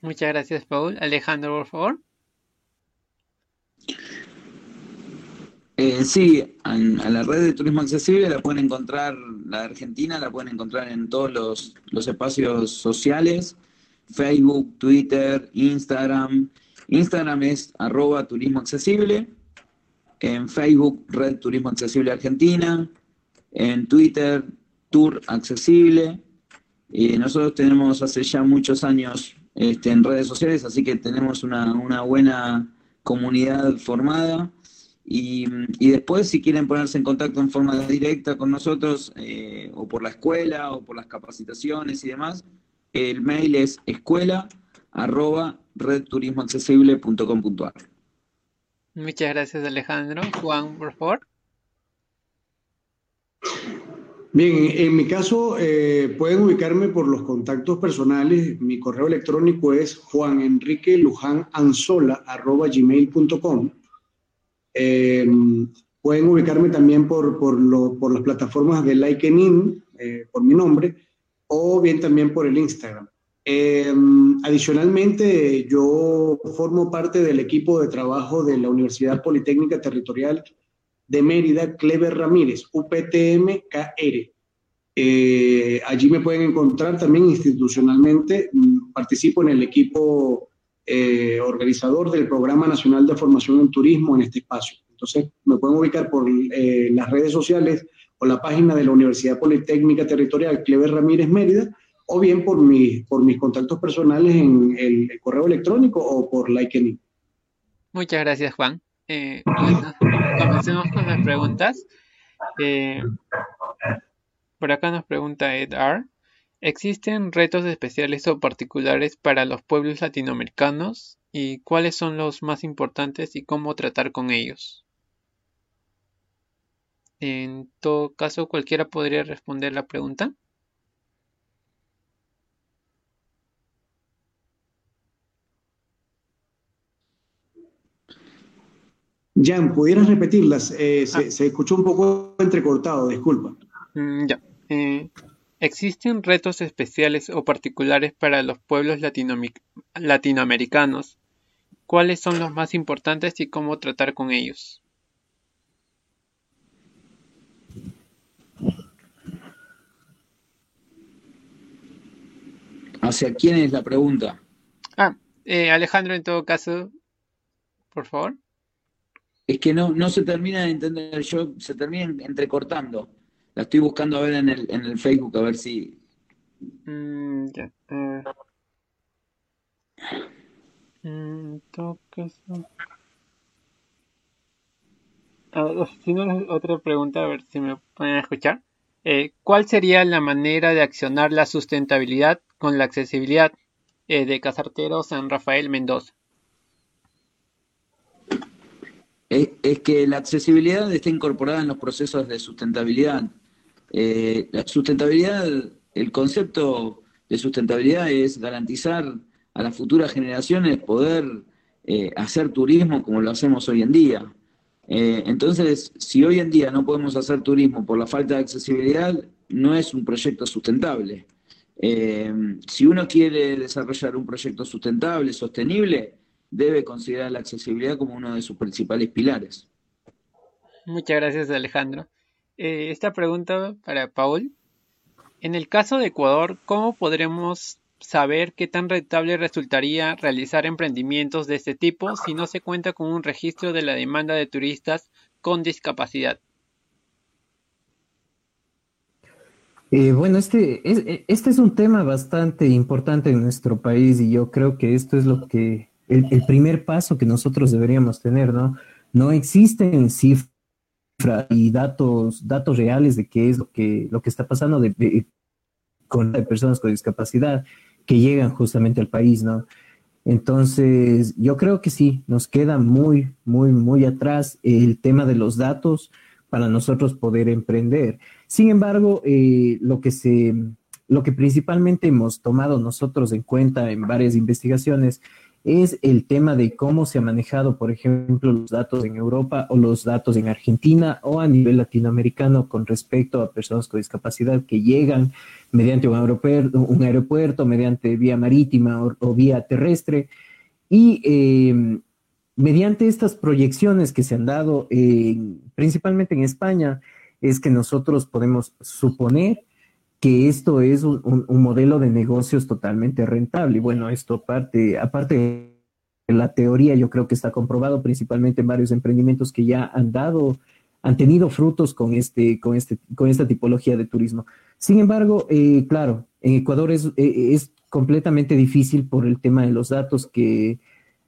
Speaker 1: Muchas gracias, Paul. Alejandro, por favor.
Speaker 4: Eh, sí, a, la red de turismo accesible la pueden encontrar, la de Argentina la pueden encontrar en todos los, espacios sociales, Facebook, Twitter, Instagram. Instagram es arroba turismo accesible, en Facebook Red Turismo Accesible Argentina, en Twitter Tour Accesible. Y nosotros tenemos hace ya muchos años este, en redes sociales, así que tenemos una, una buena comunidad formada y, después, si quieren ponerse en contacto en forma directa con nosotros, eh, o por la escuela, o por las capacitaciones y demás, el mail es escuela arroba redturismoaccesible.com.ar.
Speaker 1: Muchas gracias, Alejandro. Juan, por favor.
Speaker 3: Bien, en mi caso, eh, pueden ubicarme por los contactos personales. Mi correo electrónico es juanenriquelujananzola.gmail.com eh, pueden ubicarme también por, por, las plataformas de LikeIn, eh, por mi nombre, o bien también por el Instagram. Eh, adicionalmente, yo formo parte del equipo de trabajo de la Universidad Politécnica Territorial de Mérida, Clever Ramírez, UPTM-KR. allí me pueden encontrar también institucionalmente. Participo en el equipo eh, organizador del Programa Nacional de Formación en Turismo en este espacio. Entonces, me pueden ubicar por eh, las redes sociales o la página de la Universidad Politécnica Territorial Clever Ramírez Mérida, o bien por, mi, por mis contactos personales en el, correo electrónico o por LikeNing.
Speaker 1: Muchas gracias, Juan. Eh, comencemos con las preguntas. por acá nos pregunta Ed R. ¿Existen retos especiales o particulares para los pueblos latinoamericanos? ¿Y cuáles son los más importantes y cómo tratar con ellos? En todo caso, cualquiera podría responder la pregunta.
Speaker 3: Jan, ¿pudieras repetirlas? Eh, ah. se, escuchó un poco entrecortado, disculpa.
Speaker 1: Mm, ya. Eh, Existen retos especiales o particulares para los pueblos latinoamericanos. ¿Cuáles son los más importantes y cómo tratar con ellos?
Speaker 4: ¿Hacia quién es la pregunta?
Speaker 1: Ah, eh, Alejandro, en todo caso, por favor.
Speaker 4: Es que no, no se termina de entender, yo se termina entrecortando. La estoy buscando a ver en el, en el Facebook, a ver si. Mm, ya.
Speaker 1: Mm, si no, otra pregunta, a ver si me pueden escuchar. Eh, ¿Cuál sería la manera de accionar la sustentabilidad con la accesibilidad eh, de Casartero San Rafael Mendoza?
Speaker 4: Es, que la accesibilidad está incorporada en los procesos de sustentabilidad. Eh, la sustentabilidad, el concepto de sustentabilidad es garantizar a las futuras generaciones poder eh, hacer turismo como lo hacemos hoy en día. Eh, entonces, si hoy en día no podemos hacer turismo por la falta de accesibilidad, no es un proyecto sustentable. si uno quiere desarrollar un proyecto sustentable, sostenible, debe considerar la accesibilidad como uno de sus principales pilares.
Speaker 1: Muchas gracias, Alejandro. Eh, esta pregunta para Paul. En el caso de Ecuador, ¿cómo podremos saber qué tan rentable resultaría realizar emprendimientos de este tipo si no se cuenta con un registro de la demanda de turistas con discapacidad?
Speaker 2: Eh, bueno, este es, este es un tema bastante importante en nuestro país y yo creo que esto es lo que, el, primer paso que nosotros deberíamos tener, ¿no? No existen cifras y datos, datos reales de qué es lo que, lo que está pasando de, con personas con discapacidad que llegan justamente al país, ¿no? Entonces, yo creo que sí, nos queda muy, muy, muy atrás el tema de los datos para nosotros poder emprender. Sin embargo, eh, lo, que se, lo que principalmente hemos tomado nosotros en cuenta en varias investigaciones es el tema de cómo se ha manejado, por ejemplo, los datos en Europa o los datos en Argentina o a nivel latinoamericano con respecto a personas con discapacidad que llegan mediante un aeropuerto, un aeropuerto mediante vía marítima o, vía terrestre. Y em, mediante estas proyecciones que se han dado principalmente en España, es que nosotros podemos suponer que esto es un, modelo de negocios totalmente rentable. Y bueno, esto aparte, aparte de la teoría, yo creo que está comprobado principalmente en varios emprendimientos que ya han dado, han tenido frutos con, este, con, este, con esta tipología de turismo. Sin embargo, eh, claro, en Ecuador es, eh, es completamente difícil por el tema de los datos que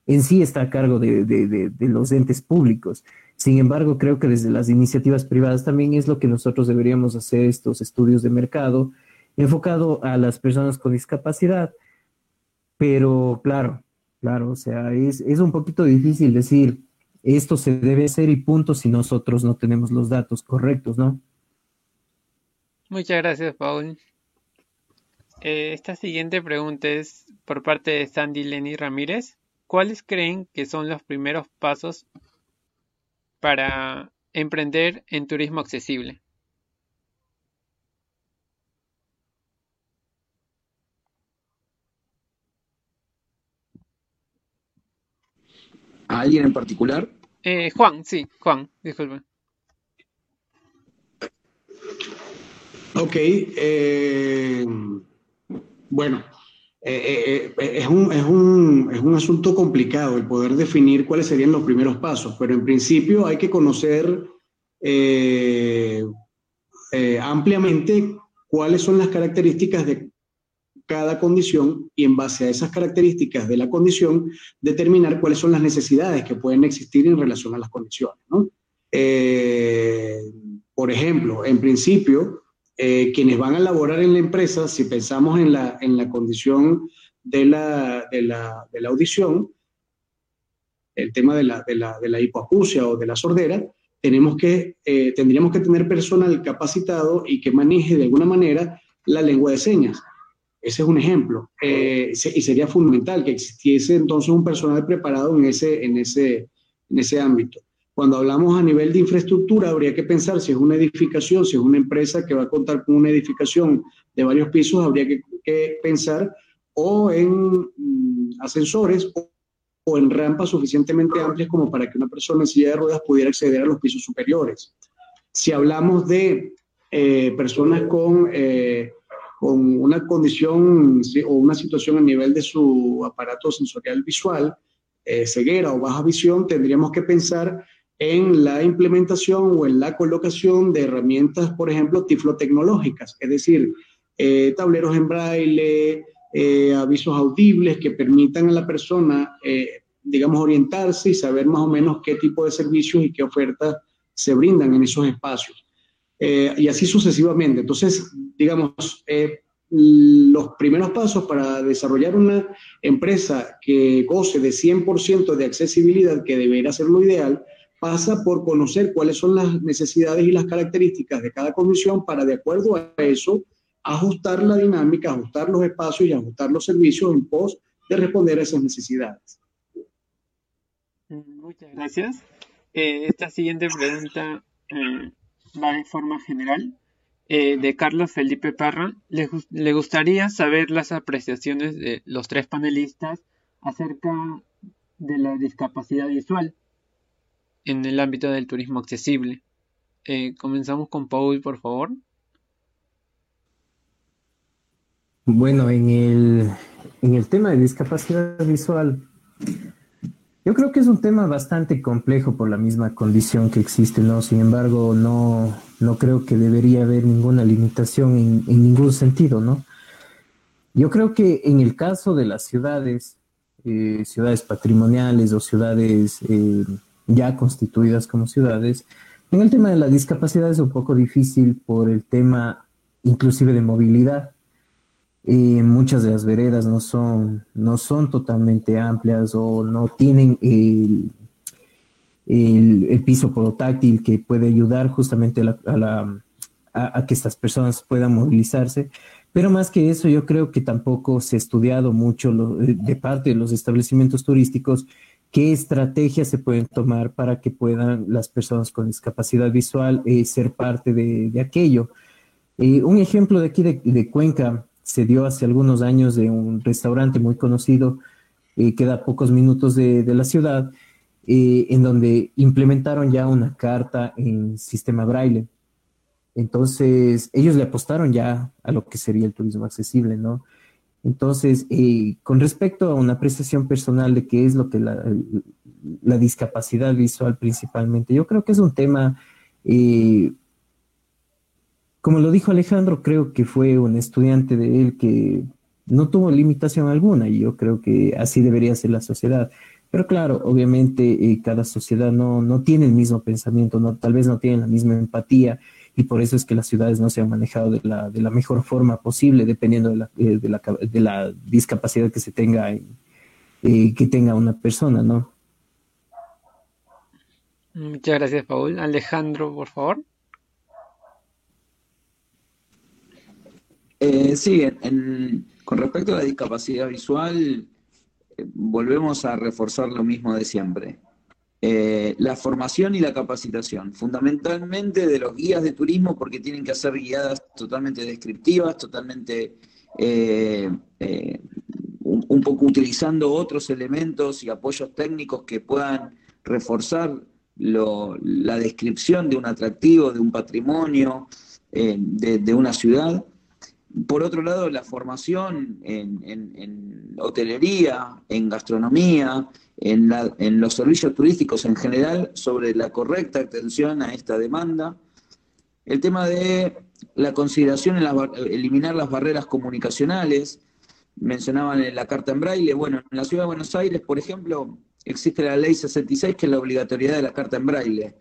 Speaker 2: en sí está a cargo de los entes públicos. Sin embargo, creo que desde las iniciativas privadas también es lo que nosotros deberíamos hacer estos estudios de mercado enfocado a las personas con discapacidad. Pero claro, claro, o sea, es, un poquito difícil decir esto se debe hacer y punto si nosotros no tenemos los datos correctos, ¿no?
Speaker 1: Muchas gracias, Paul. Eh, esta siguiente pregunta es por parte de Sandy Lenny Ramírez. ¿Cuáles creen que son los primeros pasos para emprender en turismo accesible?
Speaker 3: ¿A alguien en particular?
Speaker 1: Eh, Juan, sí, Juan, disculpe.
Speaker 3: Ok, eh, bueno, eh, eh, eh, es, un, es, un, es, un, asunto complicado el poder definir cuáles serían los primeros pasos, pero en principio hay que conocer ampliamente cuáles son las características de cada condición y en base a esas características de la condición determinar cuáles son las necesidades que pueden existir en relación a las condiciones. ¿no? por ejemplo, en principio, eh, quienes van a laborar en la empresa, si pensamos en la, en la condición de la, de, la, de la audición, el tema de la, de la, de la hipoacusia o de la sordera, tenemos que, eh, tendríamos que tener personal capacitado y que maneje de alguna manera la lengua de señas. Ese es un ejemplo. Eh, y sería fundamental que existiese entonces un personal preparado en ese, en ese, en ese ámbito. Cuando hablamos a nivel de infraestructura, habría que pensar si es una edificación, si es una empresa que va a contar con una edificación de varios pisos, habría que, pensar o en mm, ascensores o, en rampas suficientemente amplias como para que una persona en silla de ruedas pudiera acceder a los pisos superiores. Si hablamos de eh, personas con, eh, con una condición o una situación a nivel de su aparato sensorial visual, eh, ceguera o baja visión, tendríamos que pensar en la implementación o en la colocación de herramientas, por ejemplo, tiflotecnológicas, es decir, eh, tableros en braille, eh, avisos audibles que permitan a la persona, eh, digamos, orientarse y saber más o menos qué tipo de servicios y qué ofertas se brindan en esos espacios. y así sucesivamente. Entonces, digamos, los primeros pasos para desarrollar una empresa que goce de 100% de accesibilidad, que debería ser lo ideal, pasa por conocer cuáles son las necesidades y las características de cada comisión para, de acuerdo a eso, ajustar la dinámica, ajustar los espacios y ajustar los servicios en pos de responder a esas necesidades.
Speaker 1: Muchas gracias. Eh, esta siguiente pregunta eh, va de forma general. Eh, de Carlos Felipe Parra. le gustaría saber las apreciaciones de los tres panelistas acerca de la discapacidad visual en el ámbito del turismo accesible. Eh, comenzamos con Paul, por favor.
Speaker 2: Bueno, en el, en el tema de discapacidad visual, Yo creo que es un tema bastante complejo por la misma condición que existe, ¿no? Sin embargo, no, no creo que debería haber ninguna limitación en, ningún sentido, ¿no? Yo creo que en el caso de las ciudades, eh, ciudades patrimoniales o ciudades eh, ya constituidas como ciudades, en el tema de la discapacidad es un poco difícil por el tema inclusive de movilidad. Eh, muchas de las veredas no son, no son totalmente amplias o no tienen el, el, piso porotáctil que puede ayudar justamente a, que estas personas puedan movilizarse. Pero más que eso, yo creo que tampoco se ha estudiado mucho de parte de los establecimientos turísticos qué estrategias se pueden tomar para que puedan las personas con discapacidad visual eh, ser parte de, de aquello. Eh, un ejemplo de aquí de, Cuenca se dio hace algunos años de un restaurante muy conocido eh, que da pocos minutos de, la ciudad, eh, en donde implementaron ya una carta en sistema braille. Entonces, ellos le apostaron ya a lo que sería el turismo accesible, ¿no? Entonces, con respecto a una apreciación personal de qué es lo que la, discapacidad visual principalmente, yo creo que es un tema como lo dijo Alejandro, creo que fue un estudiante de él que no tuvo limitación alguna y yo creo que así debería ser la sociedad. Pero claro, obviamente eh, cada sociedad no, no tiene el mismo pensamiento, no, tal vez no tienen la misma empatía y por eso es que las ciudades no se han manejado de la, de la mejor forma posible, dependiendo de la, eh, de la, de la discapacidad que se tenga, eh, que tenga una persona, ¿no?
Speaker 1: Muchas gracias, Paul. Alejandro, por favor.
Speaker 4: Eh, sí, con respecto a la discapacidad visual, eh, volvemos a reforzar lo mismo de siempre. Eh, la formación y la capacitación, fundamentalmente de los guías de turismo, porque tienen que hacer guiadas totalmente descriptivas, totalmente un, poco utilizando otros elementos y apoyos técnicos que puedan reforzar la descripción de un atractivo, de un patrimonio, de una ciudad. Por otro lado, la formación en, hotelería, en gastronomía, en, los servicios turísticos en general, sobre la correcta atención a esta demanda. El tema de la consideración en eliminar las barreras comunicacionales, mencionaban en la carta en braille, bueno, en la ciudad de Buenos Aires, por ejemplo, existe la ley 66, que es la obligatoriedad de la carta en braille.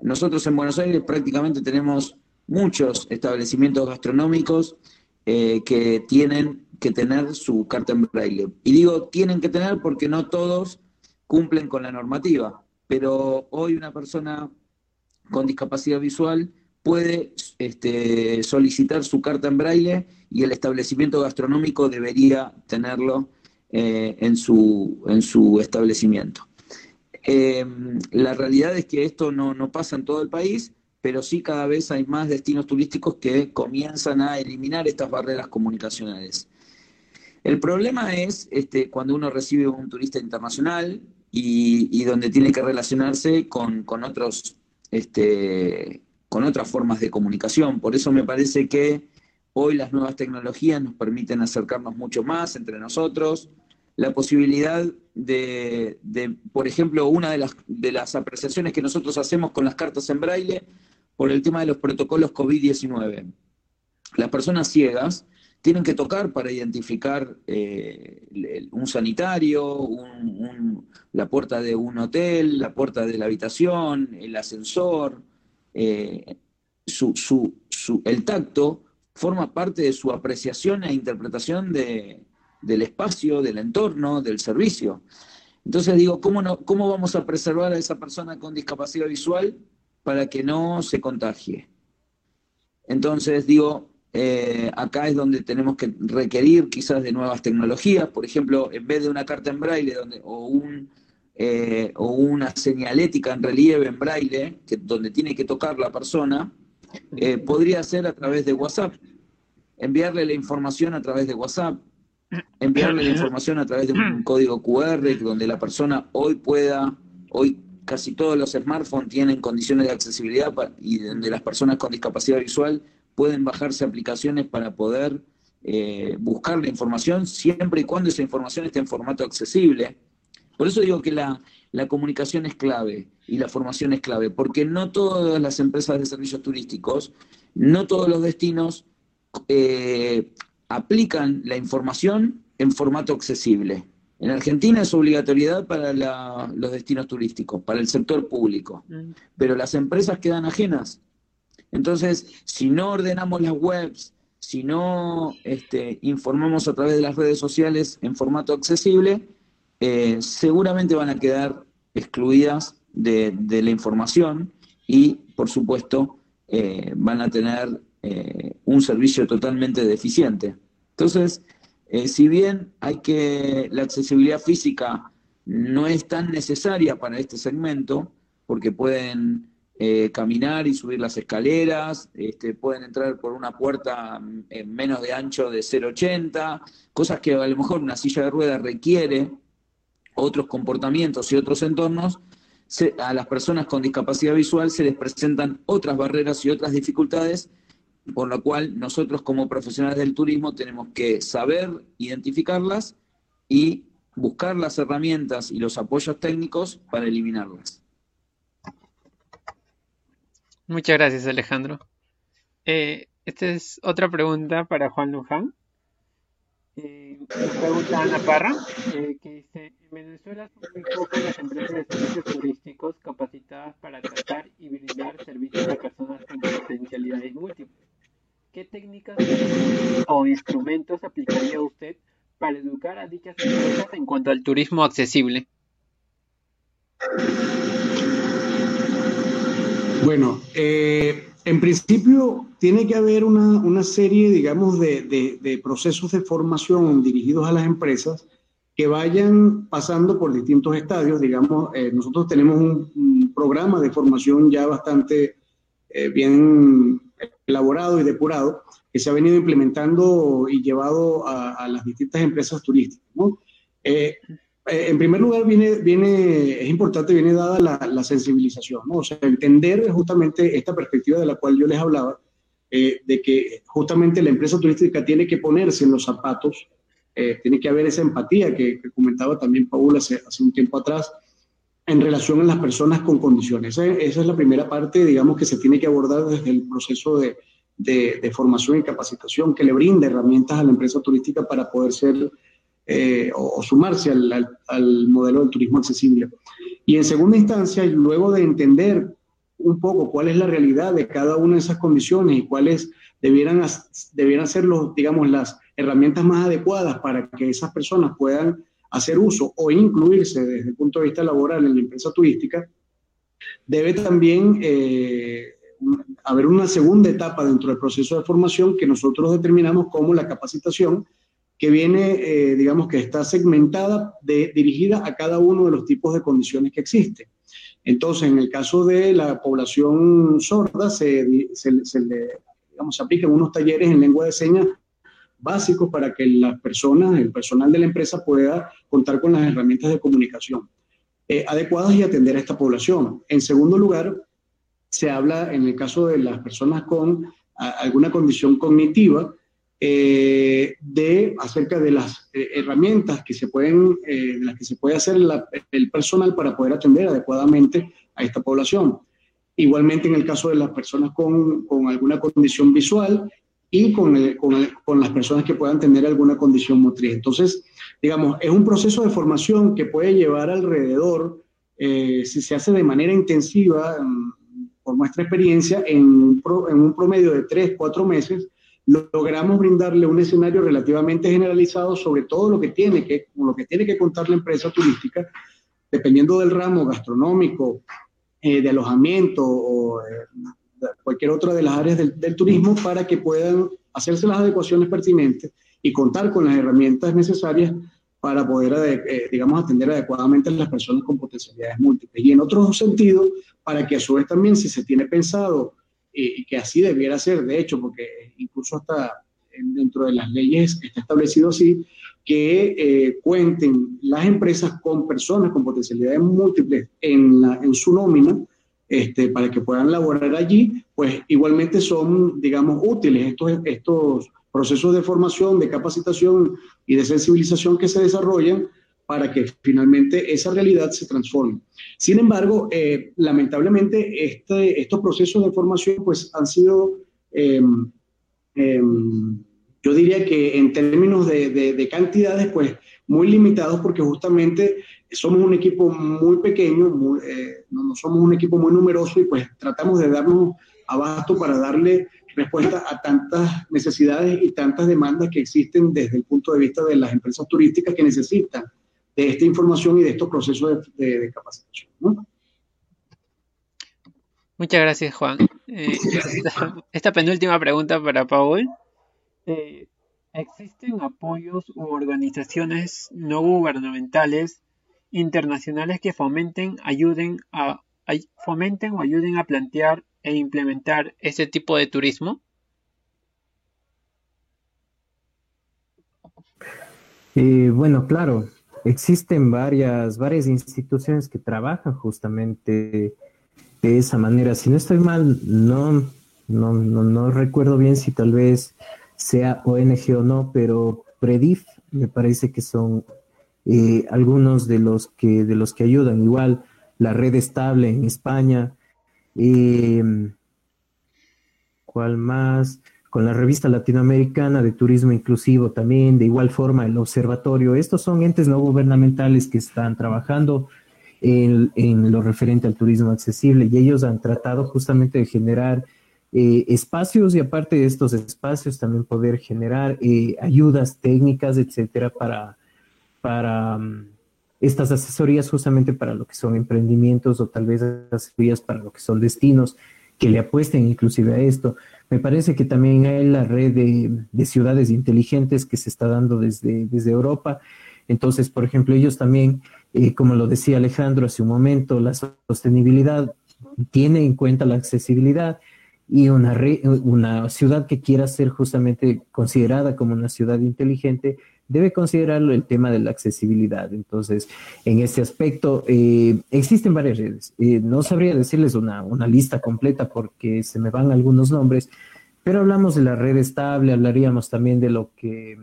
Speaker 4: Nosotros en Buenos Aires prácticamente tenemos muchos establecimientos gastronómicos eh, que tienen que tener su carta en braille. Y digo tienen que tener porque no todos cumplen con la normativa, pero hoy una persona con discapacidad visual puede este, solicitar su carta en braille y el establecimiento gastronómico debería tenerlo eh, en, su, en su establecimiento. Eh, la realidad es que esto no, no pasa en todo el país, pero sí cada vez hay más destinos turísticos que comienzan a eliminar estas barreras comunicacionales. El problema es este, cuando uno recibe un turista internacional y, donde tiene que relacionarse con, otros, este, con otras formas de comunicación. Por eso me parece que hoy las nuevas tecnologías nos permiten acercarnos mucho más entre nosotros. La posibilidad de, por ejemplo, una de las, de las apreciaciones que nosotros hacemos con las cartas en braille por el tema de los protocolos COVID-19. Las personas ciegas tienen que tocar para identificar eh, un sanitario, la puerta de un hotel, la puerta de la habitación, el ascensor. Eh, el tacto forma parte de su apreciación e interpretación del espacio, del entorno, del servicio. Entonces digo, ¿cómo, no, ¿cómo vamos a preservar a esa persona con discapacidad visual para que no se contagie. Entonces, digo, eh, acá es donde tenemos que requerir quizás de nuevas tecnologías, por ejemplo, en vez de una carta en braille donde, o, un, eh, o una señalética en relieve en braille, que, donde tiene que tocar la persona, eh, podría ser a través de WhatsApp. Enviarle la información a través de WhatsApp, enviarle la información a través de un código QR donde la persona hoy pueda, hoy casi todos los smartphones tienen condiciones de accesibilidad y donde las personas con discapacidad visual pueden bajarse aplicaciones para poder eh, buscar la información siempre y cuando esa información esté en formato accesible. Por eso digo que la, comunicación es clave y la formación es clave, porque no todas las empresas de servicios turísticos, no todos los destinos eh, aplican la información en formato accesible. En Argentina es obligatoriedad para los destinos turísticos, para el sector público, mm. pero las empresas quedan ajenas. Entonces, si no ordenamos las webs, si no este, informamos a través de las redes sociales en formato accesible, eh, seguramente van a quedar excluidas de, la información y, por supuesto, eh, van a tener eh, un servicio totalmente deficiente. Entonces, si bien hay que la accesibilidad física no es tan necesaria para este segmento, porque pueden eh, caminar y subir las escaleras, este, pueden entrar por una puerta en menos de ancho de 0,80, cosas que a lo mejor una silla de ruedas requiere, otros comportamientos y otros entornos, a las personas con discapacidad visual se les presentan otras barreras y otras dificultades, por lo cual nosotros como profesionales del turismo tenemos que saber identificarlas y buscar las herramientas y los apoyos técnicos para eliminarlas.
Speaker 1: Muchas gracias, Alejandro. Eh, esta es otra pregunta para Juan Luján. Eh, pregunta Ana Parra, eh, que dice, en Venezuela son muy pocas las empresas de servicios turísticos capacitadas para tratar y brindar servicios a personas con potencialidades múltiples. ¿Qué técnicas o instrumentos aplicaría usted para educar a dichas empresas en cuanto al turismo accesible?
Speaker 3: Bueno, eh, en principio tiene que haber una, serie, digamos, de, procesos de formación dirigidos a las empresas que vayan pasando por distintos estadios. Digamos, eh, nosotros tenemos un, programa de formación ya bastante eh, bien elaborado y depurado que se ha venido implementando y llevado a, las distintas empresas turísticas. ¿no? Eh, en primer lugar, viene, viene, es importante, viene dada la, sensibilización, ¿no? O sea, entender justamente esta perspectiva de la cual yo les hablaba, eh, de que justamente la empresa turística tiene que ponerse en los zapatos, eh, tiene que haber esa empatía que, comentaba también Paul hace, hace, un tiempo atrás, en relación a las personas con condiciones. Esa, es la primera parte, digamos, que se tiene que abordar desde el proceso de, de, de formación y capacitación, que le brinda herramientas a la empresa turística para poder ser eh, o, sumarse al, modelo del turismo accesible. Y en segunda instancia, luego de entender un poco cuál es la realidad de cada una de esas condiciones y cuáles debieran, debieran ser los, digamos, las herramientas más adecuadas para que esas personas puedan hacer uso o incluirse desde el punto de vista laboral en la empresa turística, debe también eh, haber una segunda etapa dentro del proceso de formación que nosotros determinamos como la capacitación, que viene, eh, digamos que está segmentada, de, dirigida a cada uno de los tipos de condiciones que existen. Entonces, en el caso de la población sorda, se, se, se le, digamos, se aplican unos talleres en lengua de señas básicos para que las personas, el personal de la empresa pueda contar con las herramientas de comunicación eh, adecuadas y atender a esta población. En segundo lugar, se habla en el caso de las personas con alguna condición cognitiva, eh, de acerca de las eh, herramientas que se pueden, eh, de las que se puede hacer el personal para poder atender adecuadamente a esta población. Igualmente en el caso de las personas con, con alguna condición visual y con, con, las personas que puedan tener alguna condición motriz. Entonces, digamos, es un proceso de formación que puede llevar alrededor, si se hace de manera intensiva, mm, por nuestra experiencia, en, en un promedio de tres, cuatro meses, logramos brindarle un escenario relativamente generalizado sobre todo lo que tiene que, lo que, tiene que contar la empresa turística, dependiendo del ramo gastronómico, eh, de alojamiento o eh, cualquier otra de las áreas del, turismo, para que puedan hacerse las adecuaciones pertinentes y contar con las herramientas necesarias para poder, eh, digamos, atender adecuadamente a las personas con potencialidades múltiples. Y en otro sentido, para que a su vez también, si se tiene pensado y que así debiera ser, de hecho, porque incluso hasta dentro de las leyes está establecido así, que eh, cuenten las empresas con personas con potencialidades múltiples en, la, en su nómina, este, para que puedan laborar allí, pues igualmente son, digamos, útiles estos, estos procesos de formación, de capacitación y de sensibilización que se desarrollan para que finalmente esa realidad se transforme. Sin embargo, eh, lamentablemente este, estos procesos de formación pues han sido, em, em, yo diría que en términos de, de, cantidades pues muy limitados porque justamente somos un equipo muy pequeño, eh, no, somos un equipo muy numeroso y pues tratamos de darnos abasto para darle respuesta a tantas necesidades y tantas demandas que existen desde el punto de vista de las empresas turísticas que necesitan de esta información y de estos procesos de, capacitación.
Speaker 1: Muchas gracias, Juan. Eh, esta, penúltima pregunta para Paul. Eh, ¿Existen apoyos u organizaciones no gubernamentales internacionales que fomenten, ayuden a, fomenten o ayuden a plantear e implementar ese tipo de turismo?
Speaker 2: Eh, bueno, claro, existen varias, varias instituciones que trabajan justamente de esa manera. Si no estoy mal, no, no, no, recuerdo bien si tal vez sea ONG o no, pero Predif me parece que son eh, algunos de los que de los que ayudan. Igual la red estable en España. Eh, ¿Cuál más? Con la revista latinoamericana de turismo inclusivo también, de igual forma el observatorio. Estos son entes no gubernamentales que están trabajando en, lo referente al turismo accesible y ellos han tratado justamente de generar eh, espacios y aparte de estos espacios también poder generar eh, ayudas técnicas, etcétera, para, para mm, estas asesorías justamente para lo que son emprendimientos o tal vez asesorías para lo que son destinos que le apuesten inclusive a esto. Me parece que también hay la red de, ciudades inteligentes que se está dando desde, desde Europa. Entonces, por ejemplo, ellos también, eh, como lo decía Alejandro hace un momento, la sostenibilidad tiene en cuenta la accesibilidad y una, una ciudad que quiera ser justamente considerada como una ciudad inteligente debe considerarlo el tema de la accesibilidad. Entonces, en este aspecto, eh, existen varias redes. Eh, no sabría decirles una, lista completa porque se me van algunos nombres, pero hablamos de la red estable, hablaríamos también de lo que,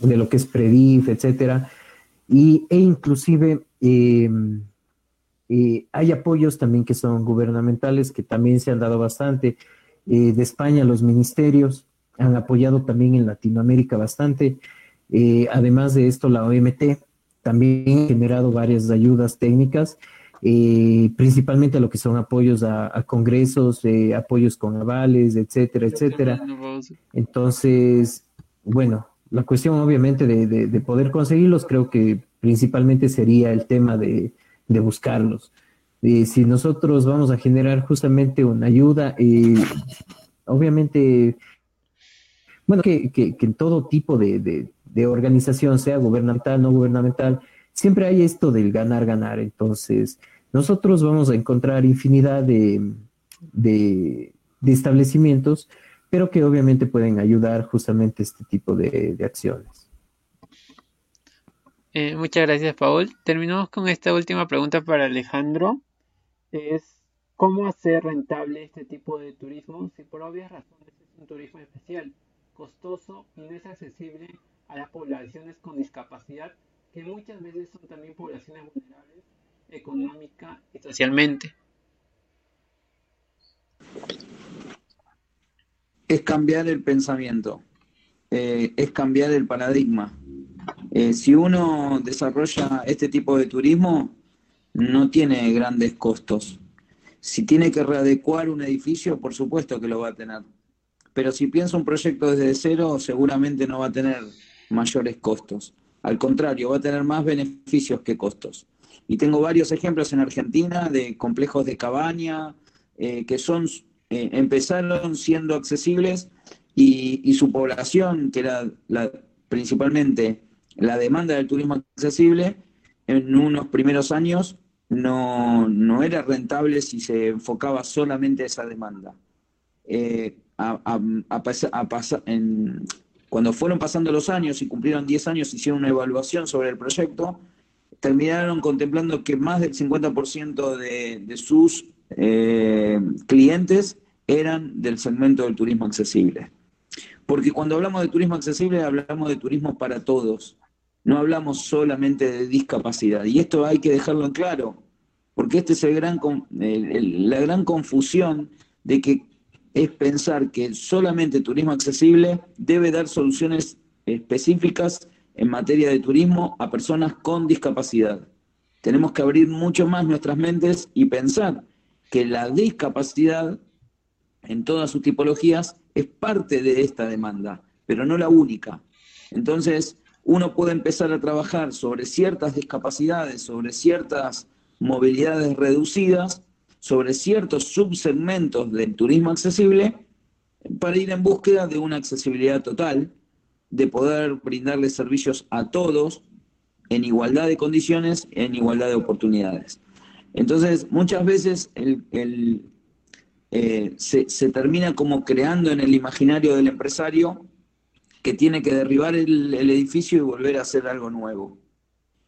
Speaker 2: de lo que es Predif, etcétera. Y, e inclusive em, eh, hay apoyos también que son gubernamentales, que también se han dado bastante. de España, los ministerios han apoyado también en Latinoamérica bastante. Eh, además de esto, la OMT también ha generado varias ayudas técnicas, eh, principalmente lo que son apoyos a, congresos, eh, apoyos con avales, etcétera, etcétera. Entonces, bueno, la cuestión obviamente de, poder conseguirlos creo que principalmente sería el tema de, buscarlos. si nosotros vamos a generar justamente una ayuda, obviamente, bueno, que, en todo tipo de, de organización, sea gubernamental, no gubernamental, siempre hay esto del ganar, ganar. Entonces, nosotros vamos a encontrar infinidad de, de, establecimientos, pero que obviamente pueden ayudar justamente este tipo de, acciones.
Speaker 1: Eh, muchas gracias, Paul. Terminamos con esta última pregunta para Alejandro. Es, ¿cómo hacer rentable este tipo de turismo si por obvias razones es un turismo especial, costoso y no es accesible a las poblaciones con discapacidad, que muchas veces son también poblaciones vulnerables económica y socialmente.
Speaker 4: Es cambiar el pensamiento, eh, es cambiar el paradigma. Eh, si uno desarrolla este tipo de turismo, no tiene grandes costos. Si tiene que readecuar un edificio, por supuesto que lo va a tener. Pero si piensa un proyecto desde cero, seguramente no va a tener mayores costos. Al contrario, va a tener más beneficios que costos. Y tengo varios ejemplos en Argentina de complejos de cabaña eh, que son, eh, empezaron siendo accesibles y, su población, que era principalmente la demanda del turismo accesible, en unos primeros años no, no era rentable si se enfocaba solamente a esa demanda. Eh, a, a, en, cuando fueron pasando los años y cumplieron 10 años, hicieron una evaluación sobre el proyecto, terminaron contemplando que más del 50% de, sus eh, clientes eran del segmento del turismo accesible. Porque cuando hablamos de turismo accesible, hablamos de turismo para todos, no hablamos solamente de discapacidad. Y esto hay que dejarlo en claro, porque esta es la gran confusión de que es pensar que solamente turismo accesible debe dar soluciones específicas en materia de turismo a personas con discapacidad. Tenemos que abrir mucho más nuestras mentes y pensar que la discapacidad en todas sus tipologías es parte de esta demanda, pero no la única. Entonces, uno puede empezar a trabajar sobre ciertas discapacidades, sobre ciertas movilidades reducidas, sobre ciertos subsegmentos del turismo accesible, para ir en búsqueda de una accesibilidad total, de poder brindarle servicios a todos en igualdad de condiciones, en igualdad de oportunidades. Entonces, muchas veces eh, se, termina como creando en el imaginario del empresario que tiene que derribar el, el edificio y volver a hacer algo nuevo.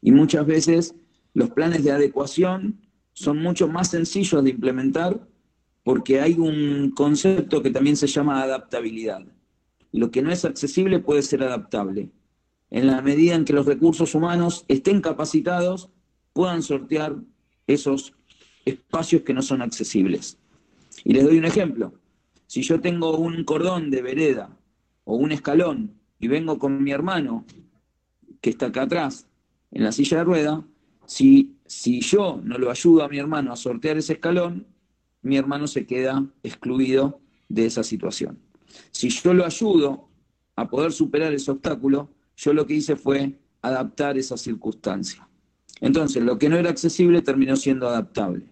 Speaker 4: Y muchas veces los planes de adecuación son mucho más sencillos de implementar porque hay un concepto que también se llama adaptabilidad. Lo que no es accesible puede ser adaptable. En la medida en que los recursos humanos estén capacitados, puedan sortear esos espacios que no son accesibles. Y les doy un ejemplo. Si yo tengo un cordón de vereda o un escalón y vengo con mi hermano que está acá atrás en la silla de rueda, si, si yo no lo ayudo a mi hermano a sortear ese escalón, mi hermano se queda excluido de esa situación. Si yo lo ayudo a poder superar ese obstáculo, yo lo que hice fue adaptar esa circunstancia. Entonces, lo que no era accesible terminó siendo adaptable.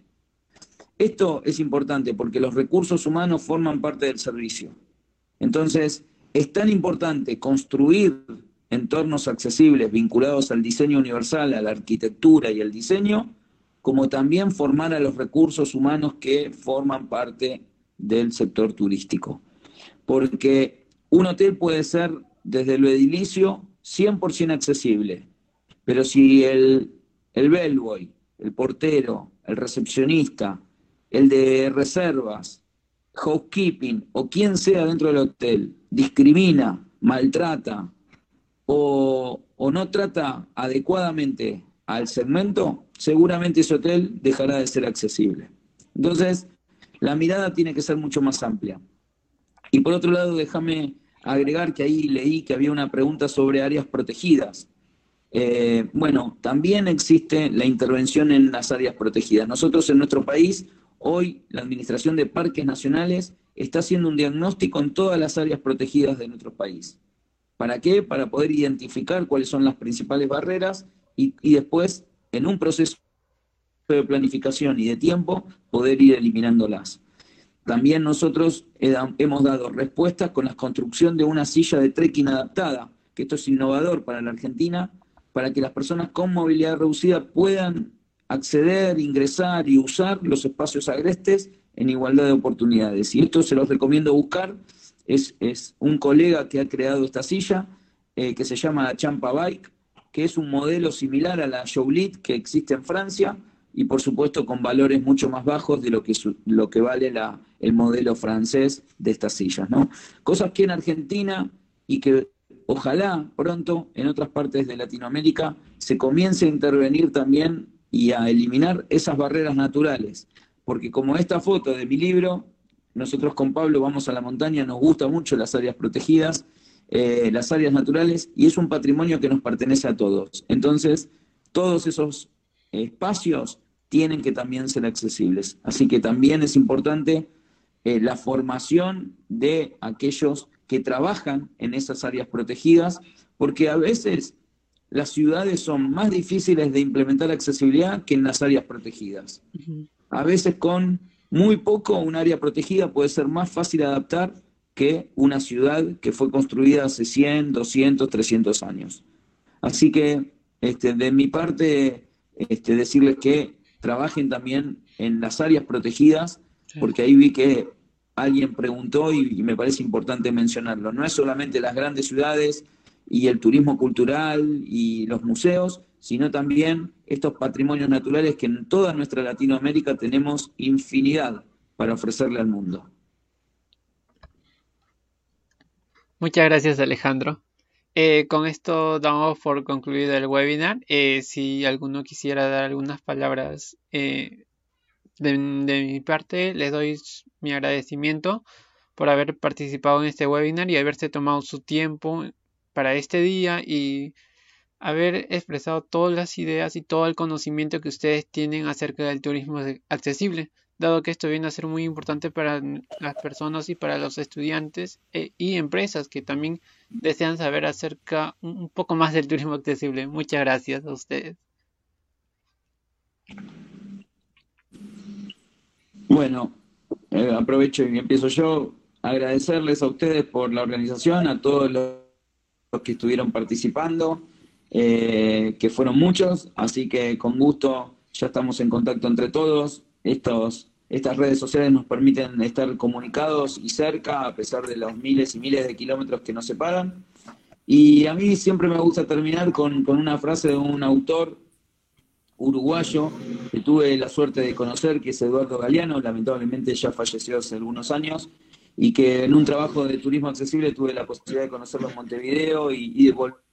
Speaker 4: Esto es importante porque los recursos humanos forman parte del servicio. Entonces, es tan importante construir entornos accesibles vinculados al diseño universal, a la arquitectura y al diseño, como también formar a los recursos humanos que forman parte del sector turístico. Porque un hotel puede ser desde lo edilicio 100% accesible, pero si el, el bellboy, el portero, el recepcionista, el de reservas, housekeeping o quien sea dentro del hotel discrimina, maltrata o, no trata adecuadamente al segmento, seguramente ese hotel dejará de ser accesible. Entonces, la mirada tiene que ser mucho más amplia. Y por otro lado, déjame agregar que ahí leí que había una pregunta sobre áreas protegidas. Eh, bueno, también existe la intervención en las áreas protegidas. Nosotros en nuestro país Hoy la Administración de Parques Nacionales está haciendo un diagnóstico en todas las áreas protegidas de nuestro país. ¿Para qué? Para poder identificar cuáles son las principales barreras y, después, en un proceso de planificación y de tiempo, poder ir eliminándolas. También nosotros hemos dado respuestas con la construcción de una silla de trekking adaptada, que esto es innovador para la Argentina, para que las personas con movilidad reducida puedan acceder, ingresar y usar los espacios agrestes en igualdad de oportunidades. Y esto se los recomiendo buscar. Es, un colega que ha creado esta silla, eh, que se llama Champa Bike, que es un modelo similar a la Joulit que existe en Francia y por supuesto con valores mucho más bajos de lo que, lo que vale la, el modelo francés de estas sillas. ¿no? Cosas que en Argentina y que ojalá pronto en otras partes de Latinoamérica se comience a intervenir también y a eliminar esas barreras naturales. Porque como esta foto de mi libro, nosotros con Pablo vamos a la montaña, nos gustan mucho las áreas protegidas, eh, las áreas naturales, y es un patrimonio que nos pertenece a todos. Entonces, todos esos espacios tienen que también ser accesibles. Así que también es importante eh, la formación de aquellos que trabajan en esas áreas protegidas, porque a veces las ciudades son más difíciles de implementar accesibilidad que en las áreas protegidas. A veces con muy poco un área protegida puede ser más fácil adaptar que una ciudad que fue construida hace 100, 200, 300 años. Así que este, de mi parte, este, decirles que trabajen también en las áreas protegidas, porque ahí vi que alguien preguntó y me parece importante mencionarlo. No es solamente las grandes ciudades, y el turismo cultural y los museos, sino también estos patrimonios naturales que en toda nuestra Latinoamérica tenemos infinidad para ofrecerle al mundo.
Speaker 1: Muchas gracias Alejandro. eh, con esto damos por concluido el webinar. Eh, si alguno quisiera dar algunas palabras de, mi parte, les doy mi agradecimiento por haber participado en este webinar y haberse tomado su tiempo para este día y haber expresado todas las ideas y todo el conocimiento que ustedes tienen acerca del turismo accesible, dado que esto viene a ser muy importante para las personas y para los estudiantes eh, y empresas que también desean saber acerca un poco más del turismo accesible. Muchas gracias a ustedes.
Speaker 4: Bueno, eh, aprovecho y empiezo yo. Agradecerles a ustedes por la organización, a todos los que estuvieron participando eh, que fueron muchos, así que con gusto ya estamos en contacto entre todos. Estos, estas redes sociales nos permiten estar comunicados y cerca, a pesar de los miles y miles de kilómetros que nos separan. Y a mí siempre me gusta terminar con, con una frase de un autor uruguayo que tuve la suerte de conocer, que es Eduardo Galeano, lamentablemente ya falleció hace algunos años, y que en un trabajo de turismo accesible tuve la posibilidad de conocerlo en Montevideo y, y de volver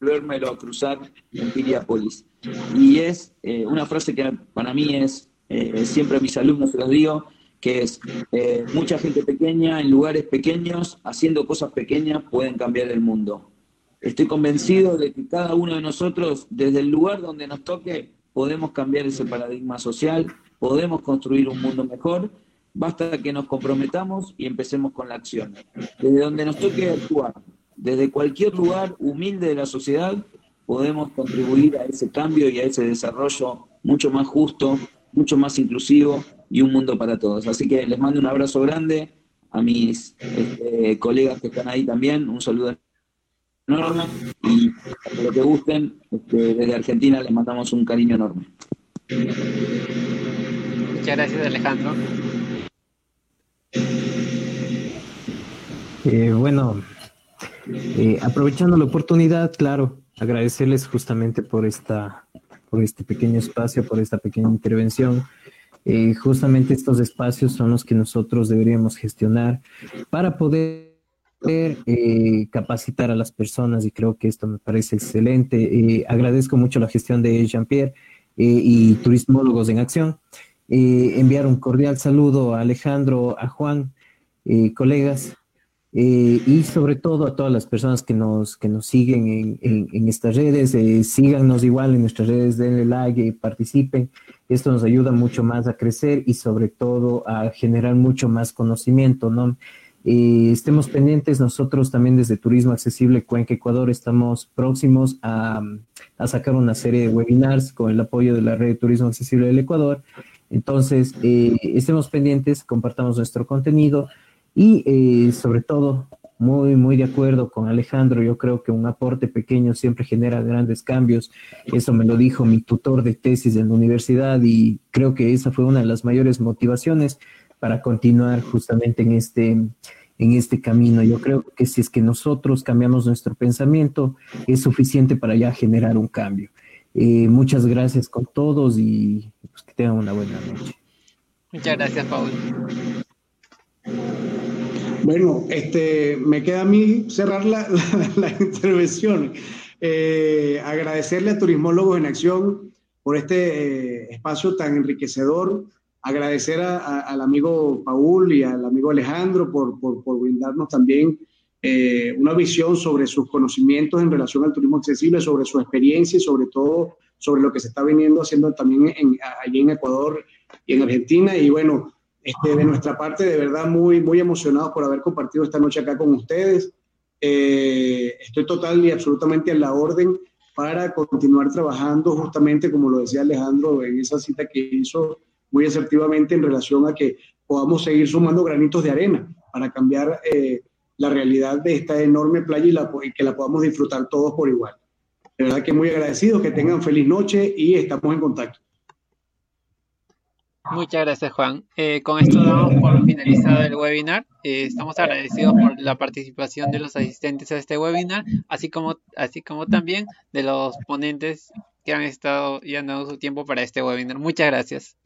Speaker 4: volvérmelo a cruzar en Piriápolis. Y es eh, una frase que para mí es, eh, siempre a mis alumnos se los digo, que es eh, mucha gente pequeña en lugares pequeños, haciendo cosas pequeñas, pueden cambiar el mundo. Estoy convencido de que cada uno de nosotros, desde el lugar donde nos toque, podemos cambiar ese paradigma social, podemos construir un mundo mejor, basta que nos comprometamos y empecemos con la acción. Desde donde nos toque actuar, desde cualquier lugar humilde de la sociedad podemos contribuir a ese cambio y a ese desarrollo mucho más justo, mucho más inclusivo y un mundo para todos. Así que les mando un abrazo grande a mis este, colegas que están ahí también, un saludo enorme y para lo que gusten, este, desde Argentina les mandamos un cariño enorme.
Speaker 1: Muchas gracias Alejandro.
Speaker 2: Eh, bueno, eh, aprovechando la oportunidad, claro, agradecerles justamente por esta, por este pequeño espacio, por esta pequeña intervención. Eh, justamente estos espacios son los que nosotros deberíamos gestionar para poder eh, capacitar a las personas y creo que esto me parece excelente. agradezco mucho la gestión de Jean-Pierre y Turismólogos en Acción. enviar un cordial saludo a Alejandro, a Juan, colegas, eh, y sobre todo a todas las personas que nos, que nos siguen en, en, estas redes, eh, síganos igual en nuestras redes, denle like, y participen. Esto nos ayuda mucho más a crecer y sobre todo a generar mucho más conocimiento, ¿no? Eh, estemos pendientes, nosotros también desde Turismo Accesible Cuenca Ecuador estamos próximos a, a sacar una serie de webinars con el apoyo de la red de Turismo Accesible del Ecuador. Entonces, estemos pendientes, compartamos nuestro contenido. Y eh, sobre todo, muy, muy de acuerdo con Alejandro, yo creo que un aporte pequeño siempre genera grandes cambios. Eso me lo dijo mi tutor de tesis en la universidad y creo que esa fue una de las mayores motivaciones para continuar justamente en este, en este camino. Yo creo que si es que nosotros cambiamos nuestro pensamiento, es suficiente para ya generar un cambio. Eh, muchas gracias con todos y pues, que tengan una buena noche.
Speaker 1: Muchas gracias, Paul.
Speaker 3: Bueno, este, me queda a mí cerrar la, intervención. Eh, agradecerle a Turismólogos en Acción por este eh, espacio tan enriquecedor. Agradecer al amigo Paul y al amigo Alejandro por, brindarnos también eh, una visión sobre sus conocimientos en relación al turismo accesible, sobre su experiencia y sobre todo sobre lo que se está viniendo haciendo también allí en Ecuador y en Argentina. Y bueno, este, de nuestra parte, de verdad, muy, muy emocionados por haber compartido esta noche acá con ustedes. Eh, estoy total y absolutamente a la orden para continuar trabajando justamente, como lo decía Alejandro, en esa cita que hizo muy asertivamente en relación a que podamos seguir sumando granitos de arena para cambiar eh, la realidad de esta enorme playa y, la, y que la podamos disfrutar todos por igual. De verdad que muy agradecidos, que tengan feliz noche y estamos en contacto.
Speaker 1: Muchas gracias, Juan. Eh, con esto damos por finalizado el webinar. Eh, estamos agradecidos por la participación de los asistentes a este webinar, así como, así como también de los ponentes que han estado y han dado su tiempo para este webinar. Muchas gracias.